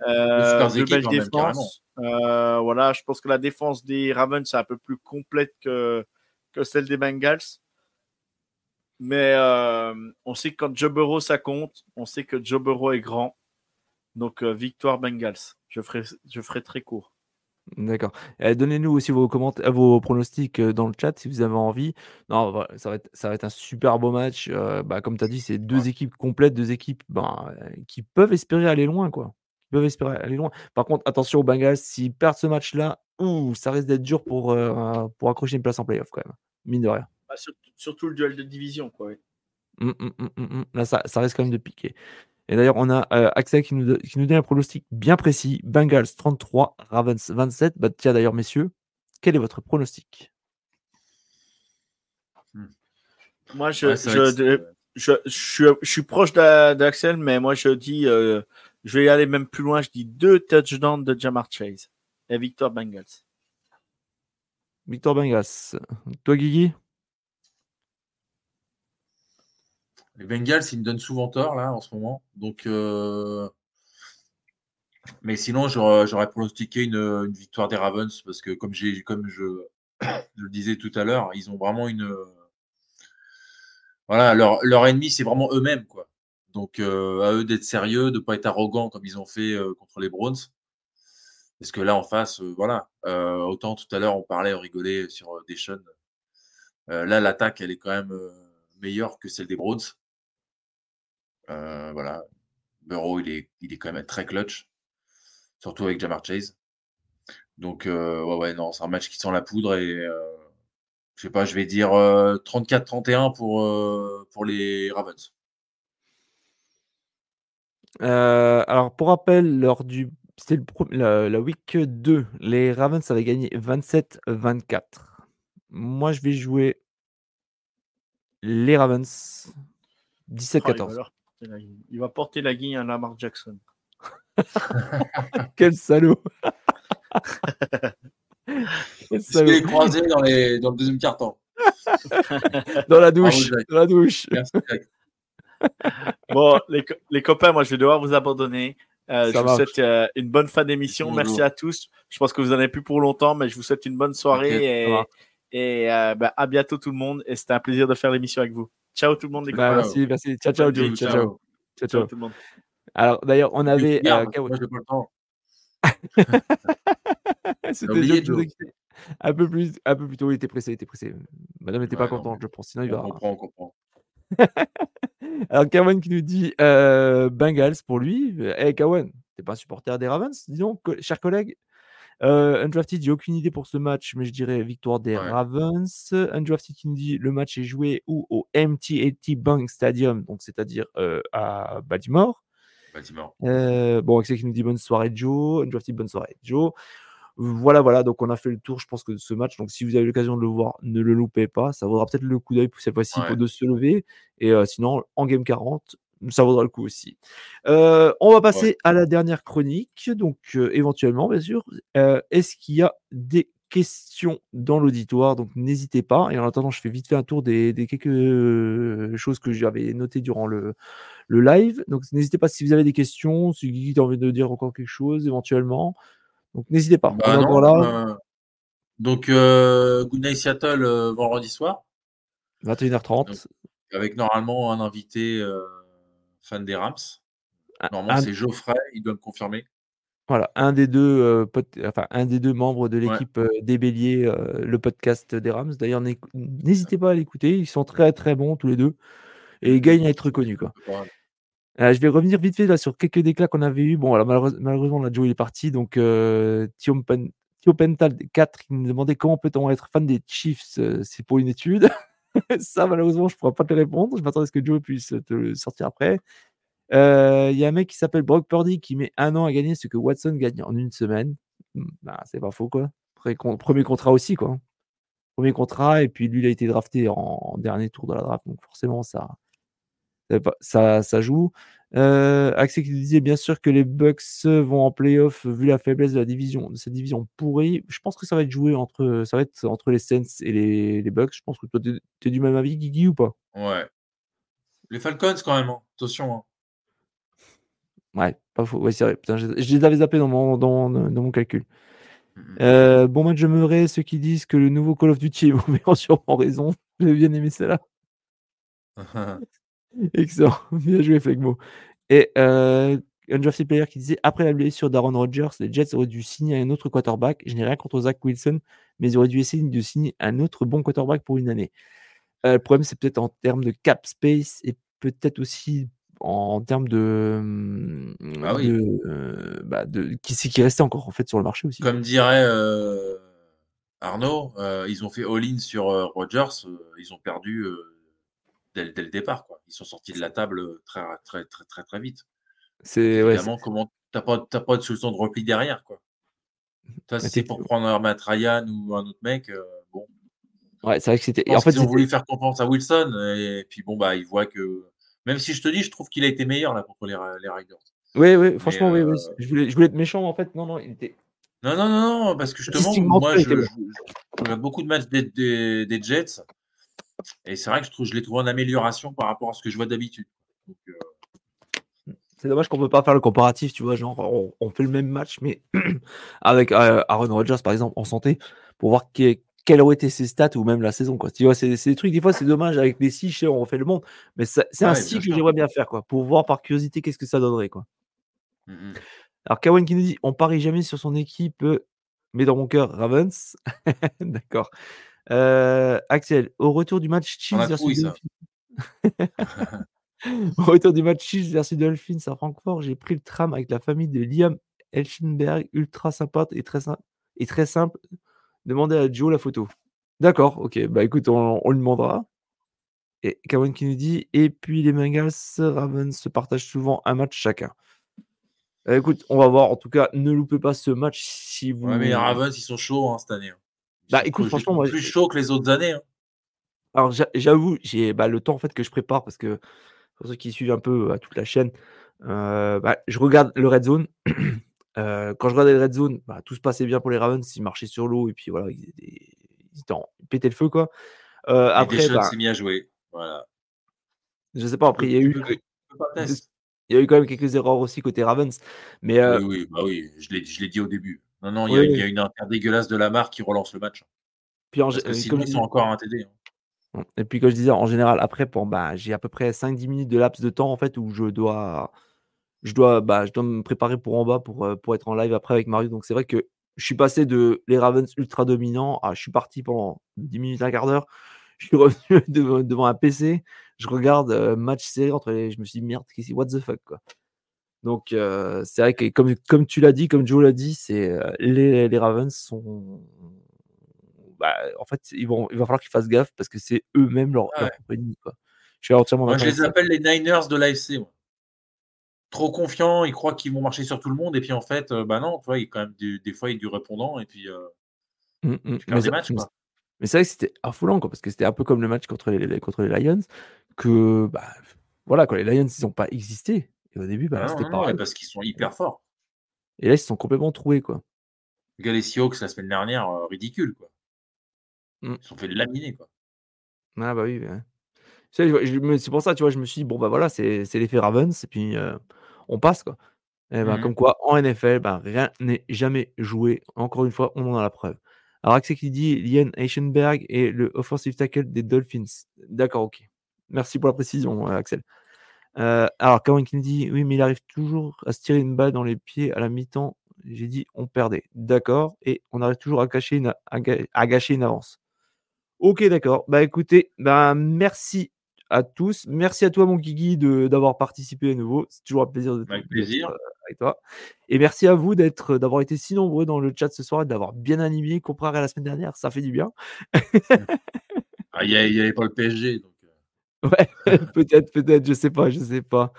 Euh, belles hein, même, défenses. Euh, voilà, je pense que la défense des Ravens est un peu plus complète que, que celle des Bengals. Mais euh, on sait que quand Joe Burrow ça compte, on sait que Joe Burrow est grand. Donc euh, victoire Bengals. Je ferai, je ferai très court. D'accord. Euh, Donnez-nous aussi vos, commentaires, vos pronostics euh, dans le chat si vous avez envie. Non, ça, va être, ça va être un super beau match. Euh, bah, comme tu as dit, c'est deux Ouais. équipes complètes, deux équipes ben, euh, qui peuvent espérer aller loin. Quoi. Qui peuvent espérer aller loin. Par contre, attention aux Bengals, s'ils perdent ce match-là, ouh, ça risque d'être dur pour, euh, pour accrocher une place en playoff quand même. Mine de rien. Bah, surtout, surtout le duel de division. Quoi, oui. Hum, hum, hum. Là, ça, ça risque quand même de piquer. Et d'ailleurs, on a euh, Axel qui nous, do- qui nous donne un pronostic bien précis. Bengals 33, Ravens 27. Bah, tiens, d'ailleurs, messieurs, quel est votre pronostic? Moi, je, Ouais, suis, je suis proche d'A- d'Axel, mais moi, je dis, euh, je vais aller même plus loin. Je dis deux touchdowns de Jamar Chase et victoire Bengals. Victor Bengals. Toi, Guigui? Les Bengals, ils me donnent souvent tort là en ce moment. Donc, euh, mais sinon, j'aurais pronostiqué une, victoire des Ravens parce que comme j'ai, comme je, le disais tout à l'heure, ils ont vraiment une, voilà, leur, leur ennemi, c'est vraiment eux-mêmes quoi. Donc, euh, à eux d'être sérieux, de pas être arrogants comme ils ont fait euh, contre les Browns. Parce que là, en face, voilà. Autant tout à l'heure, on parlait, on rigolait sur. Euh, là, l'attaque, elle est quand même meilleure que celle des Browns. Euh, voilà. Burrow, il est, il est quand même très clutch. Surtout avec Jamar Chase. Donc, euh, ouais, ouais, non, c'est un match qui sent la poudre et euh, je sais pas, je vais dire euh, 34-31 pour, euh, pour les Ravens. Euh, alors, pour rappel, lors du. C'était la, la week 2, les Ravens avaient gagné 27-24. Moi, je vais jouer les Ravens Oh, il, va 17-14. Leur porter la guigne. Il va porter la guigne à Lamar Jackson. Quel salaud Quel Est-ce salaud. qu'il est croisé dans, les, dans le deuxième quart-temps Dans la douche, dans la douche. Merci. Bon, les, co- les copains, moi, je vais devoir vous abandonner. Euh, je vous marche. souhaite euh, une bonne fin d'émission. Merci à tous. Je pense que vous en avez plus pour longtemps, mais je vous souhaite une bonne soirée et euh, bah, à bientôt tout le monde. Et c'était un plaisir de faire l'émission avec vous. Ciao tout le monde, les Bah, copains. merci, merci. Ciao, ciao. Ciao, ciao. ciao. Ciao, Ciao ciao. tout le monde. Alors, d'ailleurs, on avait. euh. C'était. Un peu plus, un peu plus tôt, il était pressé, il était pressé. Madame n'était pas Ouais, contente, je pense. Sinon, il On va. comprend, on comprend. Alors, Kawan qui nous dit euh, Bengals pour lui. Eh, Kawan, t'es pas un supporter des Ravens, dis donc, co- cher collègue? Euh, Undrafted, j'ai aucune idée pour ce match, mais je dirais victoire des Ouais. Ravens. Undrafted qui nous dit le match est joué où? Au MT&T Bank Stadium, donc c'est-à-dire euh, à Baltimore. Bâtiment. Euh, bon, Axel qui nous dit bonne soirée Joe. Undrafted, bonne soirée Joe. Voilà, voilà, donc on a fait le tour, je pense, que de ce match. Donc si vous avez l'occasion de le voir, ne le loupez pas. Ça vaudra peut-être le coup d'œil pour cette fois-ci Ouais. de se lever. Et sinon, en game 40, ça vaudra le coup aussi. Euh, on va passer à la dernière chronique. Donc, euh, éventuellement, bien sûr, euh, est-ce qu'il y a des questions dans l'auditoire, donc n'hésitez pas. Et en attendant, je fais vite fait un tour des, des quelques choses que j'avais notées durant le, le live. Donc n'hésitez pas si vous avez des questions, si Guigui a envie de dire encore quelque chose éventuellement. Donc n'hésitez pas. Bah On est encore non, là, donc, Good Night Seattle vendredi soir, 21h30. donc, avec normalement un invité fan des Rams. Normalement, un- c'est Geoffrey, il doit me confirmer. Voilà, un des deux, euh, enfin, un des deux membres de Ouais. l'équipe euh, des Béliers, euh, le podcast des Rams. D'ailleurs, n'hésitez pas à l'écouter, ils sont très très bons tous les deux et ils gagnent à être reconnus. Quoi. Ouais. Euh, je vais revenir vite fait là, sur quelques déclats qu'on avait eu. Bon, alors, malheureuse- malheureusement, là, Joe il est parti. Donc, Thio Pen- Pental 4, il me demandait comment peut-on être fan des Chiefs C'est pour une étude. Ça, malheureusement, je ne pourrais pas te répondre. Je m'attendais à ce que Joe puisse te le sortir après. Euh, Il y a un mec qui s'appelle Brock Purdy qui met un an à gagner ce que Watson gagne en une semaine. Hmm, Bah, c'est pas faux, quoi. Premier contrat aussi, quoi. Premier contrat, et puis lui, il a été drafté en, en dernier tour de la draft, donc forcément, ça, ça, ça joue. Euh, Axel qui disait bien sûr que les Bucks vont en playoff vu la faiblesse de la division, de cette division pourrie. Je pense que ça va être joué entre, ça va être entre les Saints et les, les Bucks. Je pense que toi, t'es es du même avis, Guigui, ou pas? Ouais. Les Falcons, quand même. hein. Attention. hein. Ouais, pas faux. Ouais, c'est vrai. Putain, je, je les avais zappés dans mon, dans, dans mon calcul. Euh, bon match, je me ceux qui disent que le nouveau Call of Duty est mauvais ont sûrement raison. J'ai bien aimé celle-là. Excellent. Bien joué, Flegmo. Et euh, un drafted player qui disait après la blessure d'Aaron Rodgers, les Jets auraient dû signer un autre quarterback. Je n'ai rien contre Zach Wilson, mais ils auraient dû essayer de signer un autre bon quarterback pour une année. Euh, le problème, c'est peut-être en termes de cap space et peut-être aussi en termes de, hum, Ah oui. de, euh, bah, de qui c'est qui restait encore en fait sur le marché aussi. Comme dirait euh, Arnaud, ils ont fait all-in sur Rogers. euh, ils ont perdu dès, dès le départ. Quoi. Ils sont sortis de la table euh, très, très, très, très, très vite. C'est ouais, Évidemment, comment t'as pas, pas de solution de repli derrière. Quoi. Toi, si c'est pour prendre un Matt Ryan ou un autre mec, euh, bon. ouais, c'est vrai que c'était. En fait, qu'ils ont voulu faire confiance à Wilson. Et puis bon, bah, ils voient que. Même si je te dis, je trouve qu'il a été meilleur là contre les, les Riders. Oui, oui, franchement, oui, euh, oui. Je voulais, je voulais être méchant, en fait. Non, non, il était. Non, non, non, non, parce que justement, moi, je, je- je regarde beaucoup de matchs des, des- des Jets. Et c'est vrai que je, trouve, je les trouve en amélioration par rapport à ce que je vois d'habitude. Donc, euh, C'est dommage qu'on peut pas faire le comparatif, tu vois. Genre, on, on fait le même match, mais avec euh, Aaron Rodgers, par exemple, en santé, pour voir que- quelles auraient été ses stats ou même la saison, quoi. Tu vois, c'est des trucs, des fois, c'est dommage avec les six, on refait le monde. Mais c'est un cycle que j'aimerais bien faire, quoi, pour voir par curiosité qu'est-ce que ça donnerait, quoi. mm, mm. Alors, Kawan qui nous dit on parie jamais sur son équipe, euh, mais dans mon cœur, Ravens. D'accord. Euh, Axel, au retour du match Chiefs versus ça. Dolphins. au retour du match Chiefs versus Dolphins à Francfort, j'ai pris le tram avec la famille de Liam Elchenberg, ultra sympa et très, sim- et très simple. Demandez à Joe la photo. D'accord, ok. Bah écoute, on, on lui demandera. Et Kawan qui nous dit Et puis les Bengals, Ravens se partagent souvent un match chacun. Euh, écoute, on va voir. En tout cas, ne loupez pas ce match si vous. Ouais, mais les Ravens, ils sont chauds hein, cette année. hein. Bah, écoute, les franchement, moi, plus chauds que les autres années. hein. Alors j'a- j'avoue, j'ai bah, le temps en fait que je prépare parce que pour ceux qui suivent un peu euh, toute la chaîne, euh, bah, je regarde le red zone. Euh, quand je regardais le red zone, bah, tout se passait bien pour les Ravens, ils marchaient sur l'eau et puis voilà, ils, étaient- ils étaient en- ils pétaient le feu quoi. Euh, après, Deshaun bah, s'est mis à jouer. Voilà. je sais pas, après il y a eu, il y a eu quand même quelques erreurs aussi côté Ravens, mais Oui, oui, bah oui, je l'ai dit au début. Non, non, il y, a, Oui, il oui. y a une inter dégueulasse de la marque qui relance le match. puis en, Parce gé- que euh, sinon, ils sont encore un TD. hein. Et puis, comme je disais, en général, après, pour, bah, j'ai à peu près 5-10 minutes de laps de temps en fait où je dois, je dois, bah, je dois me préparer pour en bas pour, euh, pour être en live après avec Mario. Donc, c'est vrai que je suis passé de les Ravens ultra dominants à je suis parti pendant 10 minutes, un quart d'heure. Je suis revenu devant, devant un PC. Je regarde euh, match serré entre les. Je me suis dit, merde, qu'est-ce que- what the fuck, quoi. Donc, euh, c'est vrai que comme, comme tu l'as dit, comme Joe l'a dit, c'est euh, les, les Ravens sont. Bah, en fait, ils vont, il va falloir qu'ils fassent gaffe parce que c'est eux-mêmes leur, Ah ouais. ennemi, quoi. Je suis entièrement Moi, je les appelle les Niners de l'AFC. Trop confiants, ils croient qu'ils vont marcher sur tout le monde. Et puis, en fait, euh, bah non, tu vois, il quand même du- des fois, il y a du répondant. Et puis, euh, Mm, mm. tu Mais perds des ça- matchs. mais Quoi. mais c'est vrai que c'était affolant, quoi, parce que c'était un peu comme le match contre les, les- contre les Lions, que bah, voilà, quoi, les Lions, ils n'ont pas existé. Et au début, bah, Ah c'était parce qu'ils sont hyper forts. Et là, ils se sont complètement troués, quoi. gars, les Seahawks, la semaine dernière, euh, ridicule, quoi. Mm. Ils se sont fait laminer, quoi. Ah bah oui. C'est pour ça, tu vois, je me suis dit, bon bah voilà, c'est l'effet Ravens, et puis euh, on passe, quoi. Et ben, Mhm. comme quoi, en NFL, ben, rien n'est jamais joué. Encore une fois, on en a la preuve. Alors, Axel qui dit Lian Eichenberg est le offensive tackle des Dolphins. D'accord, ok. Merci pour la précision, euh, Axel. Euh, alors, Kawan qui nous dit Oui, mais il arrive toujours à se tirer une balle dans les pieds à la mi-temps. J'ai dit On perdait. D'accord. Et on arrive toujours à, cacher une, à, ga- à gâcher une avance. Ok, d'accord. Bah écoutez, bah, merci à tous. Merci à toi, mon Guigui, d'avoir participé à nouveau. C'est toujours un plaisir de Avec plaisir. euh, avec toi. Et merci à vous d'être, d'avoir été si nombreux dans le chat ce soir et d'avoir bien animé comparé à la semaine dernière. Ça fait du bien. Ah, Il n'y avait pas le PSG. Donc, Ouais, peut-être, peut-être, je sais pas, je sais pas.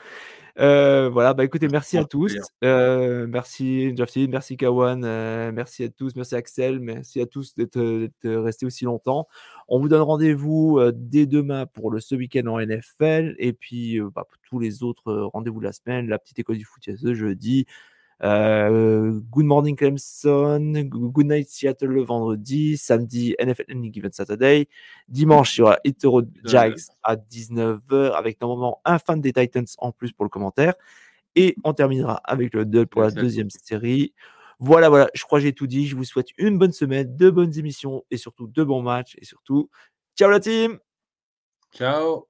Euh, voilà, bah écoutez, merci à tous. Euh, merci Jafti, merci Kawan, euh, merci à tous, merci Axel, merci à tous d'être restés aussi longtemps. On vous donne rendez-vous dès demain pour le ce week-end en NFL et puis bah, pour tous les autres rendez-vous de la semaine, la petite école du foot ce jeudi. Euh, good morning Clemson, good night Seattle le vendredi, samedi NFL Any Given Saturday, dimanche il y aura Jags à 19h avec normalement un fan des Titans en plus pour le commentaire et on terminera avec le 2 pour la deuxième série. Voilà, voilà, je crois que j'ai tout dit. Je vous souhaite une bonne semaine, de bonnes émissions et surtout de bons matchs et surtout, ciao la team! Ciao.